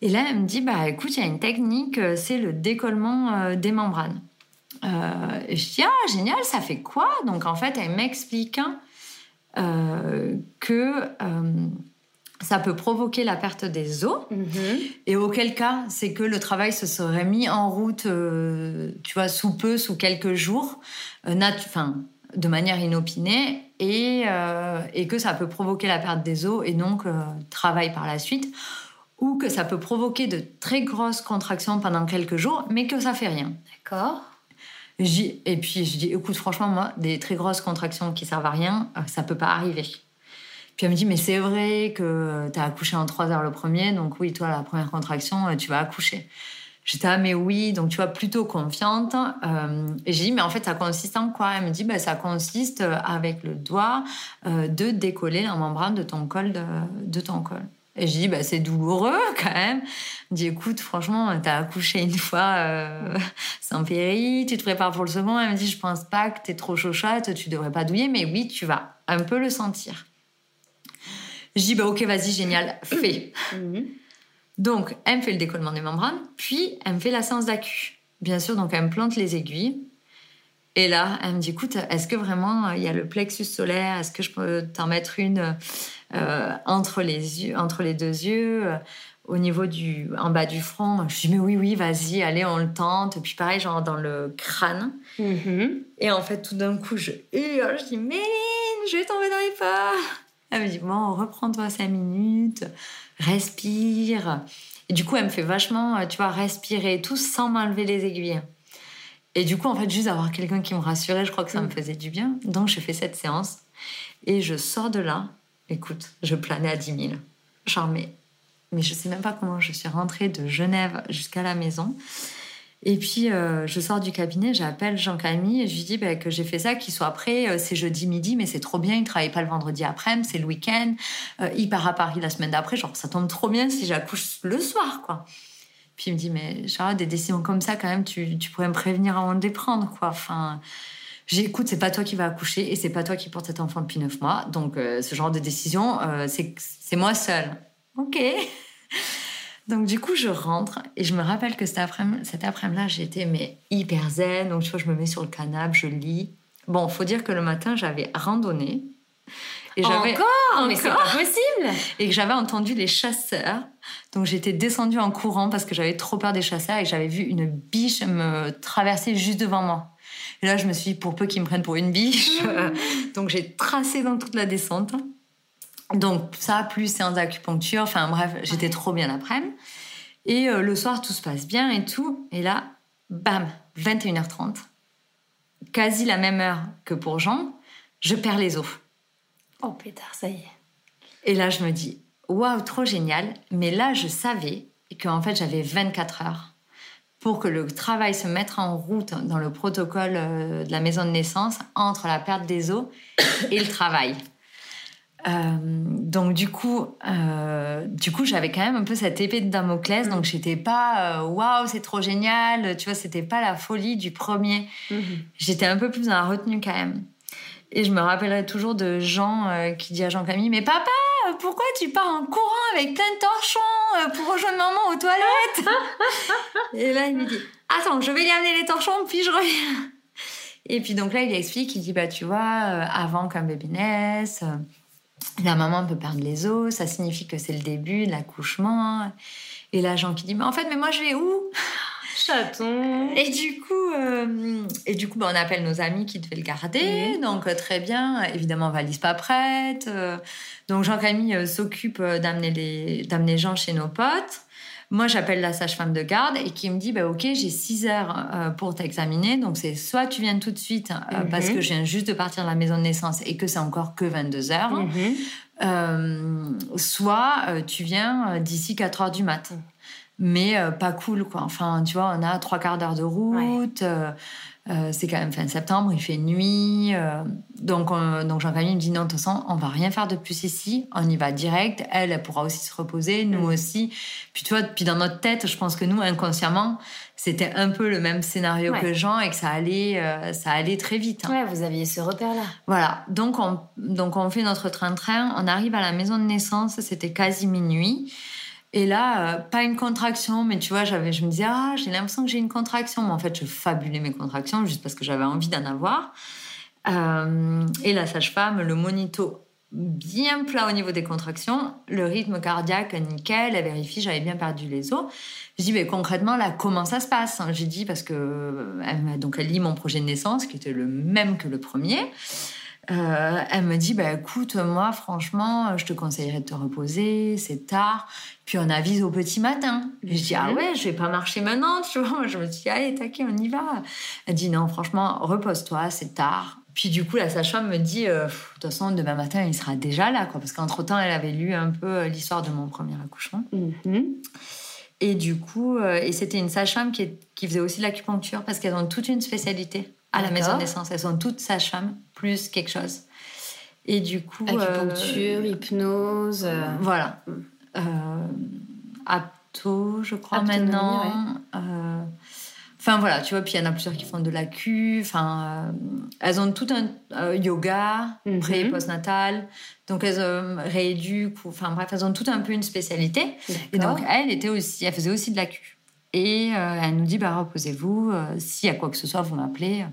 Et là, elle me dit, bah écoute, il y a une technique, euh, c'est le décollement des membranes. Euh, et je dis, ah génial, ça fait quoi? Donc en fait, elle m'explique euh, que ça peut provoquer la perte des os. Mhm. Et auquel cas, c'est que le travail se serait mis en route, euh, tu vois, sous peu, sous quelques jours, euh, enfin, de manière inopinée, et, euh, et que ça peut provoquer la perte des os et donc travail par la suite, ou que ça peut provoquer de très grosses contractions pendant quelques jours, mais que ça fait rien. D'accord. Et puis je dis, écoute, franchement, moi, des très grosses contractions qui servent à rien, ça peut pas arriver. Puis elle me dit, mais c'est vrai que tu as accouché en trois heures le premier, donc oui, toi, la première contraction, euh, tu vas accoucher. J'étais, ah, mais oui, donc tu vois, plutôt confiante. Euh, et j'ai dit, mais en fait, ça consiste en quoi? Elle me dit, bah, ça consiste euh, avec le doigt euh, de décoller la membrane de ton col. De, de ton col. Et j'ai dit, bah, c'est douloureux quand même. Me dit, écoute, franchement, t'as accouché une fois euh, sans péri, tu te prépares pour le second. Elle me dit, je pense pas que t'es trop chauchate, tu devrais pas douiller, mais oui, tu vas un peu le sentir. Je dis, bah ok, vas-y, génial, fais. Mhm. Donc, elle me fait le décollement des membranes, puis elle me fait la séance d'acu. Bien sûr, donc elle me plante les aiguilles. Et là, elle me dit, écoute, est-ce que vraiment euh, il y a le plexus solaire? Est-ce que je peux t'en mettre une euh, entre, les yeux, entre les deux yeux euh, au niveau du, en bas du front? Je dis, mais oui, oui, vas-y, allez, on le tente. Puis pareil, genre dans le crâne. Mhm. Et en fait, tout d'un coup, je hurle, je dis Méline, je vais tomber dans les pas. Elle me dit Bon, reprends-toi cinq minutes, respire. Et du coup, elle me fait vachement, euh, tu vois, respirer et tout sans m'enlever les aiguilles. Et du coup, en fait, juste avoir quelqu'un qui me rassurait, je crois que ça me faisait du bien. Donc, je fais cette séance et je sors de là. Écoute, je planais à 10 000. Genre, mais, mais je sais même pas comment je suis rentrée de Genève jusqu'à la maison. Et puis, euh, je sors du cabinet, j'appelle Jean-Camille et je lui dis bah, que j'ai fait ça, qu'il soit prêt. Euh, c'est jeudi midi, mais c'est trop bien. Il travaille pas le vendredi après, c'est le week-end. Euh, il part à Paris la semaine d'après. Genre, ça tombe trop bien si j'accouche le soir, quoi. Puis il me dit, mais Charlotte, des décisions comme ça, quand même, tu, tu pourrais me prévenir avant de les prendre, quoi. Enfin, j'écoute, c'est pas toi qui vas accoucher et c'est pas toi qui porte cet enfant depuis neuf mois. Donc, ce genre de décision, c'est moi seule. Ok. Donc du coup, je rentre et je me rappelle que cet après-midi, cet après-midi-là, j'étais mais hyper zen. Donc tu vois, je me mets sur le canapé, je lis. Bon, faut dire que le matin, j'avais randonné. Et j'avais Encore? Mais c'est Encore pas possible et que j'avais entendu les chasseurs. Donc j'étais descendue en courant parce que j'avais trop peur des chasseurs et j'avais vu une biche me traverser juste devant moi. Et là, je me suis dit, pour peu qu'ils me prennent pour une biche. Donc j'ai tracé dans toute la descente. Donc ça, plus séance d'acupuncture. Enfin bref, j'étais trop bien l'après-midi. Et euh, le soir, tout se passe bien et tout. Et là, bam, 21h30. Quasi la même heure que pour Jean, je perds les os. Oh pétard, ça y est. Et là, je me dis, waouh, trop génial. Mais là, je savais qu'en fait, j'avais 24 heures pour que le travail se mette en route dans le protocole euh, de la maison de naissance entre la perte des os et le travail. Euh, donc du coup, euh, du coup, j'avais quand même un peu cette épée de Damoclès. Donc j'étais pas, euh, waouh, c'est trop génial. Tu vois, c'était pas la folie du premier. Mhm. J'étais un peu plus dans la retenue quand même. Et je me rappellerai toujours de Jean euh, qui dit à Jean-Camille Mais papa, pourquoi tu pars en courant avec plein de torchons euh, pour rejoindre maman aux toilettes? Et là, il me dit Attends, je vais lui amener les torchons, puis je reviens. Et puis donc là, il explique Il dit Bah, tu vois, euh, avant qu'un bébé naisse, la maman peut perdre les os, ça signifie que c'est le début de l'accouchement. Et Jean qui dit Mais en fait, mais moi, je vais où? Chaton. Et du coup, euh, et du coup bah, on appelle nos amis qui devaient le garder. Donc, euh, très bien. Évidemment, valise pas prête. euh, donc, Jean-Camille euh, s'occupe d'amener les, d'amener Jean chez nos potes. Moi, j'appelle la sage-femme de garde et qui me dit bah, Ok, j'ai 6 heures euh, pour t'examiner. Donc, c'est soit tu viens tout de suite euh, Mhm. parce que je viens juste de partir de la maison de naissance et que c'est encore que 22 heures. Mhm. Euh, soit tu viens d'ici 4 heures du mat. Mais euh, pas cool, quoi. Enfin, tu vois, on a trois quarts d'heure de route. Euh, c'est quand même fin septembre, il fait nuit. euh, donc, on- donc Jean-Camille me dit non, de toute façon, on va rien faire de plus ici. On y va direct. Elle, elle pourra aussi se reposer, nous Mm. aussi. Puis tu vois, puis dans notre tête, je pense que nous, inconsciemment, c'était un peu le même scénario Ouais. que Jean et que ça allait, euh, ça allait très vite. hein. Ouais, vous aviez ce repère-là. Voilà, donc on, donc on fait notre train-train, on arrive à la maison de naissance, c'était quasi minuit. Et là, euh, pas une contraction, mais tu vois, je me disais, ah, j'ai l'impression que j'ai une contraction. Mais en fait, je fabulais mes contractions juste parce que j'avais envie d'en avoir. Euh, et la sage-femme, le monito bien plat au niveau des contractions, le rythme cardiaque nickel, elle vérifie, j'avais bien perdu les os. Je dis, mais concrètement, là, comment ça se passe J'ai dit, parce que euh, donc elle lit mon projet de naissance, qui était le même que le premier. Euh, elle me dit, bah, écoute, moi, franchement, je te conseillerais de te reposer, c'est tard. Puis on avise au petit matin. Et je dis, ah ouais, je vais pas marcher maintenant, tu vois. Moi, je me dis, allez, t'inquiète, on y va. Elle dit, non, franchement, repose-toi, c'est tard. Puis du coup, la sage-femme me dit, euh, de toute façon, demain matin, il sera déjà là, quoi. Parce qu'entre-temps, elle avait lu un peu euh, l'histoire de mon premier accouchement. Mhm. Et du coup, euh, et c'était une sage-femme qui, qui faisait aussi l'acupuncture parce qu'elles ont toute une spécialité à la maison de naissance. Elles sont toutes sages-femmes, plus quelque chose. Et du coup. Acupuncture, euh, hypnose. euh, voilà. Euh, apto, je crois, Aptonomie, maintenant. Euh, Enfin voilà, tu vois, puis il y en a plusieurs qui font de l'acu. Enfin, euh, elles ont tout un yoga, Mhm. pré et postnatal. Donc elles rééduquent. Enfin bref, elles ont tout un peu une spécialité. Et donc, elle était aussi, elle faisait aussi de la Q. Et euh, elle nous dit, bah, reposez-vous. euh, S'il y a quoi que ce soit, vous m'appelez.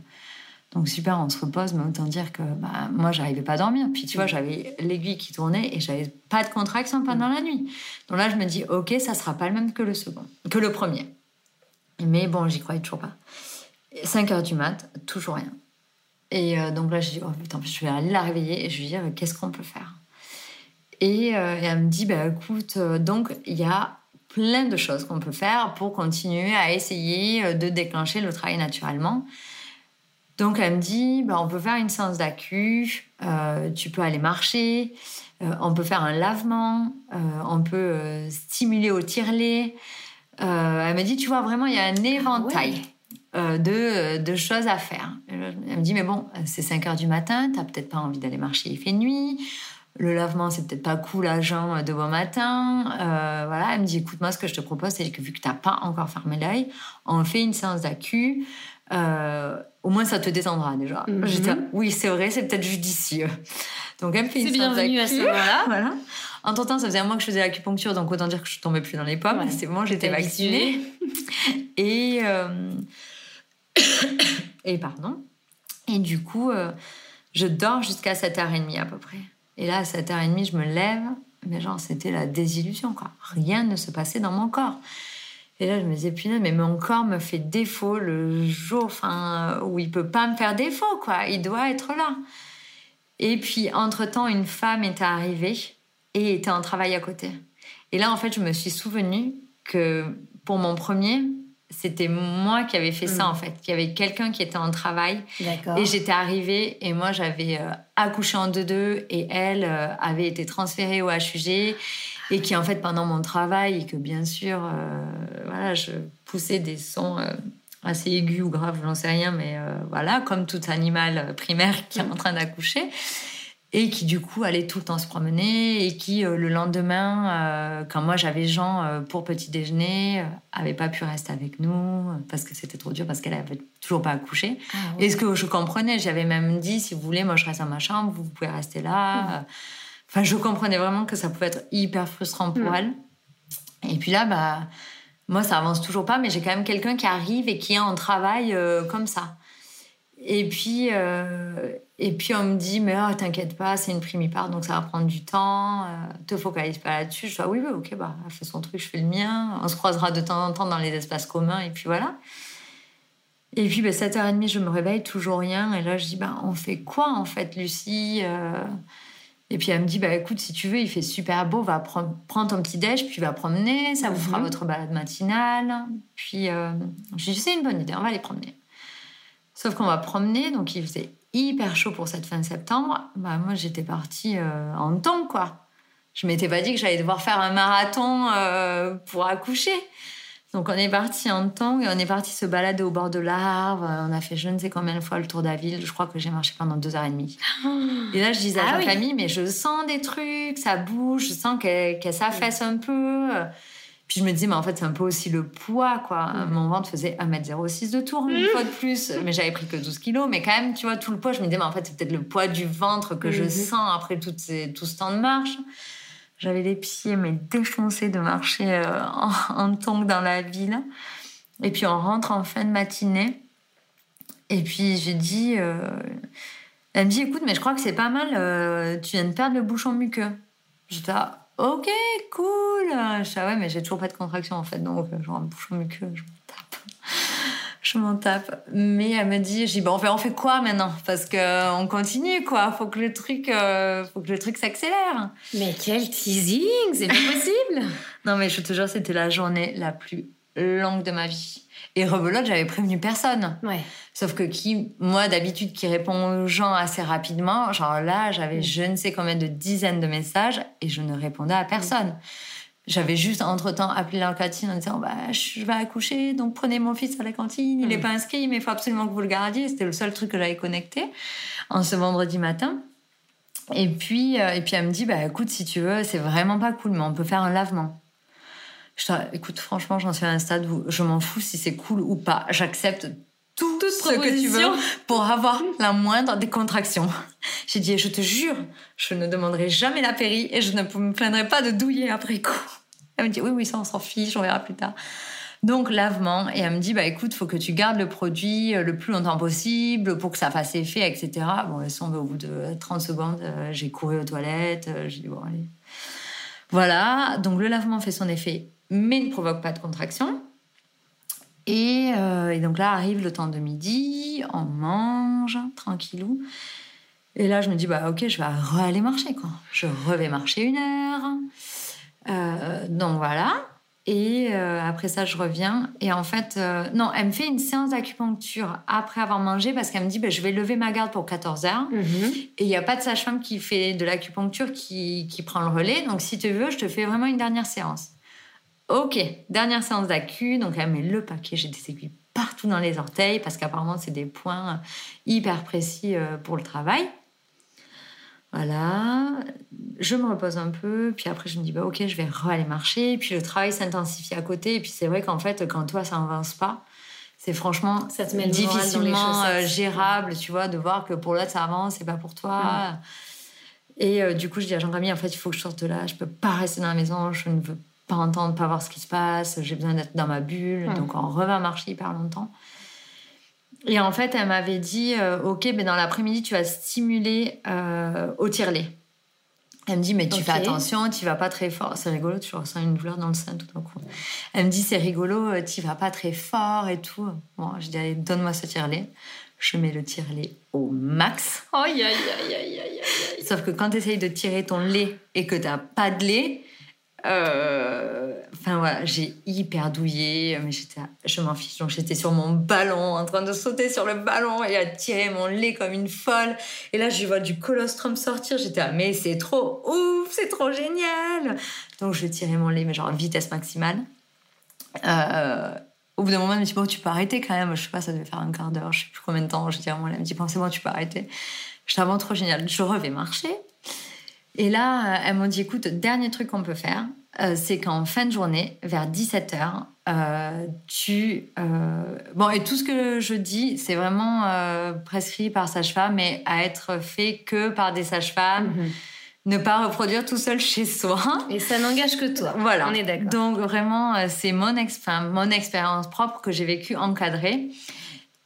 Donc, super, on se repose. Mais autant dire que bah, moi, j'arrivais pas à dormir. Puis, tu vois, j'avais l'aiguille qui tournait et j'avais pas de contraction pendant la nuit. Donc là, je me dis, OK, ça sera pas le même que le second, que le premier. Mais bon, j'y croyais toujours pas. 5 heures du mat, toujours rien. Et euh, donc là, je dis, oh putain, je vais aller la réveiller et je lui dire, qu'est-ce qu'on peut faire? Et, elle me dit, bah, écoute, donc il y a plein de choses qu'on peut faire pour continuer à essayer euh, de déclencher le travail naturellement. Donc elle me dit, bah, on peut faire une séance d'acu, euh, tu peux aller marcher, euh, on peut faire un lavement, euh, on peut stimuler au tire-lait. Euh, elle me dit, tu vois, vraiment, il y a un éventail ouais. de, de choses à faire. Elle me dit, mais bon, c'est 5 heures du matin, t'as peut-être pas envie d'aller marcher, il fait nuit. Le lavement, c'est peut-être pas cool à jeun de bon matin. Euh, voilà, elle me dit, écoute, moi, ce que je te propose, c'est que vu que t'as pas encore fermé l'œil, on fait une séance d'acu. Euh, au moins, ça te détendra déjà. J'étais, là, oui, c'est vrai, c'est peut-être judicieux. Donc, elle me fait une séance bienvenu à ce moment-là. Voilà. Entre temps, ça faisait un mois que je faisais l'acupuncture, donc autant dire que je tombais plus dans les pommes. Ouais. C'est bon, j'étais vaccinée. Et, euh, et pardon. Et du coup, euh, je dors jusqu'à 7h30 à peu près. Et là, à 7h30, je me lève. Mais genre, c'était la désillusion, quoi. Rien ne se passait dans mon corps. Et là, je me disais, punaise, mais mon corps me fait défaut le jour enfin, où il peut pas me faire défaut, quoi. Il doit être là. Et puis, entre-temps, une femme était arrivée et était en travail à côté. Et là, en fait, je me suis souvenu que pour mon premier, c'était moi qui avais fait ça, Mm. en fait. Qu'il y avait quelqu'un qui était en travail. Et j'étais arrivée et moi, j'avais euh, accouché en deux-deux et elle euh, avait été transférée au HUG. Et qui, en fait, pendant mon travail, et que bien sûr, euh, voilà, je poussais des sons assez aigus ou graves, j'en sais rien, mais voilà, comme tout animal primaire qui est en train d'accoucher et qui du coup allait tout le temps se promener et qui euh, le lendemain, euh, quand moi j'avais Jean euh, pour petit déjeuner, avait pas pu rester avec nous parce que c'était trop dur parce qu'elle avait toujours pas accouché. Ah, ouais. Et ce que je comprenais, j'avais même dit si vous voulez, moi je reste dans ma chambre, vous pouvez rester là. Mmh. Enfin, je comprenais vraiment que ça pouvait être hyper frustrant pour Mm. elle. Et puis là, bah, moi ça avance toujours pas, mais j'ai quand même quelqu'un qui arrive et qui est en travail comme ça. Et puis, euh, et puis on me dit, mais ah, t'inquiète pas, c'est une primipare, donc ça va prendre du temps. Euh, te focalise pas là-dessus. Je dis, ah oui, oui, ok, bah, elle fait son truc, je fais le mien. On se croisera de temps en temps dans les espaces communs, et puis voilà. Et puis, bah, 7h30, je me réveille, toujours rien. Et là, je dis, bah, on fait quoi, en fait, Lucie euh? Et puis, elle me dit, bah, écoute, si tu veux, il fait super beau, va prendre prends ton petit déj, puis va promener, ça vous fera Mhm. votre balade matinale. Puis, euh, je dis, c'est une bonne idée, on va aller promener. Sauf qu'on va promener, donc il faisait hyper chaud pour cette fin de septembre. Bah, moi, j'étais partie euh, en temps, quoi. Je m'étais pas dit que j'allais devoir faire un marathon euh, pour accoucher. Donc, on est parti en temps et on est parti se balader au bord de l'arbre. On a fait je ne sais combien de fois le tour de la ville. Je crois que j'ai marché pendant deux heures et demie. Et là, je disais à Ah ma oui. famille, mais je sens des trucs, ça bouge, je sens qu'elle qu'elle s'affaisse un peu. Puis je me dis, mais en fait, c'est un peu aussi le poids, quoi. Mm. Mon ventre faisait 1m06 de tour, une fois de plus. Mais j'avais pris que 12 kilos. Mais quand même, tu vois, tout le poids, je me disais, mais en fait, c'est peut-être le poids du ventre que je Mhm. sens après ces- tout ce temps de marche. J'avais les pieds, mais défoncés de marcher euh, en, en tongs dans la ville. Et puis, on rentre en fin de matinée. Et puis, j'ai dit... euh, Elle me dit, écoute, mais je crois que c'est pas mal. euh, tu viens de perdre le bouchon muqueux. J'étais là, ok, cool. Je ah ouais, mais j'ai toujours pas de contraction en fait, donc euh, genre un bouchon muqueux, je m'en tape. Je m'en tape. Mais elle me dit, j'ai dit, bon, on fait, on fait quoi maintenant? Parce que euh, on continue, quoi. Faut que le truc, euh, faut que le truc s'accélère. Mais quel teasing C'est pas possible Non, mais je te jure, c'était la journée la plus longue de ma vie. Et rebelote, j'avais prévenu personne. Ouais. Sauf que qui, moi d'habitude, qui répond aux gens assez rapidement, genre là, j'avais je ne sais combien de dizaines de messages et je ne répondais à personne. J'avais juste entre-temps appelé la cantine en disant bah, je vais accoucher, donc prenez mon fils à la cantine, il n'est Mm. pas inscrit, mais il faut absolument que vous le gardiez. C'était le seul truc que j'avais connecté en ce vendredi matin. Et puis, euh, et puis elle me dit bah écoute, si tu veux, c'est vraiment pas cool, mais on peut faire un lavement. Je dis, écoute, franchement, j'en suis à un stade où je m'en fous si c'est cool ou pas. J'accepte tout Toute ce que tu veux pour avoir la moindre des contractions. J'ai dit, je te jure, je ne demanderai jamais la péri et je ne me plaindrai pas de douiller après coup. Elle me dit, oui, oui, ça, on s'en fiche, on verra plus tard. Donc, lavement. Et elle me dit, bah écoute, faut que tu gardes le produit euh, le plus longtemps possible pour que ça fasse effet, etc. Bon, elles sont au bout de 30 secondes, euh, j'ai couru aux toilettes. euh, J'ai dit, bon, allez. Voilà. Donc, le lavement fait son effet, mais ne provoque pas de contraction. Et, euh, et donc là arrive le temps de midi, on mange tranquillou. Et là, je me dis, bah ok, je vais aller marcher, quoi. Je revais marcher une heure. Euh, donc voilà. Et euh, après ça, je reviens. Et en fait, non, elle me fait une séance d'acupuncture après avoir mangé parce qu'elle me dit, bah, je vais lever ma garde pour 14 heures. Mhm. Et il n'y a pas de sage-femme qui fait de l'acupuncture qui, qui prend le relais. Donc, si tu veux, je te fais vraiment une dernière séance. Ok, dernière séance d'acu. Donc, elle met le paquet. J'ai des aiguilles partout dans les orteils parce qu'apparemment, c'est des points hyper précis euh, pour le travail. Voilà, je me repose un peu, puis après je me dis bah ok je vais aller marcher, puis le travail s'intensifie à côté, et puis c'est vrai qu'en fait quand toi ça avance pas, c'est franchement Ça te met les difficilement euh, gérable, tu vois, de voir que pour l'autre ça avance, c'est pas pour toi. Et euh, du coup je dis à Jean-Camille en fait il faut que je sorte de là, je peux pas rester dans la maison, je ne veux pas entendre, pas voir ce qui se passe, j'ai besoin d'être dans ma bulle, Mm. donc on revint marcher hyper longtemps. Et en fait, elle m'avait dit, euh, ok, ben dans l'après-midi, tu vas stimuler euh, au tire-lait. Elle me dit, mais tu fais attention, tu vas pas très fort. C'est rigolo, tu ressens une douleur dans le sein tout d'un coup. Elle me dit, c'est rigolo, euh, tu vas pas très fort et tout. Bon, je dis, allez, donne-moi ce tire-lait. Je mets le tire-lait au max. Aïe, aïe, aïe, aïe, aïe, aïe. Sauf que quand tu essayes de tirer ton lait et que t'as pas de lait, euh, enfin voilà, j'ai hyper douillé, mais j'étais, je m'en fiche. Donc j'étais sur mon ballon, en train de sauter sur le ballon et à tirer mon lait comme une folle. Et là, je vois du colostrum sortir. J'étais, ah, mais c'est trop ouf, c'est trop génial. Donc je tirais mon lait, mais genre vitesse maximale. Euh, au bout d'un moment, elle me dit, bon, tu peux arrêter quand même. Je sais pas, ça devait faire un quart d'heure, je sais plus combien de temps. Je tirais mon lait. Elle me dit, bon, c'est bon, tu peux arrêter. J'étais vraiment trop génial. Je revais marcher. Et là, euh, elles m'ont dit, écoute, dernier truc qu'on peut faire, euh, c'est qu'en fin de journée, vers 17h, euh, tu... euh, Bon, et tout ce que je dis, c'est vraiment prescrit par sage-femme, mais à être fait que par des sages-femmes. Mhm. Ne pas reproduire tout seul chez soi. Et ça n'engage que toi. Voilà. On est d'accord. Donc vraiment, c'est mon, mon expérience propre que j'ai vécue encadrée.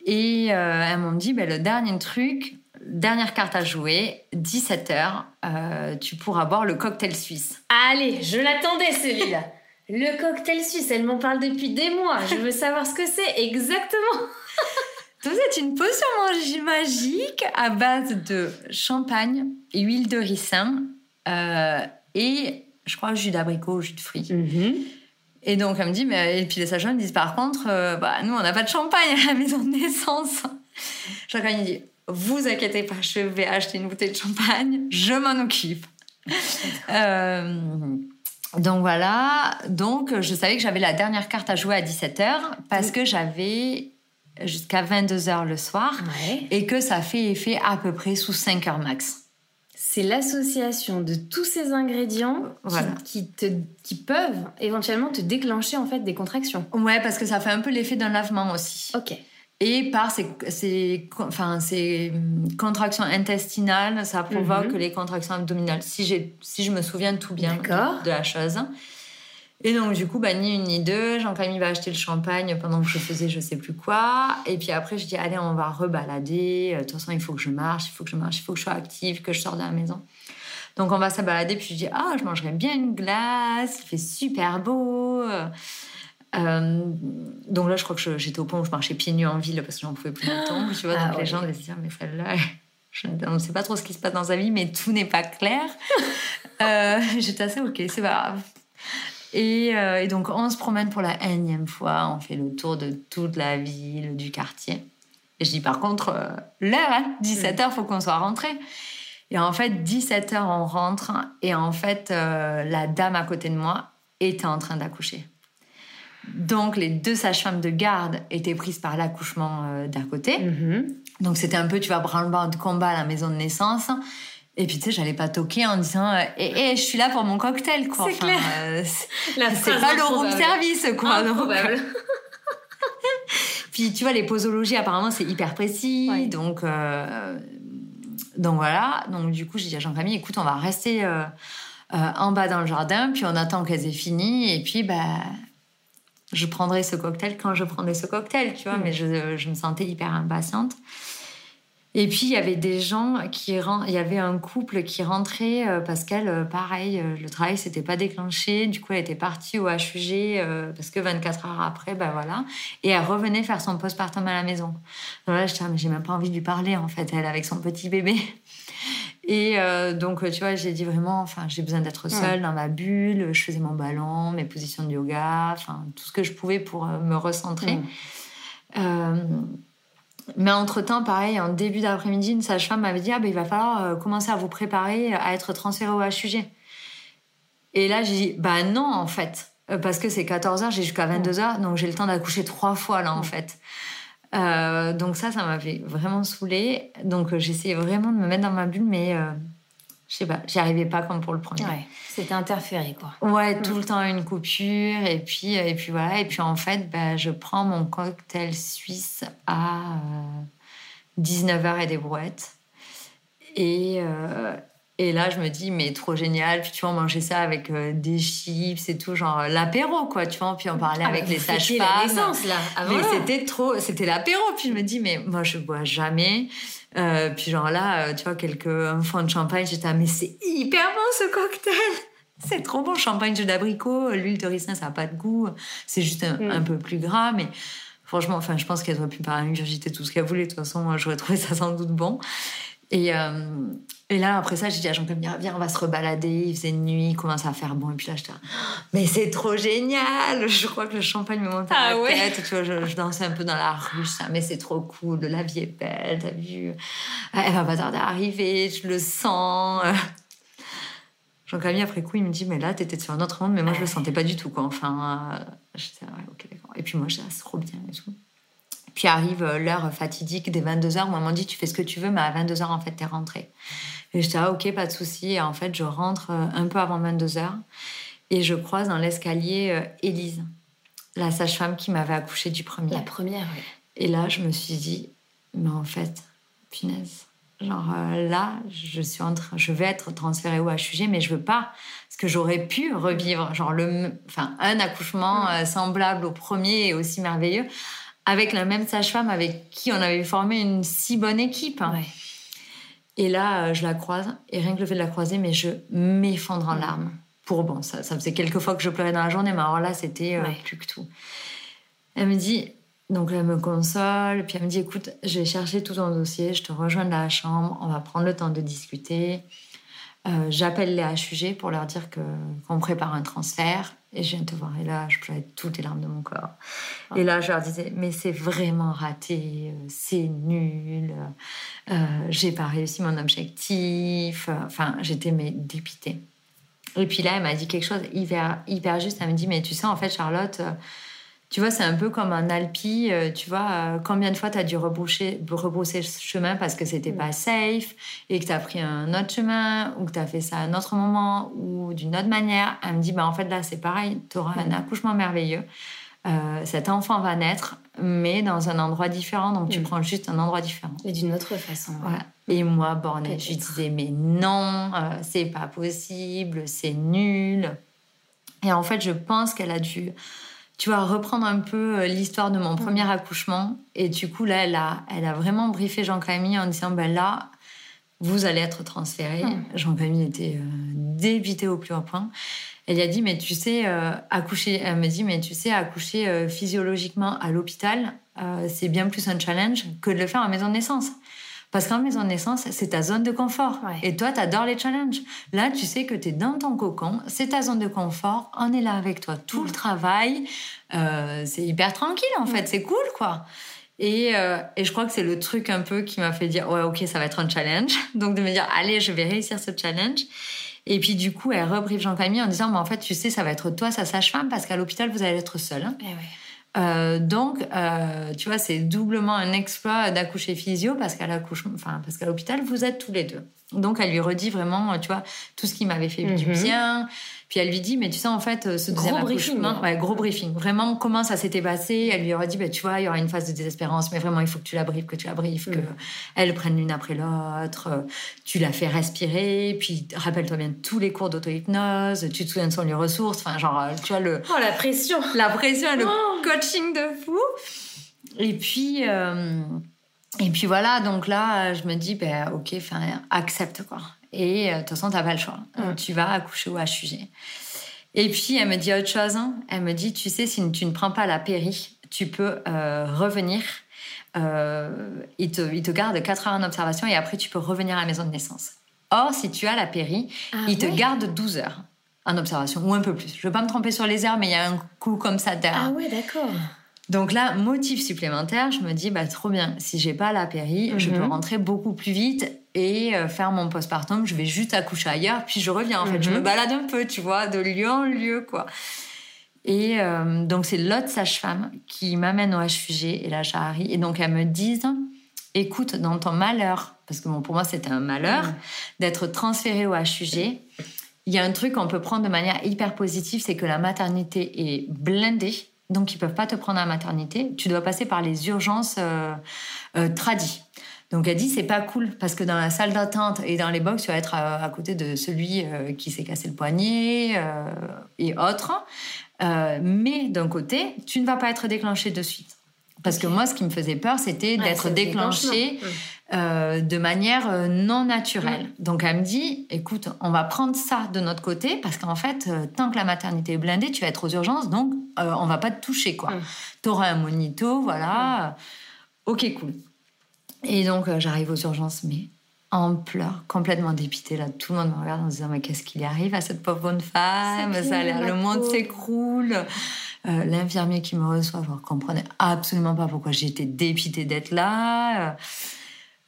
Et euh, elles m'ont dit, ben, le dernier truc, dernière carte à jouer, 17h, euh, tu pourras boire le cocktail suisse. Allez, je l'attendais celui-là. Le cocktail suisse, elle m'en parle depuis des mois. Je veux savoir ce que c'est exactement. Donc, c'est une potion magi- magique à base de champagne, huile de ricin euh, et, je crois, jus d'abricot, jus de fruits. Et donc, elle me dit, mais, et puis les sages-femmes me disent, par contre, euh, bah, nous, on n'a pas de champagne à la maison de naissance. Jean-Claude il dit, vous inquiétez pas, je vais acheter une bouteille de champagne, je m'en occupe. Euh, donc voilà, donc je savais que j'avais la dernière carte à jouer à 17h parce que j'avais jusqu'à 22h le soir Ouais. et que ça fait effet à peu près sous 5 heures max. C'est l'association de tous ces ingrédients qui- Voilà. qui, te, qui peuvent éventuellement te déclencher en fait des contractions. Ouais, parce que ça fait un peu l'effet d'un lavement aussi. Ok. Et par ces, ces, enfin, ces contractions intestinales, ça provoque Mhm. les contractions abdominales, si, si je me souviens tout bien de, la chose. Et donc, du coup, bah, ni une ni deux, Jean-Camille va acheter le champagne pendant que je faisais je sais plus quoi. Et puis après, je dis, allez, on va rebalader. Euh, De toute façon, il faut que je marche, il faut que je marche, il faut que je sois active, que je sors de la maison. Donc, on va se balader. Puis je dis, ah, je mangerais bien une glace, il fait super beau. Euh, donc là, je crois que j'étais au point où je marchais pieds nus en ville parce que j'en pouvais plus du tout. Tu vois, Ah donc les gens devaient se dire, mais celle-là, on ne sait pas trop ce qui se passe dans sa vie, mais tout n'est pas clair. Euh, J'étais assez ok, c'est pas grave. Et, euh, et donc, on se promène pour la énième fois. On fait le tour de toute la ville, du quartier. Et je dis, par contre, l'heure, hein, 17h, faut qu'on soit rentré. Et en fait, 17h, on rentre. Et en fait, la dame à côté de moi était en train d'accoucher. Donc, les deux sages-femmes de garde étaient prises par l'accouchement euh, d'à côté. Mhm. Donc c'était un peu, tu vois, branle-bas de combat à la maison de naissance. Et puis tu sais, j'allais pas toquer en disant euh, Eh, eh, je suis là pour mon cocktail, quoi. C'est clair. euh, c'est La c'est phrase pas le room service, quoi. Donc, Improbable. puis tu vois, les posologies, apparemment, c'est hyper précis. Ouais. Donc, euh, donc voilà. Donc du coup, j'ai dit à Jean-Camille Écoute, on va rester euh, en bas dans le jardin, puis on attend qu'elles aient fini. Et puis, bah, je prendrai ce cocktail quand je prendrai ce cocktail, tu vois. Mm. Mais je, je me sentais hyper impatiente. Et puis, il y avait des gens qui... Il y avait un couple qui rentrait euh, parce qu'elle, euh, pareil, euh, le travail s'était pas déclenché. Du coup, elle était partie au HUG parce que 24 heures après, ben voilà. Et elle revenait faire son postpartum à la maison. Donc là, j'étais, ah, mais j'ai même pas envie de lui parler, en fait, elle, avec son petit bébé. Et euh, donc, tu vois, j'ai dit vraiment, enfin, j'ai besoin d'être seule dans ma bulle. Je faisais mon ballon, mes positions de yoga, enfin, tout ce que je pouvais pour euh, me recentrer. Mm. Euh, mais entre-temps, pareil, en début d'après-midi, une sage-femme m'avait dit, ah, ben, il va falloir commencer à vous préparer à être transféré au HUG. Et là, j'ai dit, bah non, en fait. Parce que c'est 14h, j'ai jusqu'à 22h, donc j'ai le temps d'accoucher trois fois, là, en Mm. fait. Euh, donc ça, ça m'avait vraiment saoulée. Donc euh, j'essayais vraiment de me mettre dans ma bulle, mais euh, je sais pas, j'y arrivais pas comme pour le premier. Ouais, c'était interféré quoi. Ouais, tout le temps une coupure et puis et puis voilà et puis en fait bah, je prends mon cocktail suisse à 19h et des brouettes et et là je me dis mais trop génial puis tu vois on mangeait ça avec euh, des chips et tout genre l'apéro quoi tu vois puis on parlait avec les Ah, fêtiez la sages-femmes là. Ah, mais voilà. c'était trop, c'était l'apéro. Puis je me dis, mais moi je bois jamais. Euh, puis genre là, euh, tu vois, quelques un fond de champagne, j'étais, ah, mais c'est hyper bon ce cocktail. C'est trop bon, champagne jus d'abricot, l'huile de ricin, ça n'a pas de goût. C'est juste un, Mm. un peu plus gras, mais franchement, enfin, je pense qu'elle aurait pu pas ingurgiter tout ce qu'elle voulait. De toute façon, moi, j'aurais trouvé ça sans doute bon. Et, euh, et là, après ça, j'ai dit à Jean-Claude, viens, on va se rebalader. Il faisait nuit, il commençait à faire bon. Et puis là, j'étais, mais c'est trop génial! Je crois que le champagne me montait à Ah la ouais. tête. Tu vois, je, je dansais un peu dans la rue, ça, mais c'est trop cool. La vie est belle, t'as vu? Elle va pas tarder à arriver, je le sens. Jean-Camille, après coup, il me dit, mais là, t'étais sur un autre monde, mais moi, je le sentais pas du tout, quoi. Enfin, euh, j'étais, ouais, ok, d'accord. Et puis moi, j'étais, ah, c'est trop bien et tout. Puis arrive euh, l'heure fatidique des 22h où maman dit tu fais ce que tu veux, mais à 22h en fait t'es rentrée. Et j'étais ah ok, pas de souci. Et en fait, je rentre euh, un peu avant 22h et je croise dans l'escalier euh, Élise, la sage-femme qui m'avait accouché du premier. La première, oui. Et là, je me suis dit mais en fait, punaise. Genre euh, là, je suis en train, je vais être transférée au HUG, mais je veux pas, parce que j'aurais pu revivre, genre le, enfin un accouchement euh, semblable au premier et aussi merveilleux, avec la même sage-femme avec qui on avait formé une si bonne équipe. Ouais. Et là, euh, je la croise, et rien que le fait de la croiser, mais je m'effondre en larmes. Pour bon, ça, ça faisait quelques fois que je pleurais dans la journée, mais alors là, c'était euh, Ouais. plus que tout. Elle me dit, donc elle me console, puis elle me dit, écoute, je vais chercher tout ton dossier, je te rejoins dans la chambre, on va prendre le temps de discuter. Euh, J'appelle les HUG pour leur dire que qu'on prépare un transfert, et je viens te voir. Et là, je pleurais toutes les larmes de mon corps. Et là, je leur disais, mais c'est vraiment raté, euh, c'est nul, euh, j'ai pas réussi mon objectif. Enfin, j'étais mais dépitée. Et puis là, elle m'a dit quelque chose hyper, hyper juste. Elle me dit, mais tu sais, en fait, Charlotte, euh, tu vois, c'est un peu comme un alpi. euh, Tu vois, euh, combien de fois tu as dû rebrousser, rebrousser ce chemin parce que c'était pas safe et que tu as pris un autre chemin ou que tu as fait ça à un autre moment ou d'une autre manière. Elle me dit, bah, en fait, là, c'est pareil. Tu auras un accouchement merveilleux. Euh, cet enfant va naître, mais dans un endroit différent. Donc, tu Mm. prends juste un endroit différent. Et d'une autre façon. ouais. Et moi, bornée, je disais, mais non, euh, c'est pas possible, c'est nul. Et en fait, je pense qu'elle a dû, tu vois, reprendre un peu euh, l'histoire de mon premier accouchement. Et du coup, là, elle a, elle a vraiment briefé Jean-Camille en disant, ben là, vous allez être transféré. Jean-Camille était euh, débité au plus haut point. Elle lui a dit, mais tu sais, euh, accoucher, elle me dit, mais tu sais, accoucher euh, physiologiquement à l'hôpital, c'est bien plus un challenge que de le faire en maison de naissance. Parce qu'en maison de naissance, c'est ta zone de confort. Ouais. Et toi, tu adores les challenges. Là, tu sais que tu es dans ton cocon, c'est ta zone de confort, on est là avec toi tout le travail. Euh, c'est hyper tranquille, en fait, c'est cool, quoi. Et, euh, et je crois que c'est le truc un peu qui m'a fait dire, ouais, ok, ça va être un challenge. Donc de me dire, allez, je vais réussir ce challenge. Et puis du coup, elle rebriefe Jean-Camille en disant, mais en fait, tu sais, ça va être toi, sa sage-femme, parce qu'à l'hôpital, vous allez être seul. hein. Eh ouais. Euh, donc, euh, tu vois, c'est doublement un exploit d'accoucher physio parce qu'à l'accouchement, enfin, parce qu'à l'hôpital, vous êtes tous les deux. Donc, elle lui redit vraiment, tu vois, tout ce qui m'avait fait du Mhm. bien. Puis elle lui dit, mais tu sais, en fait, euh, ce Gros deuxième briefing. accouchement, ouais, gros briefing. Vraiment, comment ça s'était passé? Elle lui aurait dit, bah, tu vois, il y aura une phase de désespérance, mais vraiment, il faut que tu la briefes, que tu la briefes, que elles prennent l'une après l'autre. euh, Tu la fais respirer, puis rappelle-toi bien tous les cours d'auto-hypnose. Tu te souviens de son lieu ressources. Enfin, genre, euh, tu vois le Oh, la pression la pression et le Oh. coaching de fou. Et puis, euh, et puis voilà, donc là, je me dis, ben, ok, enfin, accepte quoi. Et euh, de toute façon, t'as pas le choix. Mm. Tu vas accoucher au HUG. Et puis, elle me dit autre chose. hein. Elle me dit, tu sais, si tu ne prends pas la péri, tu peux euh, revenir. Euh, il, te, il te garde 4 heures en observation et après, tu peux revenir à la maison de naissance. Or, si tu as la péri, Ah il te garde 12 heures en observation, ou un peu plus. Je ne veux pas me tromper sur les heures, mais il y a un coup comme ça derrière. Ah ouais, d'accord. Donc là, motif supplémentaire, je me dis, bah, trop bien, si j'ai pas la péri, je Mhm. peux rentrer beaucoup plus vite et euh, faire mon postpartum. Je vais juste accoucher ailleurs, puis je reviens. En fait, je Mhm. me balade un peu, tu vois, de lieu en lieu, quoi. Et euh, donc, c'est l'autre sage-femme qui m'amène au HUG, et là, j'arrive. Et donc, elle me dit, écoute, dans ton malheur, parce que bon, pour moi, c'était un malheur, Mhm. d'être transférée au HUG, il y a un truc qu'on peut prendre de manière hyper positive, c'est que la maternité est blindée. Donc, ils peuvent pas te prendre à la maternité. Tu dois passer par les urgences euh, euh, tradies. Donc, elle dit, c'est pas cool parce que dans la salle d'attente et dans les box, tu vas être à, à côté de celui euh, qui s'est cassé le poignet euh, et autres. Euh, mais d'un côté, tu ne vas pas être déclenché de suite. Parce que moi, ce qui me faisait peur, c'était Ouais, d'être déclenché. Euh, de manière euh, non naturelle. Donc elle me dit, écoute, on va prendre ça de notre côté parce qu'en fait, euh, tant que la maternité est blindée, tu vas être aux urgences, donc euh, on va pas te toucher quoi. Mm. Tu auras un monito, voilà. Ok, cool. Et donc j'arrive aux urgences, mais en pleurs, complètement dépitée là. Tout le monde me regarde en se disant mais qu'est-ce qu'il y arrive à cette pauvre bonne femme? Ça a l'air, la le monde s'écroule. Euh, L'infirmier qui me reçoit, je ne comprenais absolument pas pourquoi j'étais dépitée d'être là.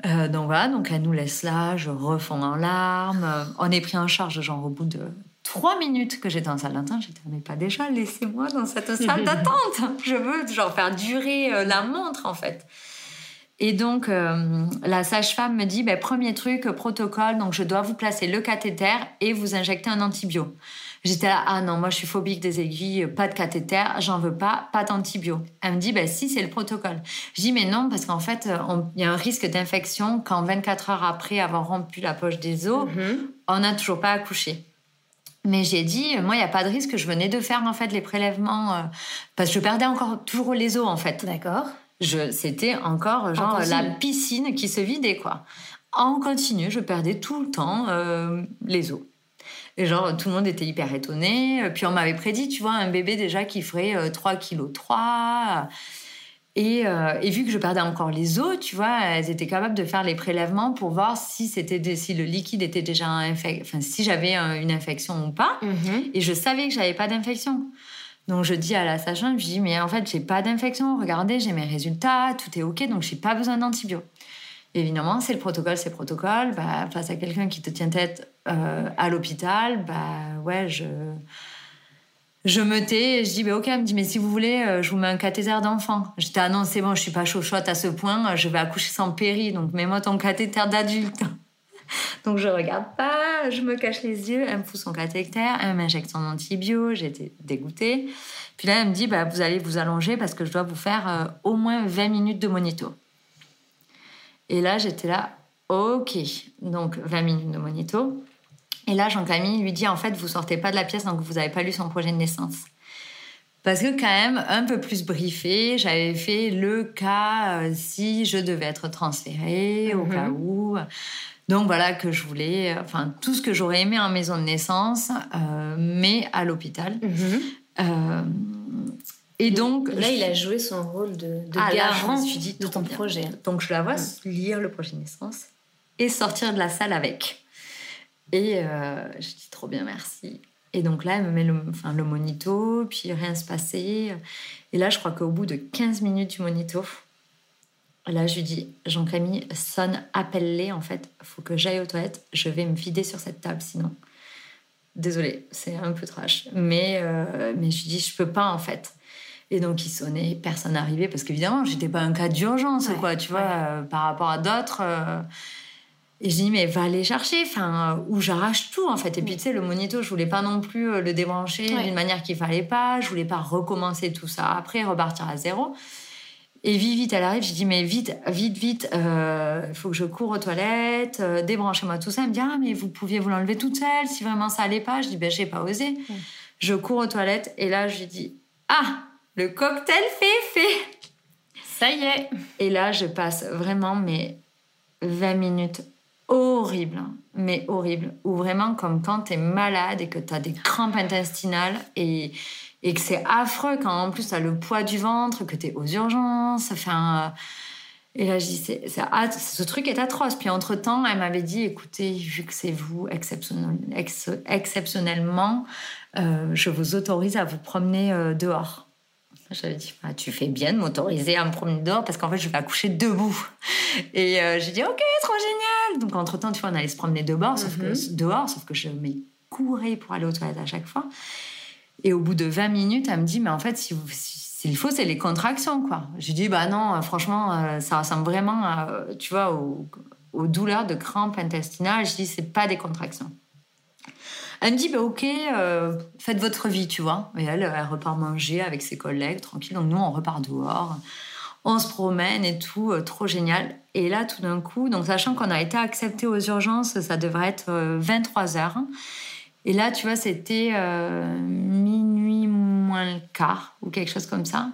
Euh, donc voilà, donc elle nous laisse là, je refonds en larmes. Euh, On est pris en charge, genre au bout de trois minutes que j'étais en salle d'attente, j'étais mais pas déjà, laissez-moi dans cette salle d'attente. Je veux genre faire durer euh, la montre en fait. Et donc euh, la sage-femme me dit, ben, premier truc, protocole, donc je dois vous placer le cathéter et vous injecter un antibio. J'étais là, ah non, moi je suis phobique des aiguilles, pas de cathéter, j'en veux pas, pas d'antibio. Elle me dit, bah si, c'est le protocole. Je dis, mais non, parce qu'en fait, euh, il y a un risque d'infection quand 24 heures après avoir rompu la poche des os, Mhm. on n'a toujours pas accouché. Mais j'ai dit, euh, moi, il n'y a pas de risque, je venais de faire en fait les prélèvements, euh, parce que je perdais encore toujours les os en fait. D'accord. C'était encore genre la piscine qui se vidait, quoi. En continu, je perdais tout le temps euh, les os. Et genre, tout le monde était hyper étonné. Puis on m'avait prédit, tu vois, un bébé déjà qui ferait 3 kg 3. Et, euh, et, vu que je perdais encore les os, tu vois, elles étaient capables de faire les prélèvements pour voir si c'était si le liquide était déjà infecté, enfin si j'avais une infection ou pas. Mhm. Et je savais que j'avais pas d'infection. Donc je dis à la sage-femme, je dis mais en fait j'ai pas d'infection. Regardez, j'ai mes résultats, tout est ok, donc j'ai pas besoin d'antibio. Évidemment, c'est le protocole, c'est le protocole. Bah, face à quelqu'un qui te tient tête euh, à l'hôpital, bah ouais, je me tais et je dis, bah, ok, elle me dit, mais si vous voulez, euh, je vous mets un cathéter d'enfant. J'étais, ah bon, je suis pas chauchotte à ce point, je vais accoucher sans péri, donc mets-moi ton cathéter d'adulte. donc je regarde pas, je me cache les yeux, elle me fout son cathéter, elle m'injecte son antibio, j'étais dégoûtée. Puis là, elle me dit, bah, vous allez vous allonger parce que je dois vous faire euh, au moins 20 minutes de monito. Et là, j'étais là, ok, donc 20 minutes de monito. Et là, Jean-Camille lui dit en fait, vous sortez pas de la pièce, donc vous n'avez pas lu son projet de naissance. Parce que quand même, un peu plus briefé, j'avais fait le cas euh, si je devais être transférée, au cas mhm. où. Donc voilà que je voulais, enfin tout ce que j'aurais aimé en maison de naissance, euh, mais à l'hôpital. Mhm. Euh, et donc là, il a joué son rôle de, de ah, garant je dit, de ton projet. Donc je la vois lire le projet de naissance et sortir de la salle avec. Et euh, je dis trop bien, merci. Et donc là, elle me met le, enfin, le monito, puis rien se passait. Et là, je crois qu'au bout de 15 minutes du monito, là, je lui dis, Jean-Camille, sonne, appelle-les, en fait, faut que j'aille aux toilettes, je vais me vider sur cette table, sinon. Désolée, c'est un peu trash. Mais, euh, mais je lui dis, je peux pas, en fait. Et donc, il sonnait, personne n'arrivait, parce qu'évidemment, j'étais pas un cas d'urgence, quoi, tu vois, euh, par rapport à d'autres. Et je dis, mais va aller chercher, enfin, ou j'arrache tout, en fait. Et puis, tu sais, le monito, je voulais pas non plus euh, le débrancher d'une manière qu'il fallait pas. Je voulais pas recommencer tout ça après, repartir à zéro. Et vite, vite, elle arrive. Je dis, mais vite, vite, vite, il euh, faut que je cours aux toilettes, euh, débranchez-moi tout ça. Elle me dit, ah, mais vous pouviez vous l'enlever toute seule si vraiment ça allait pas. Je dis, ben, j'ai pas osé. Je cours aux toilettes et là, je lui dis, ah, le cocktail fait fait. Ça y est. Et là, je passe vraiment, mais 20 minutes horrible, hein. mais horrible. Ou vraiment comme quand tu es malade et que tu as des crampes intestinales et, et que c'est affreux quand en plus tu as le poids du ventre, que tu es aux urgences. Enfin, et là, je dis, ce truc est atroce. Puis entre-temps, elle m'avait dit, écoutez, vu que c'est vous exceptionnellement, euh, je vous autorise à vous promener euh, dehors. J'avais dit, bah, tu fais bien de m'autoriser à me promener dehors parce qu'en fait, je vais accoucher debout. Et euh, j'ai dit, ok, trop génial. Donc, entre-temps, tu vois, on allait se promener dehors, sauf, que, mhm. dehors, sauf que je me courais pour aller aux toilettes à chaque fois. Et au bout de 20 minutes, elle me dit, mais en fait, si s'il faut, c'est les contractions, quoi. J'ai dit, bah non, euh, franchement, euh, ça ressemble vraiment, tu vois, aux, aux, douleurs de crampes intestinales. Je dis, c'est pas des contractions. Elle me dit, bah, ok, euh, faites votre vie, tu vois. Et elle, elle repart manger avec ses collègues, tranquille. Donc nous, on repart dehors, on se promène et tout, euh, trop génial. Et là, tout d'un coup, donc sachant qu'on a été accepté aux urgences, ça devrait être 23 euh, heures. Et là, tu vois, c'était minuit moins le quart ou quelque chose comme ça.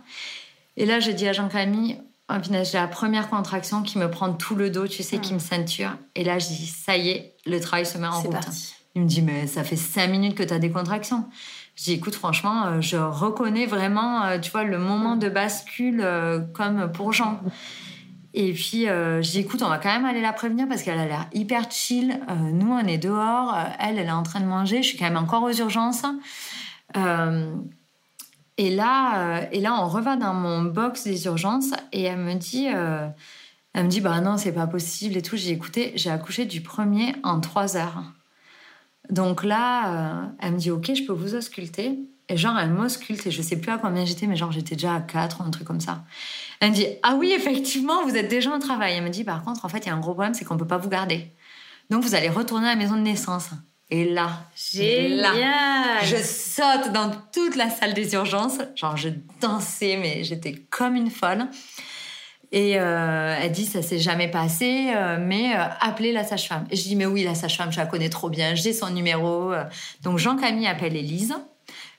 Et là, je dis à Jean-Camille, oh, j'ai la première contraction qui me prend tout le dos, tu sais, qui me ceinture. Et là, je dis, ça y est, le travail se met en route. Parti. Il me dit, mais ça fait cinq minutes que tu as des contractions. Je dis, écoute, franchement, euh, je reconnais vraiment, euh, tu vois, le moment de bascule euh, comme pour Jean. Et puis, je dis, écoute, on va quand même aller la prévenir parce qu'elle a l'air hyper chill. nous, on est dehors. elle, elle est en train de manger. Je suis quand même encore aux urgences. et, là, et là, on revient dans mon box des urgences et elle me dit, elle me dit, bah non, c'est pas possible et tout. J'ai écouté, j'ai accouché du premier en trois heures. Donc là, euh, elle me dit Ok, je peux vous ausculter. Et genre, elle m'ausculte et je sais plus à combien j'étais, mais genre, j'étais déjà à 4 ou un truc comme ça. Elle me dit Ah oui, effectivement, vous êtes déjà en travail. Elle me dit Par contre, en fait, il y a un gros problème, c'est qu'on peut pas vous garder. Donc, vous allez retourner à la maison de naissance. Et là, Génial. je saute dans toute la salle des urgences. Genre, je dansais, mais j'étais comme une folle. Et euh, elle dit ça s'est jamais passé, euh, mais euh, appelez la sage-femme. Et je dis mais oui la sage-femme, je la connais trop bien, j'ai son numéro. Donc Jean Camille appelle Élise.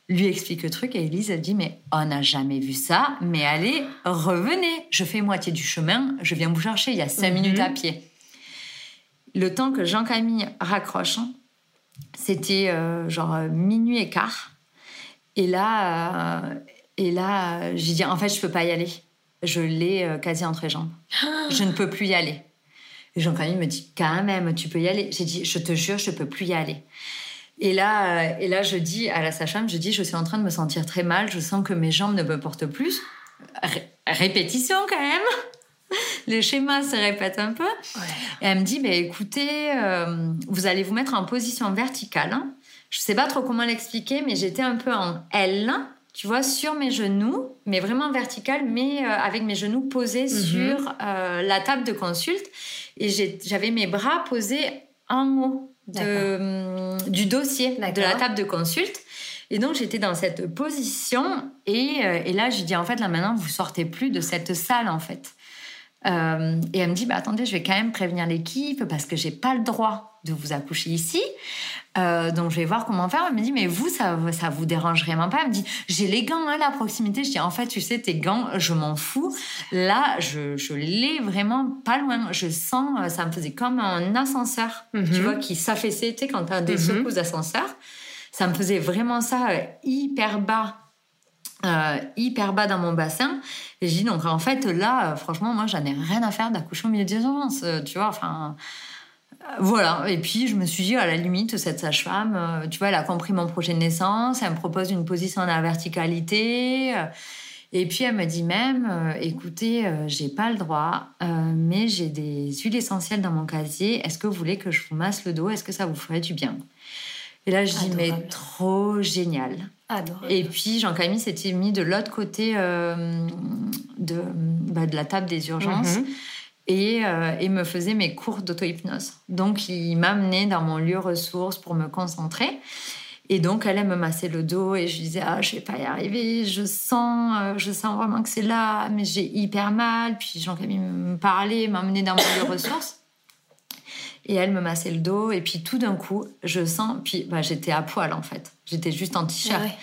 lui explique le truc et Elise, elle dit, mais on n'a jamais vu ça, mais allez, revenez. Je fais moitié du chemin, je viens vous chercher, il y a cinq Mhm. minutes à pied. Le temps que Jean-Camille raccroche, c'était genre minuit et quart. Et là, et là j'ai dit, en fait, je peux pas y aller. Je l'ai euh, quasi entre les jambes. Je ne peux plus y aller. Et Jean-Camille me dit, quand même, tu peux y aller. J'ai dit, je te jure, je peux plus y aller. Et là, euh, et là, je dis à la sage-femme, je dis, je suis en train de me sentir très mal, je sens que mes jambes ne me portent plus. Ré- répétition quand même. Les schémas se répètent un peu. Et elle me dit, bah, écoutez, euh, vous allez vous mettre en position verticale. hein. Je sais pas trop comment l'expliquer, mais j'étais un peu en L, tu vois, sur mes genoux, mais vraiment verticale, mais euh, avec mes genoux posés Mhm. sur euh, la table de consulte. Et j'avais mes bras posés en haut de, hum, du dossier de la table de consulte. Et donc, j'étais dans cette position. Et, euh, et là, je dis, en fait, là, maintenant, vous sortez plus de cette salle, en fait. Euh, et elle me dit, bah, attendez, je vais quand même prévenir l'équipe parce que j'ai pas le droit de vous accoucher ici. Euh, donc, je vais voir comment faire. Elle me dit, mais vous, ça, ça vous dérange vraiment pas? Elle me dit, j'ai les gants hein, là, à proximité. Je dis, en fait, tu sais, tes gants, je m'en fous. Là, je, je l'ai vraiment pas loin. Je sens, euh, ça me faisait comme un ascenseur, Mhm. tu vois, qui s'affaissait, tu sais, quand t'as des Mhm. secousses d'ascenseur. Ça me faisait vraiment ça euh, hyper bas. euh, hyper bas dans mon bassin. Et j'ai dit, donc en fait, là, franchement, moi, j'en ai rien à faire d'accoucher au milieu des urgences, tu vois, enfin... Voilà, et puis je me suis dit, à la limite, cette sage-femme, euh, tu vois, elle a compris mon projet de naissance, elle me propose une position dans la verticalité, euh, et puis elle me dit même, euh, écoutez, euh, j'ai pas le droit, euh, mais j'ai des huiles essentielles dans mon casier, est-ce que vous voulez que je vous masse le dos, est-ce que ça vous ferait du bien? Et là, je dis, mais trop génial. Adorable. Et puis Jean-Camille s'était mis de l'autre côté de, bah, de la table des urgences Mhm. Et, euh, et me faisait mes cours d'auto-hypnose. Donc il m'amenait dans mon lieu ressource pour me concentrer. Et donc elle, elle me massait le dos et je disais ah je vais pas y arriver, je sens, euh, je sens vraiment que c'est là, mais j'ai hyper mal. Puis Jean-Camille me parlait, m'amenait dans mon lieu ressource. Et elle me massait le dos et puis tout d'un coup je sens, puis bah, j'étais à poil en fait, j'étais juste en t-shirt. Ouais.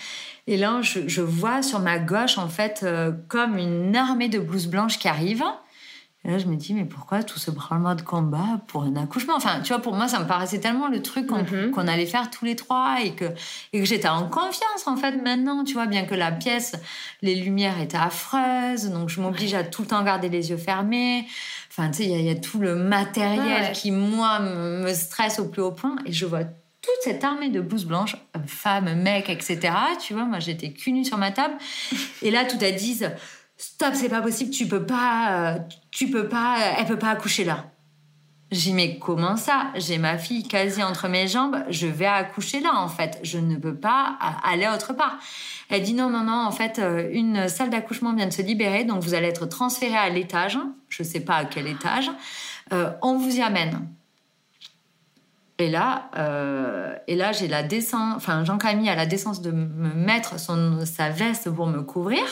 Et là, je, je vois sur ma gauche, en fait, euh, comme une armée de blouses blanches qui arrive. Et là, je me dis, mais pourquoi tout ce branlement de combat pour un accouchement? Enfin, tu vois, pour moi, ça me paraissait tellement le truc qu'on Mhm. qu'on allait faire tous les trois et que, et que j'étais en confiance, en fait, maintenant, tu vois, bien que la pièce, les lumières étaient affreuses, donc je m'oblige à tout le temps garder les yeux fermés. Enfin, tu sais, il y a- il y, a tout le matériel ouais. qui, moi, me stresse au plus haut point et je vois toute cette armée de blouses blanches, femmes, mecs, etc. Tu vois, moi j'étais cul nu sur ma table. Et là, tout elles disent Stop, c'est pas possible, tu peux pas, euh, tu peux pas, euh, elle peut pas accoucher là. J'ai mais comment ça? J'ai ma fille quasi entre mes jambes, je vais accoucher là en fait. Je ne peux pas a- aller autre part. Elle dit non, non, en fait, euh, une salle d'accouchement vient de se libérer, donc vous allez être transféré à l'étage. Je sais pas à quel étage. Euh, on vous y amène. Et là, euh, et là j'ai la décence, enfin Jean-Camille a la décence de me mettre son, sa veste pour me couvrir.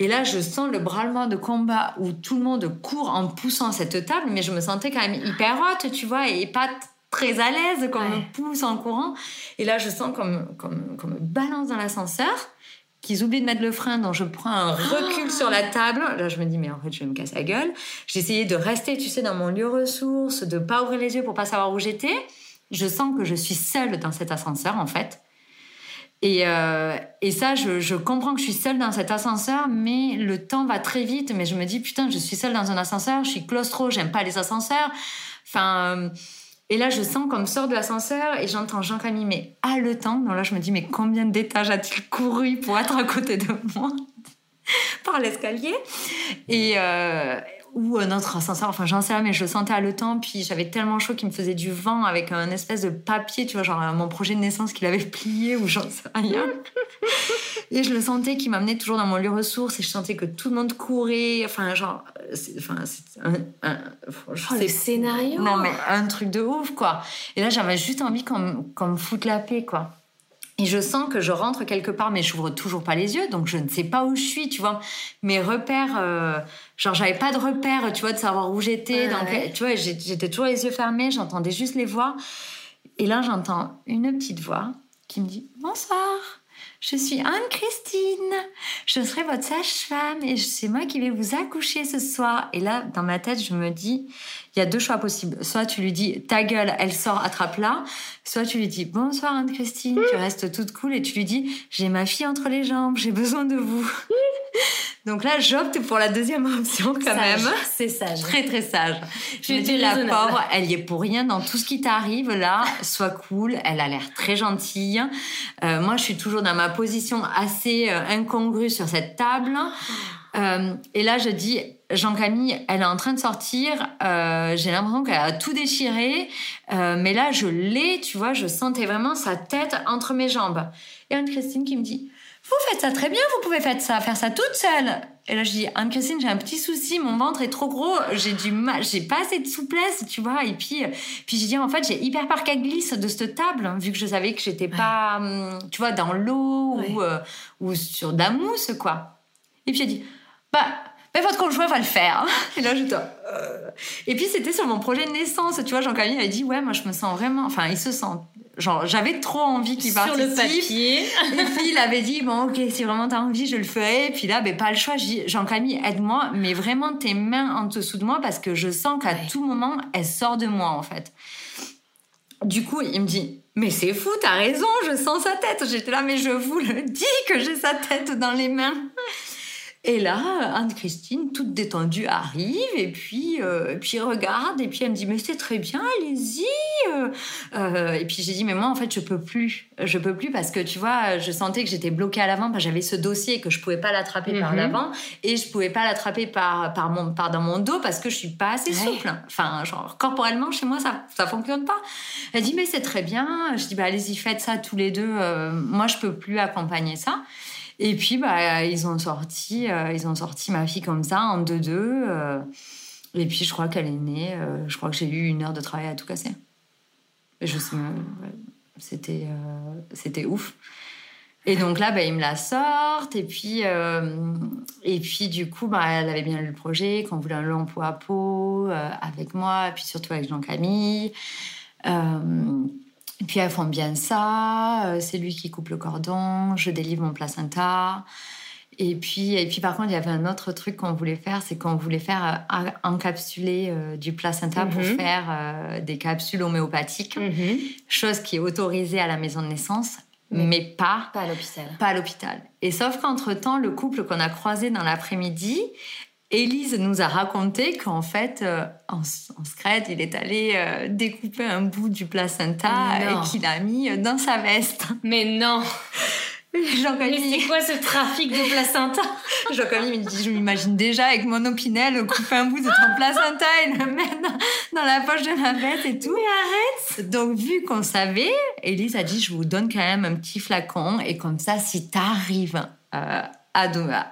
Et là, je sens le brûlement de combat où tout le monde court en poussant cette table, mais je me sentais quand même hyper haute, tu vois, et pas très à l'aise quand on Ouais. me pousse en courant. Et là, je sens comme comme comme me balance dans l'ascenseur, qu'ils oublient de mettre le frein, donc je prends un recul sur la table. Là, je me dis, mais en fait, je vais me casser la gueule. Essayé de rester, tu sais, dans mon lieu ressource, de pas ouvrir les yeux pour pas savoir où j'étais. Je sens que je suis seule dans cet ascenseur, en fait. Et, euh, et ça, je, comprends que je suis seule dans cet ascenseur, mais le temps va très vite. Mais je me dis, putain, je suis seule dans un ascenseur, je suis claustro, j'aime pas les ascenseurs. Enfin, euh, et là, je sens comme sort de l'ascenseur et j'entends Jean-Camille, mais haletant. Donc là, je me dis, mais combien d'étages a-t-il couru pour être à côté de moi par l'escalier? Et euh, ou un autre ascenseur, enfin j'en sais rien, mais je le sentais haletant. Puis j'avais tellement chaud qu'il me faisait du vent avec un espèce de papier, tu vois, genre mon projet de naissance qu'il avait plié ou j'en sais rien. Et je le sentais qui m'amenait toujours dans mon lieu ressource et je sentais que tout le monde courait. Enfin, genre, c'est, enfin, c'est un, un- je Oh, sais le scénario non, mais un truc de ouf, quoi. Et là, j'avais juste envie qu'on qu'on me foute la paix, quoi. Et je sens que je rentre quelque part, mais j'ouvre toujours pas les yeux, donc je ne sais pas où je suis, tu vois. Mes repères, euh, genre, j'avais pas de repères, tu vois, de savoir où j'étais. Donc, ouais. tu vois, j'étais toujours les yeux fermés, j'entendais juste les voix. Et là, j'entends une petite voix qui me dit Bonsoir. je suis Anne-Christine, je serai votre sage-femme et c'est moi qui vais vous accoucher ce soir. Et là, dans ma tête, je me dis, il y a deux choix possibles. Soit tu lui dis, ta gueule, elle sort, attrape-la. Soit tu lui dis, bonsoir Anne-Christine, tu restes toute cool et tu lui dis, j'ai ma fille entre les jambes, j'ai besoin de vous. Donc là, j'opte pour la deuxième option quand même. C'est sage. Très très sage. Je me dis la pauvre, elle y est pour rien dans tout ce qui t'arrive là. Sois cool, elle a l'air très gentille. Euh, moi, je suis toujours dans ma position assez euh, incongrue sur cette table. Euh, et là, je dis, Jean-Camille, elle est en train de sortir. Euh, J'ai l'impression qu'elle a tout déchiré. Euh, mais là, je l'ai, tu vois, je sentais vraiment sa tête entre mes jambes. Et Anne-Christine qui me dit, vous faites ça très bien, vous pouvez faire ça, faire ça toute seule. Et là, je dis, Anne-Christine, j'ai un petit souci, mon ventre est trop gros, j'ai du mal, j'ai pas assez de souplesse, tu vois. Et puis, puis je dis, en fait, j'ai hyper peur qu'elle glisse de cette table, vu que je savais que j'étais pas, hum, tu vois, dans l'eau ou, euh, ou sur de la mousse, quoi. Et puis, j'ai dit, bah, mais votre conjoint va le faire. Et là, je euh... Et puis, c'était sur mon projet de naissance. Tu vois, Jean-Camille avait dit, ouais, moi, je me sens vraiment, enfin, il se sent genre j'avais trop envie qu'il participe. Sur le papier. et puis il avait dit bon ok si vraiment t'as envie je le ferai. Et puis là ben pas le choix. Je dis Jean-Camille aide-moi mais vraiment tes mains en dessous de moi parce que je sens qu'à tout moment elle sort de moi en fait. Du coup il me dit mais c'est fou t'as raison je sens sa tête. J'étais là mais je vous le dis que j'ai sa tête dans les mains. Et là, Anne-Christine, toute détendue, arrive et puis, euh, et puis regarde et puis elle me dit mais c'est très bien, allez-y. Euh, et puis j'ai dit mais moi en fait je peux plus, je peux plus parce que tu vois, je sentais que j'étais bloquée à l'avant, parce que j'avais ce dossier que je pouvais pas l'attraper par Mhm. l'avant et je pouvais pas l'attraper par par mon par dans mon dos parce que je suis pas assez Ouais. souple. Enfin genre corporellement chez moi ça ça fonctionne pas. Elle dit mais c'est très bien. Je dis bah allez-y faites ça tous les deux. Euh, moi je peux plus accompagner ça. Et puis bah ils ont sorti euh, ils ont sorti ma fille comme ça en deux deux. et puis je crois qu'elle est née. euh, je crois que j'ai eu une heure de travail à tout casser. Je c'était euh, c'était ouf. Et donc là, bah, ils me la sortent. Et puis, et puis du coup, bah, elle avait bien lu le projet, qu'on voulait un long pot à peau avec moi, et puis surtout avec Jean-Camille. Et puis elles font bien ça. euh, C'est lui qui coupe le cordon. Je délivre mon placenta. Et puis, et puis par contre, il y avait un autre truc qu'on voulait faire, c'est qu'on voulait faire euh, encapsuler euh, du placenta pour Mhm. faire euh, des capsules homéopathiques, Mhm. chose qui est autorisée à la maison de naissance, Mais- mais pas Pas à l'hôpital. pas à l'hôpital. Et sauf qu'entre-temps, le couple qu'on a croisé dans l'après-midi, Élise nous a raconté qu'en fait, euh, en, en secret, il est allé euh, découper un bout du placenta Non. et qu'il a mis euh, dans sa veste. Mais non Mais c'est quoi ce trafic de placenta? Jean-Camille me dit, je m'imagine déjà avec mon opinel couper un bout de ton placenta et le mettre dans, dans la poche de ma veste et tout. Mais arrête Donc, vu qu'on savait, Élise a dit, je vous donne quand même un petit flacon et comme ça, si t'arrives euh,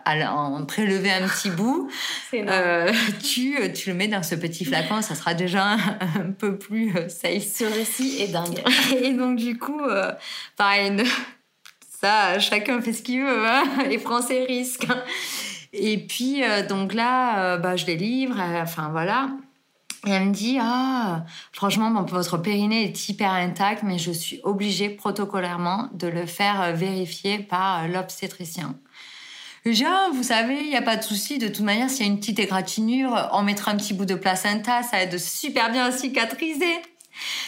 à, en prélever un petit bout, euh, tu, tu le mets dans ce petit flacon, ça sera déjà un, un peu plus euh, safe. Ce récit est dingue. Et donc, du coup, euh, pareil, ça, chacun fait ce qu'il veut, hein, et prend ses risques. Et puis, euh, donc là, bah, je les livre, enfin voilà. Et elle me dit, ah, franchement, votre périnée est hyper intact, mais je suis obligée protocolairement de le faire vérifier par l'obstétricien. Dis, ah, vous savez, il n'y a pas de souci. De toute manière, s'il y a une petite égratignure, on mettra un petit bout de placenta, ça aide super bien à cicatriser.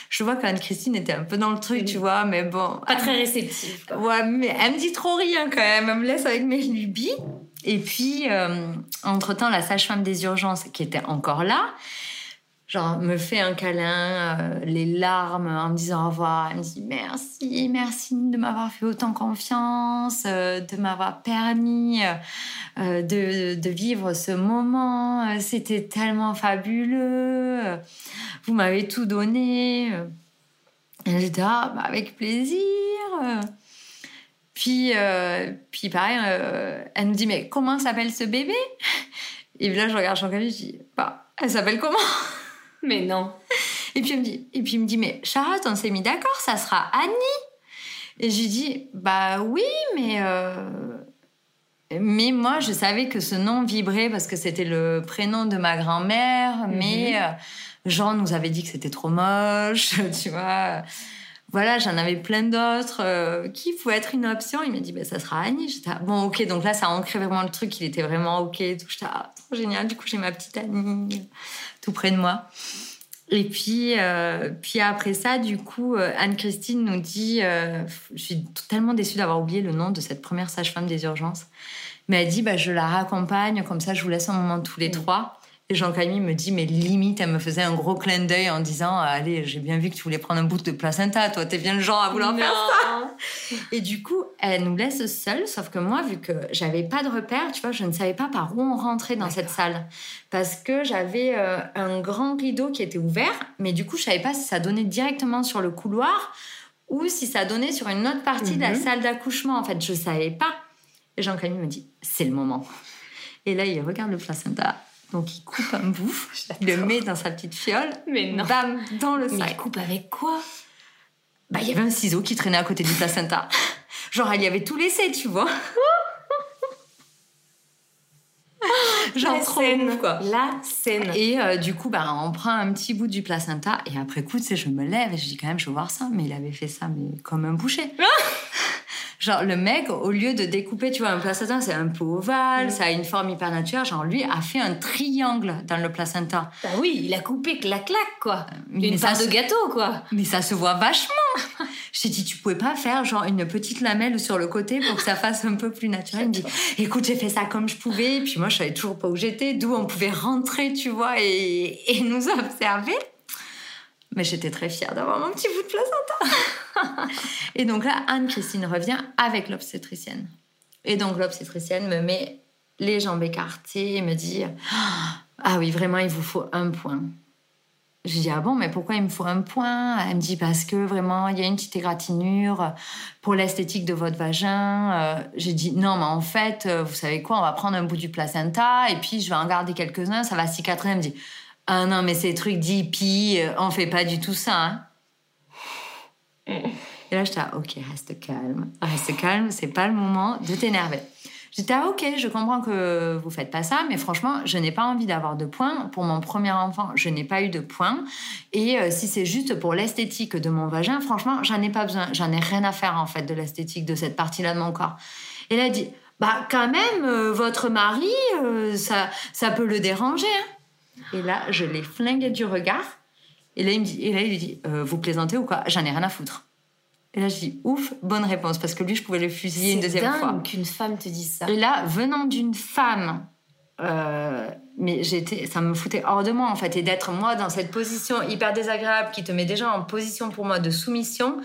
Je vois qu'Anne-Christine était un peu dans le truc, tu vois, mais bon. Pas très réceptif. quoi. Ouais, mais elle me dit trop rien quand même. Elle me laisse avec mes lubies. Et puis, euh, entre-temps, la sage-femme des urgences, qui était encore là, genre, me fait un câlin, euh, les larmes, en me disant au revoir. Elle me dit merci, merci de m'avoir fait autant confiance, euh, de m'avoir permis euh, de, vivre ce moment. C'était tellement fabuleux. Vous m'avez tout donné. Et ah, bah, avec plaisir. Puis, puis pareil, elle nous dit mais comment s'appelle ce bébé? Et là je regarde Jean-Camille, je dis bah elle s'appelle comment? Mais non. Et puis elle me dit et puis il me dit mais Charlotte on s'est mis d'accord, ça sera Annie. Et je lui dis bah oui mais euh, mais moi je savais que ce nom vibrait parce que c'était le prénom de ma grand-mère, mais euh, Jean nous avait dit que c'était trop moche, tu vois. Voilà, j'en avais plein d'autres euh, qui pouvaient être une option. Il m'a dit, ben, ça sera Annie. J'étais, ah, bon, ok, donc là, ça a ancré vraiment le truc. Il était vraiment ok. Tout. J'étais, ah, trop génial. Du coup, j'ai ma petite Annie tout près de moi. Et puis, euh, puis après ça, du coup, euh, Anne-Christine nous dit, je suis tellement déçue d'avoir oublié le nom de cette première sage-femme des urgences, mais elle dit, bah, je la raccompagne, comme ça, je vous laisse un moment tous les trois. Et Jean-Camille me dit, mais limite, elle me faisait un gros clin d'œil en disant, allez, j'ai bien vu que tu voulais prendre un bout de placenta, toi, t'es bien le genre à vouloir faire ça. Et du coup, elle nous laisse seuls, sauf que moi, vu que j'avais pas de repère, tu vois, je ne savais pas par où on rentrait dans cette salle. Parce que j'avais euh, un grand rideau qui était ouvert, mais du coup, je savais pas si ça donnait directement sur le couloir ou si ça donnait sur une autre partie de la mhm. salle d'accouchement. En fait, je savais pas. Et Jean-Camille me dit, c'est le moment. Et là, il regarde le placenta donc il coupe un bout, il le met dans sa petite fiole, mais non. bam, dans le sac. Mais il coupe avec quoi? Bah il y avait un ciseau qui traînait à côté du placenta. Genre elle y avait tout laissé, tu vois. Genre la trop scène, quoi. La scène. Et euh, du coup, bah, on prend un petit bout du placenta et après coup, tu sais, je me lève et je dis quand même, je veux voir ça. Mais il avait fait ça, mais comme un boucher. Genre, le mec, au lieu de découper, tu vois, un placenta, c'est un peu ovale, mm. ça a une forme hyper naturelle. Genre, lui a fait un triangle dans le placenta. Bah oui, il a coupé clac-clac, quoi. Euh, une part de gâteau, quoi. Mais ça se voit vachement. Je t'ai dit, tu pouvais pas faire genre une petite lamelle sur le côté pour que ça fasse un peu plus naturel. Il me dit, écoute, j'ai fait ça comme je pouvais. Puis moi, je savais toujours pas où j'étais, d'où on pouvait rentrer, tu vois, et, et nous observer. Mais j'étais très fière d'avoir mon petit bout de placenta. et donc là, Anne-Christine revient avec l'obstétricienne. Et donc l'obstétricienne me met les jambes écartées et me dit Ah oui, vraiment, il vous faut un point. Je dis Ah bon, mais pourquoi il me faut un point? Elle me dit Parce que vraiment, il y a une petite égratignure pour l'esthétique de votre vagin. Euh, j'ai dit Non, mais en fait, euh, vous savez quoi On va prendre un bout du placenta et puis je vais en garder quelques-uns, ça va cicatriser. Elle me dit ah non, mais ces trucs d'hippie, euh, on fait pas du tout ça. Hein. Et là, j'étais, ok, reste calme, reste calme, c'est pas le moment de t'énerver. J'étais, ah, ok, je comprends que vous faites pas ça, mais franchement, je n'ai pas envie d'avoir de points. Pour mon premier enfant, je n'ai pas eu de points. Et euh, si c'est juste pour l'esthétique de mon vagin, franchement, j'en ai pas besoin. J'en ai rien à faire, en fait, de l'esthétique de cette partie-là de mon corps. Et là, elle dit, bah, quand même, euh, votre mari, ça, ça peut le déranger. Hein. Et là, je l'ai flingué du regard. Et là, il me dit, et là, il dit, euh, vous plaisantez ou quoi? J'en ai rien à foutre. Et là, je dis, ouf, bonne réponse, parce que lui, je pouvais le fusiller une deuxième dingue fois. qu'une femme te dise ça. Et là, venant d'une femme, euh, mais j'étais, ça me foutait hors de moi, en fait, et d'être moi dans cette position hyper désagréable qui te met déjà en position pour moi de soumission.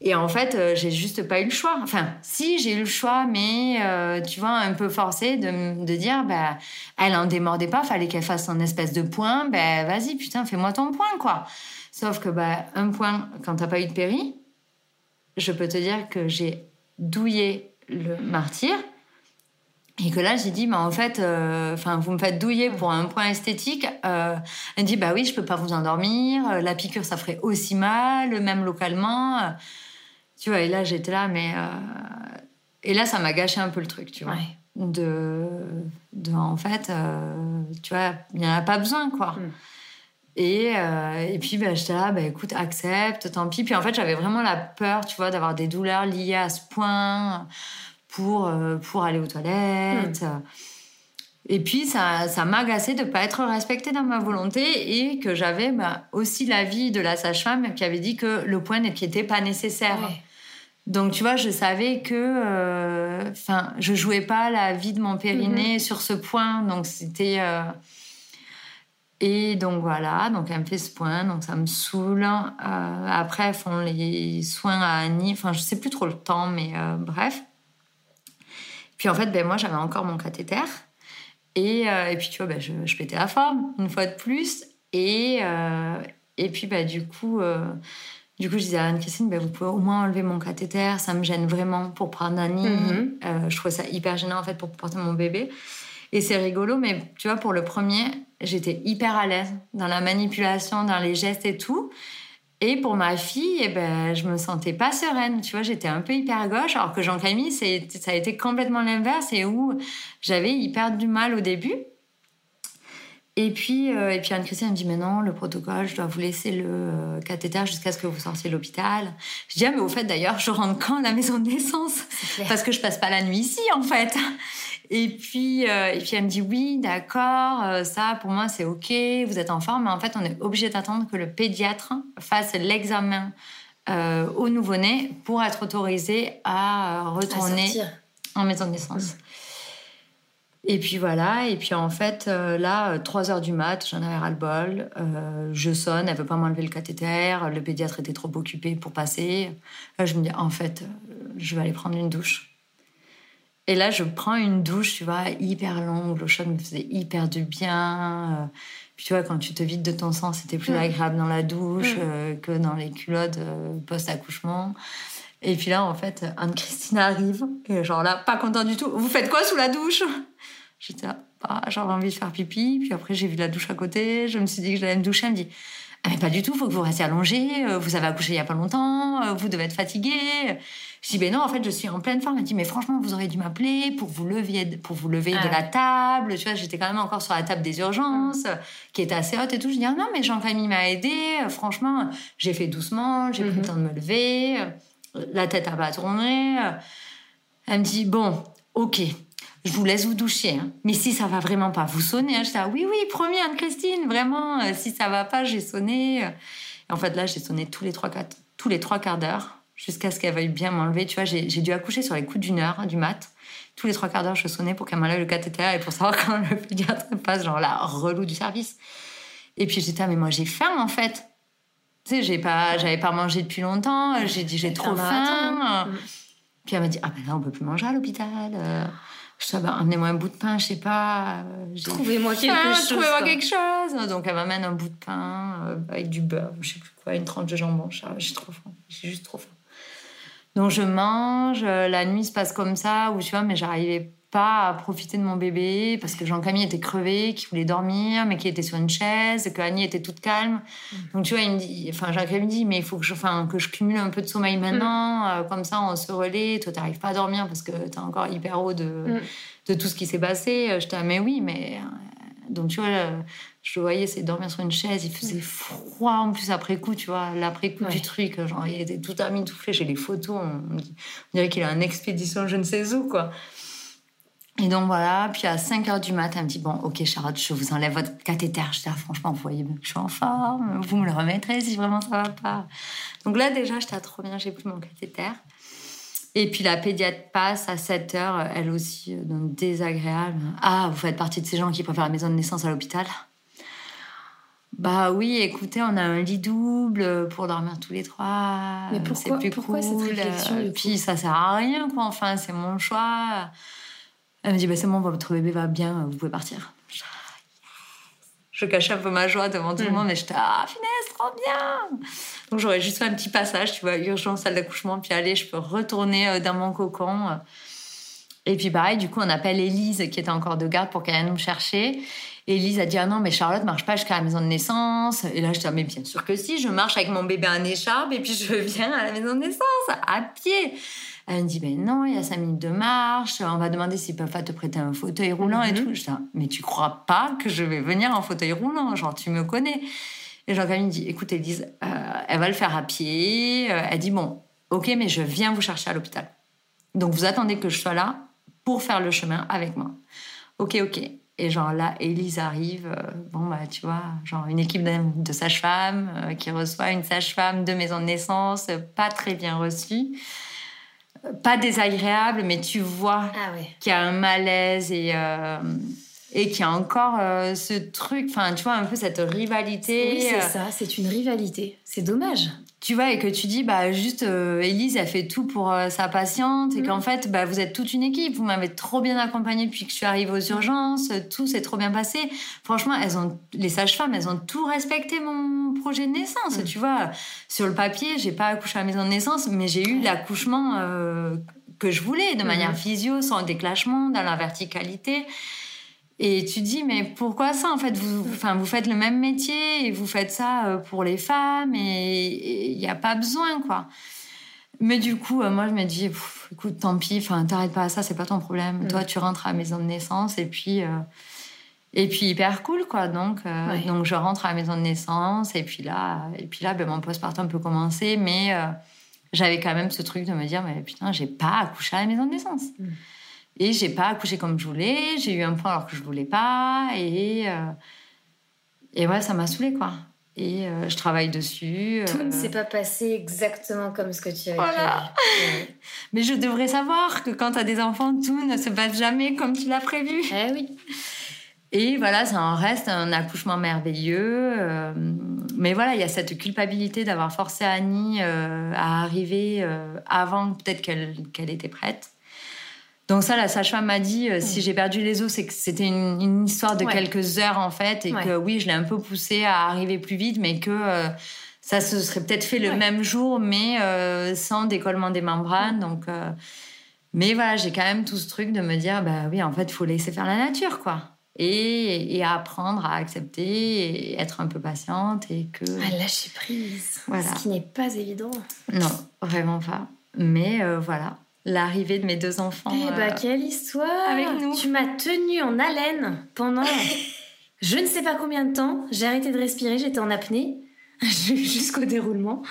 Et en fait, euh, j'ai juste pas eu le choix. Enfin, si, j'ai eu le choix, mais euh, tu vois, un peu forcé de, de dire, bah, elle en démordait pas, fallait qu'elle fasse un espèce de point, ben vas-y, putain, fais-moi ton point, quoi. Sauf que, bah, un point, quand t'as pas eu de péri, je peux te dire que j'ai douillé le martyr. Et que là, j'ai dit, bah, en fait, euh, enfin, vous me faites douiller pour un point esthétique. elle dit, bah oui, je peux pas vous endormir. La piqûre, ça ferait aussi mal, même localement. Tu vois, et là, j'étais là, mais. Euh, et là, ça m'a gâché un peu le truc, tu vois. De, de. En fait, euh, tu vois, il n'y en a pas besoin, quoi. Hmm. Et, euh, et puis, bah, j'étais là, bah, écoute, accepte, tant pis. Puis en fait, j'avais vraiment la peur, tu vois, d'avoir des douleurs liées à ce point pour, pour aller aux toilettes. Hmm. Et puis, ça, ça m'a agacé de ne pas être respectée dans ma volonté et que j'avais bah, aussi l'avis de la sage-femme qui avait dit que le point n'était pas nécessaire. Donc, tu vois, je savais que, euh, enfin, je jouais pas la vie de mon périnée mhm. sur ce point. Donc, c'était. Euh, et donc, voilà. Donc, elle me fait ce point. Donc, ça me saoule. Euh, après, elles font les soins à Annie. Enfin, je sais plus trop le temps, mais bref. Puis, en fait, ben, moi, j'avais encore mon cathéter. Et, et puis, tu vois, ben, je, je pétais la forme, une fois de plus. Et, et puis, ben, du coup du coup, je disais à Anne-Christine, ben, vous pouvez au moins enlever mon cathéter, ça me gêne vraiment pour prendre Annie. Mhm. Euh, je trouvais ça hyper gênant en fait pour porter mon bébé. Et c'est rigolo, mais tu vois, pour le premier, j'étais hyper à l'aise dans la manipulation, dans les gestes et tout. Et pour ma fille, eh ben, je me sentais pas sereine. Tu vois, j'étais un peu hyper gauche, alors que Jean-Camille, ça a été complètement l'inverse et où j'avais hyper du mal au début. Et puis, euh, et puis Anne-Christine me dit, mais non, le protocole, je dois vous laisser le euh, cathéter jusqu'à ce que vous sortiez de l'hôpital. Je dis, ah, mais au fait, d'ailleurs, je rentre quand à la maison de naissance? Parce que je passe pas la nuit ici, en fait. Et puis, euh, et puis elle me dit, oui, d'accord, ça, pour moi, c'est OK, vous êtes en forme, mais en fait, on est obligé d'attendre que le pédiatre fasse l'examen au nouveau-né pour être autorisé à retourner en maison de naissance. Et puis voilà, et puis en fait, euh, là, 3 heures du mat, j'en avais ras-le-bol. Euh, je sonne, elle veut pas m'enlever le cathéter, le pédiatre était trop occupé pour passer. Là, je me dis, en fait, euh, je vais aller prendre une douche. Et là, je prends une douche, tu vois, hyper longue, l'eau chaude me faisait hyper du bien. Puis tu vois, quand tu te vides de ton sang, c'était plus agréable dans la douche que dans les culottes post-accouchement. Et puis là, en fait, Anne-Christine arrive, et genre là, pas content du tout. Vous faites quoi sous la douche? J'étais là, bah, j'avais envie de faire pipi. Puis après, j'ai vu la douche à côté. Je me suis dit que j'allais me doucher. Elle me dit, ah, mais pas du tout, faut que vous restiez allongé. Euh, vous avez accouché il y a pas longtemps. Euh, vous devez être fatigué. Je dis, ben non, en fait, je suis en pleine forme. Elle me dit, mais franchement, vous auriez dû m'appeler pour vous lever, pour vous lever de ah la table. Tu vois, j'étais quand même encore sur la table des urgences, qui était assez haute et tout. Je dis, ah non, mais Jean-Camille m'a aidé. Franchement, j'ai fait doucement. J'ai pris le mhm. temps de me lever. La tête a pas tourné. Elle me dit, bon, ok, je vous laisse vous doucher. Hein. Mais si ça va vraiment pas, vous sonnez. Hein. Je dis, ah oui, oui, promis, Anne-Christine, vraiment, euh, si ça va pas, j'ai sonné. Et en fait, là, j'ai sonné tous les trois, tous les trois quarts d'heure jusqu'à ce qu'elle veuille bien m'enlever. Tu vois, j'ai dû accoucher sur les coups d'une heure du mat. Tous les trois quarts d'heure, je sonnais pour qu'elle m'enlève le cathéter et pour savoir quand le pédiatre passe, genre la relou du service. Et puis j'étais, ah, mais moi j'ai faim en fait. Tu sais, j'ai pas, j'avais pas mangé depuis longtemps. J'ai dit, j'ai trop faim. Mm. Puis elle m'a dit, ah ben là, on peut plus manger à l'hôpital. Euh. Je sais pas, amenez-moi un bout de pain, je sais pas. Euh, trouvez-moi quelque chose. Trouvez-moi quelque chose. Donc elle m'amène un bout de pain euh, avec du beurre, je sais plus quoi, une tranche de jambon. J'ai trop faim. J'ai juste trop faim. Donc je mange, euh, la nuit se passe comme ça, où tu vois, mais j'arrivais pas à profiter de mon bébé parce que Jean-Camille était crevé, qui voulait dormir, mais qui était sur une chaise, et que Annie était toute calme. Mm. Donc tu vois, il me dit, enfin Jean-Camille me dit, mais il faut que je, enfin, que je cumule un peu de sommeil maintenant, mm. euh, comme ça on se relaie. Toi, t'arrives pas à dormir parce que t'es encore hyper haut de, mm. de tout ce qui s'est passé. Je dis, mais oui, mais euh, donc tu vois. Je voyais, c'est dormir sur une chaise, il faisait froid en plus après coup, tu vois, l'après-coup du truc, genre il était tout amitouflé, j'ai les photos, on, on dirait qu'il a une expédition je ne sais où, quoi. Et donc voilà, puis à 5 h du matin, elle me dit Bon, ok, Charlotte, je vous enlève votre cathéter. Je dis ah, Franchement, vous voyez que je suis en forme, vous me le remettrez si vraiment ça va pas. Donc là, déjà, j'étais trop bien, j'ai plus mon cathéter. Et puis la pédiatre passe à 7 h elle aussi, euh, donc désagréable. Ah, vous faites partie de ces gens qui préfèrent la maison de naissance à l'hôpital? Bah oui, écoutez, on a un lit double pour dormir tous les trois. Mais pourquoi, plus pourquoi cette réflexion Puis ça sert à rien, quoi. Enfin, c'est mon choix. Elle me dit, bah, c'est bon, votre bébé va bien, vous pouvez partir. Je cachais un peu ma joie devant tout le mm. monde, mais j'étais, ah, finesse, trop bien Donc j'aurais juste fait un petit passage, tu vois, urgence, salle d'accouchement, puis allez, je peux retourner euh, dans mon cocon. Et puis pareil, du coup, on appelle Elise, qui était encore de garde, pour qu'elle vienne nous chercher. Et Elise a dit, ah non, mais Charlotte marche pas jusqu'à la maison de naissance. Et là, je dis, ah, mais bien sûr que si, je marche avec mon bébé en écharpe, et puis je viens à la maison de naissance, à pied. Elle me dit, ben non, il y a cinq minutes de marche, on va demander s'ils peuvent pas te prêter un fauteuil roulant et mhm. tout. Je dis, mais tu crois pas que je vais venir en fauteuil roulant Genre, tu me connais. Et Jean-Camille dit, écoute, Elise, euh, elle va le faire à pied. Euh, elle dit, bon, ok, mais je viens vous chercher à l'hôpital. Donc, vous attendez que je sois là pour faire le chemin avec moi. Ok, ok. Et genre là, Elise arrive, euh, bon bah tu vois, genre une équipe de, de sages-femmes qui reçoit une sage-femme de maison de naissance, pas très bien reçue pas désagréable, mais tu vois ah qu'il y a un malaise et, euh, et qu'il y a encore euh, ce truc, enfin, tu vois, un peu cette rivalité. Oui, c'est euh, ça, c'est une rivalité. C'est dommage tu vois, et que tu dis, bah, juste, euh, Elise, elle fait tout pour euh, sa patiente, et qu'en mm. fait, bah, vous êtes toute une équipe. Vous m'avez trop bien accompagnée depuis que je suis arrivée aux urgences. Tout s'est trop bien passé. Franchement, elles ont, les sages-femmes, elles ont tout respecté mon projet de naissance. Mm. Tu vois, sur le papier, j'ai pas accouché à la maison de naissance, mais j'ai eu l'accouchement que je voulais, de manière mm. physio, sans déclachement, dans la verticalité. Et tu dis, mais pourquoi ça En fait, vous, enfin, vous faites le même métier et vous faites ça euh, pour les femmes et il n'y a pas besoin, quoi. Mais du coup, euh, moi, je me dis, écoute, tant pis, enfin, t'arrêtes pas à ça, c'est pas ton problème. Mm. Toi, tu rentres à la maison de naissance et puis, euh, Et puis hyper cool, quoi. Donc, euh, donc je rentre à la maison de naissance et puis là, et puis là, ben, mon postpartum peut commencer, mais euh, j'avais quand même ce truc de me dire, mais putain, j'ai pas accouché à la maison de naissance. Mm. Et j'ai pas accouché comme je voulais. J'ai eu un point alors que je voulais pas. Et, euh, et ouais, ça m'a saoulée, quoi. Et je travaille dessus. Tout ne s'est pas passé exactement comme ce que tu avais voilà. Mais je devrais savoir que quand tu as des enfants, tout ne se passe jamais comme tu l'as prévu. Eh oui. Et voilà, ça en reste un accouchement merveilleux. Euh, mais voilà, il y a cette culpabilité d'avoir forcé Annie euh, à arriver euh, avant peut-être qu'elle était prête. Donc ça, la sage-femme m'a dit, si j'ai perdu les os, c'est que c'était une, histoire de quelques heures en fait, et que oui, je l'ai un peu poussée à arriver plus vite, mais que ça se serait peut-être fait le même jour, mais sans décollement des membranes. Donc, mais voilà, j'ai quand même tout ce truc de me dire, bah oui, en fait, il faut laisser faire la nature, quoi. Et, apprendre à accepter et être un peu patiente et que à lâcher prise. Voilà. ce qui n'est pas évident. Non vraiment pas. Mais euh, voilà l'arrivée de mes deux enfants eh bah, euh, quelle histoire avec nous. Tu m'as tenue en haleine pendant je ne sais pas combien de temps. J'ai arrêté de respirer j'étais en apnée jusqu'au déroulement.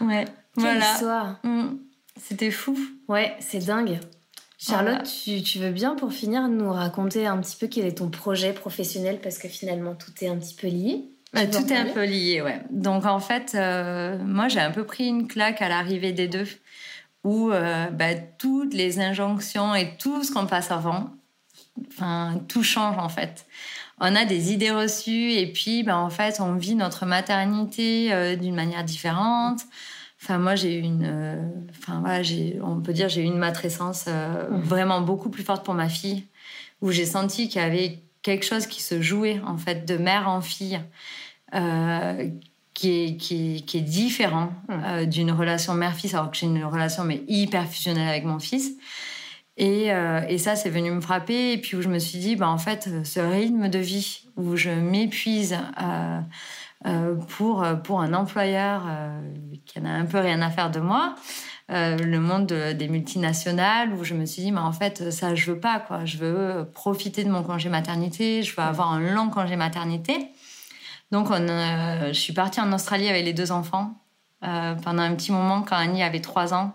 Ouais quelle voilà. histoire. Mm. c'était fou. Ouais c'est dingue. Charlotte, tu, veux bien pour finir nous raconter un petit peu quel est ton projet professionnel parce que finalement tout est un petit peu lié. Bah, tout est un peu lié, ouais. Donc en fait, euh, moi j'ai un peu pris une claque à l'arrivée des deux où euh, bah, toutes les injonctions et tout ce qu'on passe avant, enfin tout change en fait. On a des idées reçues et puis bah, en fait on vit notre maternité euh, d'une manière différente. Enfin, moi, j'ai eu une. Euh, enfin, voilà, j'ai, on peut dire, j'ai eu une matrescence mmh. vraiment beaucoup plus forte pour ma fille, où j'ai senti qu'il y avait quelque chose qui se jouait, en fait, de mère en fille, euh, qui, est, qui, qui, est différent mmh. d'une relation mère-fils, alors que j'ai une relation mais hyper fusionnelle avec mon fils. Et, et, ça, c'est venu me frapper. Et puis, où je me suis dit, bah, en fait, ce rythme de vie où je m'épuise. Euh, pour, euh, pour un employeur euh, qui en a un peu rien à faire de moi. le monde des multinationales où je me suis dit mais en fait ça je veux pas quoi je veux profiter de mon congé maternité je veux avoir un long congé maternité donc on, je suis partie en Australie avec les deux enfants pendant un petit moment quand Annie avait trois ans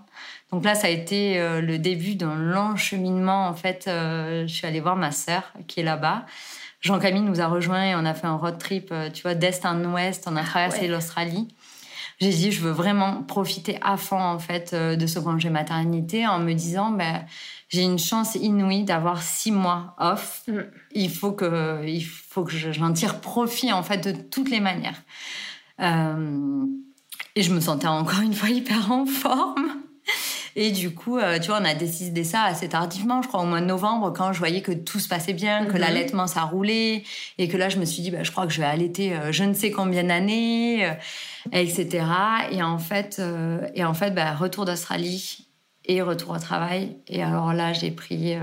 donc là ça a été le début d'un long cheminement en fait je suis allée voir ma sœur qui est là-bas Jean-Camille nous a rejoints et on a fait un road trip, euh, tu vois, d'est en ouest. On a ah traversé l'Australie. J'ai dit, je veux vraiment profiter à fond, en fait, euh, de ce congé maternité en me disant, ben, j'ai une chance inouïe d'avoir six mois off. Mm. Il faut que, il faut que j'en tire profit, en fait, de toutes les manières. Euh, et je me sentais encore une fois hyper en forme. Et du coup, euh, tu vois, on a décidé ça assez tardivement, je crois au mois de novembre, quand je voyais que tout se passait bien, que mhm. l'allaitement ça roulait, et que là, je me suis dit, bah, je crois que je vais allaiter euh, je ne sais combien d'années, etc. Et en fait, et en fait, bah, retour d'Australie et retour au travail. Et alors là, j'ai pris,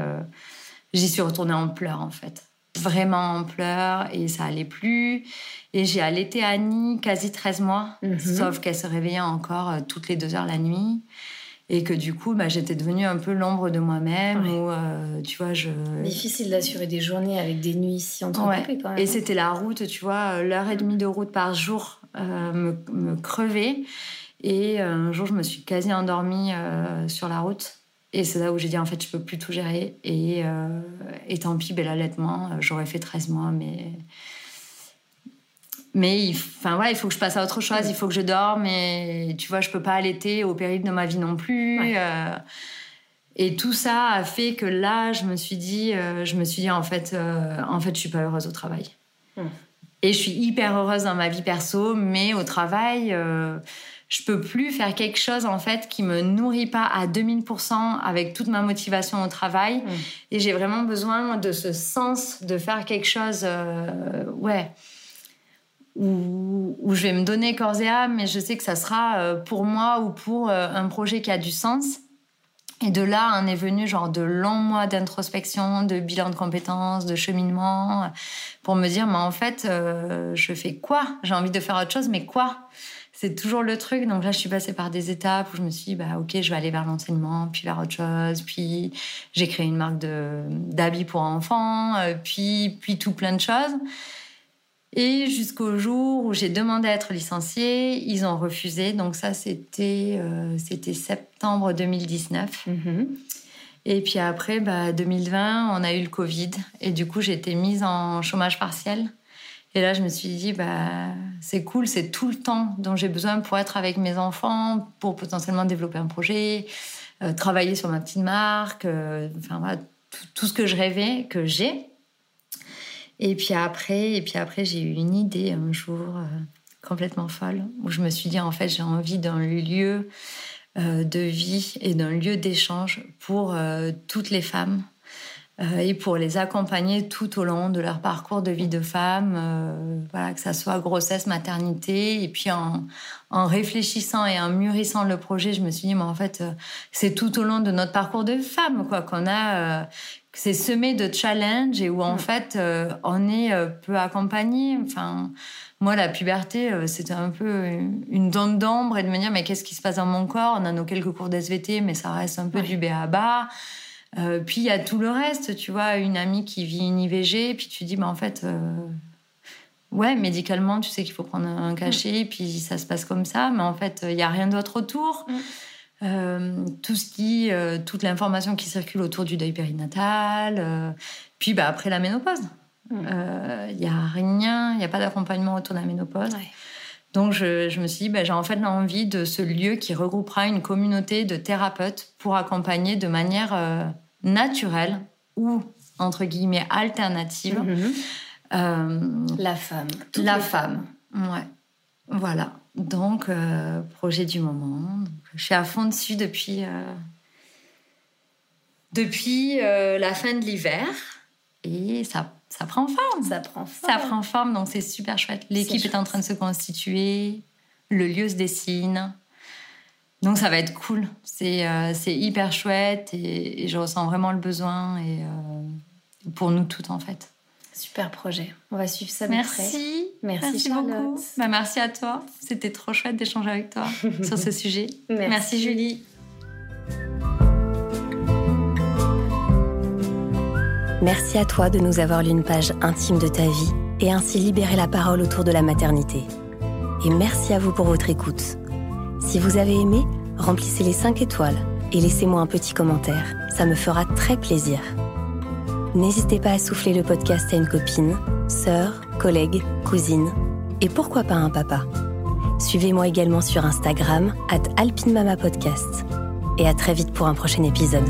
j'y suis retournée en pleurs en fait, vraiment en pleurs, et ça allait plus. Et j'ai allaité Annie quasi 13 mois, mhm. sauf qu'elle se réveillait encore toutes les deux heures la nuit. Et que du coup bah, j'étais devenue un peu l'ombre de moi-même euh, tu vois je difficile d'assurer des journées avec des nuits si entrecoupées et c'était la route tu vois l'heure et demie de route par jour euh, me, me, crevait et euh, un jour je me suis quasi endormie sur la route et c'est là où j'ai dit en fait je peux plus tout gérer et, et tant pis ben, l'allaitement j'aurais fait 13 mois mais mais enfin ouais, il faut que je passe à autre chose, il faut que je dorme et tu vois, je peux pas allaiter au péril de ma vie non plus. Euh, et tout ça a fait que là, je me suis dit, euh, je me suis dit en fait, euh, en fait, je suis pas heureuse au travail. Hmm. Et je suis hyper heureuse dans ma vie perso, mais au travail, je peux plus faire quelque chose en fait qui me nourrit pas à 2000% avec toute ma motivation au travail. Hmm. Et j'ai vraiment besoin de ce sens de faire quelque chose, ouais où, où, je vais me donner corps et âme, mais je sais que ça sera euh, pour moi ou pour euh, un projet qui a du sens. Et de là, on est venu genre de longs mois d'introspection, de bilan de compétences, de cheminement, pour me dire, mais en fait, euh, je fais quoi? J'ai envie de faire autre chose, mais quoi? C'est toujours le truc. Donc là, je suis passée par des étapes où je me suis dit, bah, ok, je vais aller vers l'enseignement, puis vers autre chose. Puis j'ai créé une marque d'habits pour enfants, euh, puis, puis tout plein de choses. Et jusqu'au jour où j'ai demandé à être licenciée, ils ont refusé. Donc ça, c'était euh, c'était septembre 2019. Mm-hmm. Et puis après, bah, 2020, on a eu le Covid. Et du coup, j'ai été mise en chômage partiel. Et là, je me suis dit, bah, c'est cool, c'est tout le temps dont j'ai besoin pour être avec mes enfants, pour potentiellement développer un projet, euh, travailler sur ma petite marque, euh, enfin voilà, tout, ce que je rêvais, que j'ai. Et puis après, et puis après, j'ai eu une idée un jour euh, complètement folle où je me suis dit, en fait, j'ai envie d'un lieu de vie et d'un lieu d'échange pour toutes les femmes et pour les accompagner tout au long de leur parcours de vie de femme, euh, voilà, que ça soit grossesse, maternité. Et puis en, en, réfléchissant et en mûrissant le projet, je me suis dit, mais en fait, euh, c'est tout au long de notre parcours de femme, quoi, qu'on a, c'est semé de challenges et où en mm. fait, on est peu accompagné. Enfin, moi, la puberté, c'était un peu une donne d'ombre et de me dire, mais qu'est-ce qui se passe dans mon corps? On a nos quelques cours d'SVT, mais ça reste un peu du B à bas. Euh, puis il y a tout le reste, tu vois, une amie qui vit une IVG, puis tu dis, bah, en fait, euh, ouais, médicalement, tu sais qu'il faut prendre un cachet, mm. puis ça se passe comme ça, mais en fait, il n'y a rien d'autre autour. Mm. Euh, tout ce qui, toute l'information qui circule autour du deuil périnatal, puis bah, après la ménopause. Il mm. n'y a rien, il n'y a pas d'accompagnement autour de la ménopause. Donc je, me suis dit, bah, j'ai en fait l'envie de ce lieu qui regroupera une communauté de thérapeutes pour accompagner de manière naturelle ou, entre guillemets, alternative. Mhm. Euh, la femme. La femme, ouais. Voilà. Donc, euh, projet du moment. je suis à fond dessus depuis, euh, depuis la fin de l'hiver. Et ça, ça prend forme. Ça prend forme. Ça prend forme, donc c'est super chouette. L'équipe est en train de se constituer. Le lieu se dessine. Donc ça va être cool. C'est euh, hyper chouette et, je ressens vraiment le besoin et euh, pour nous toutes en fait. Super projet. On va suivre ça merci. Merci. Merci beaucoup. Bah, merci à toi. C'était trop chouette d'échanger avec toi sur ce sujet. Merci. Julie. Merci à toi de nous avoir lu une page intime de ta vie et ainsi libérer la parole autour de la maternité. Et merci à vous pour votre écoute. Si vous avez aimé, remplissez les 5 étoiles et laissez-moi un petit commentaire. Ça me fera très plaisir. N'hésitez pas à souffler le podcast à une copine, sœur, collègue, cousine et pourquoi pas un papa. Suivez-moi également sur Instagram, at alpinemamapodcast. Et à très vite pour un prochain épisode.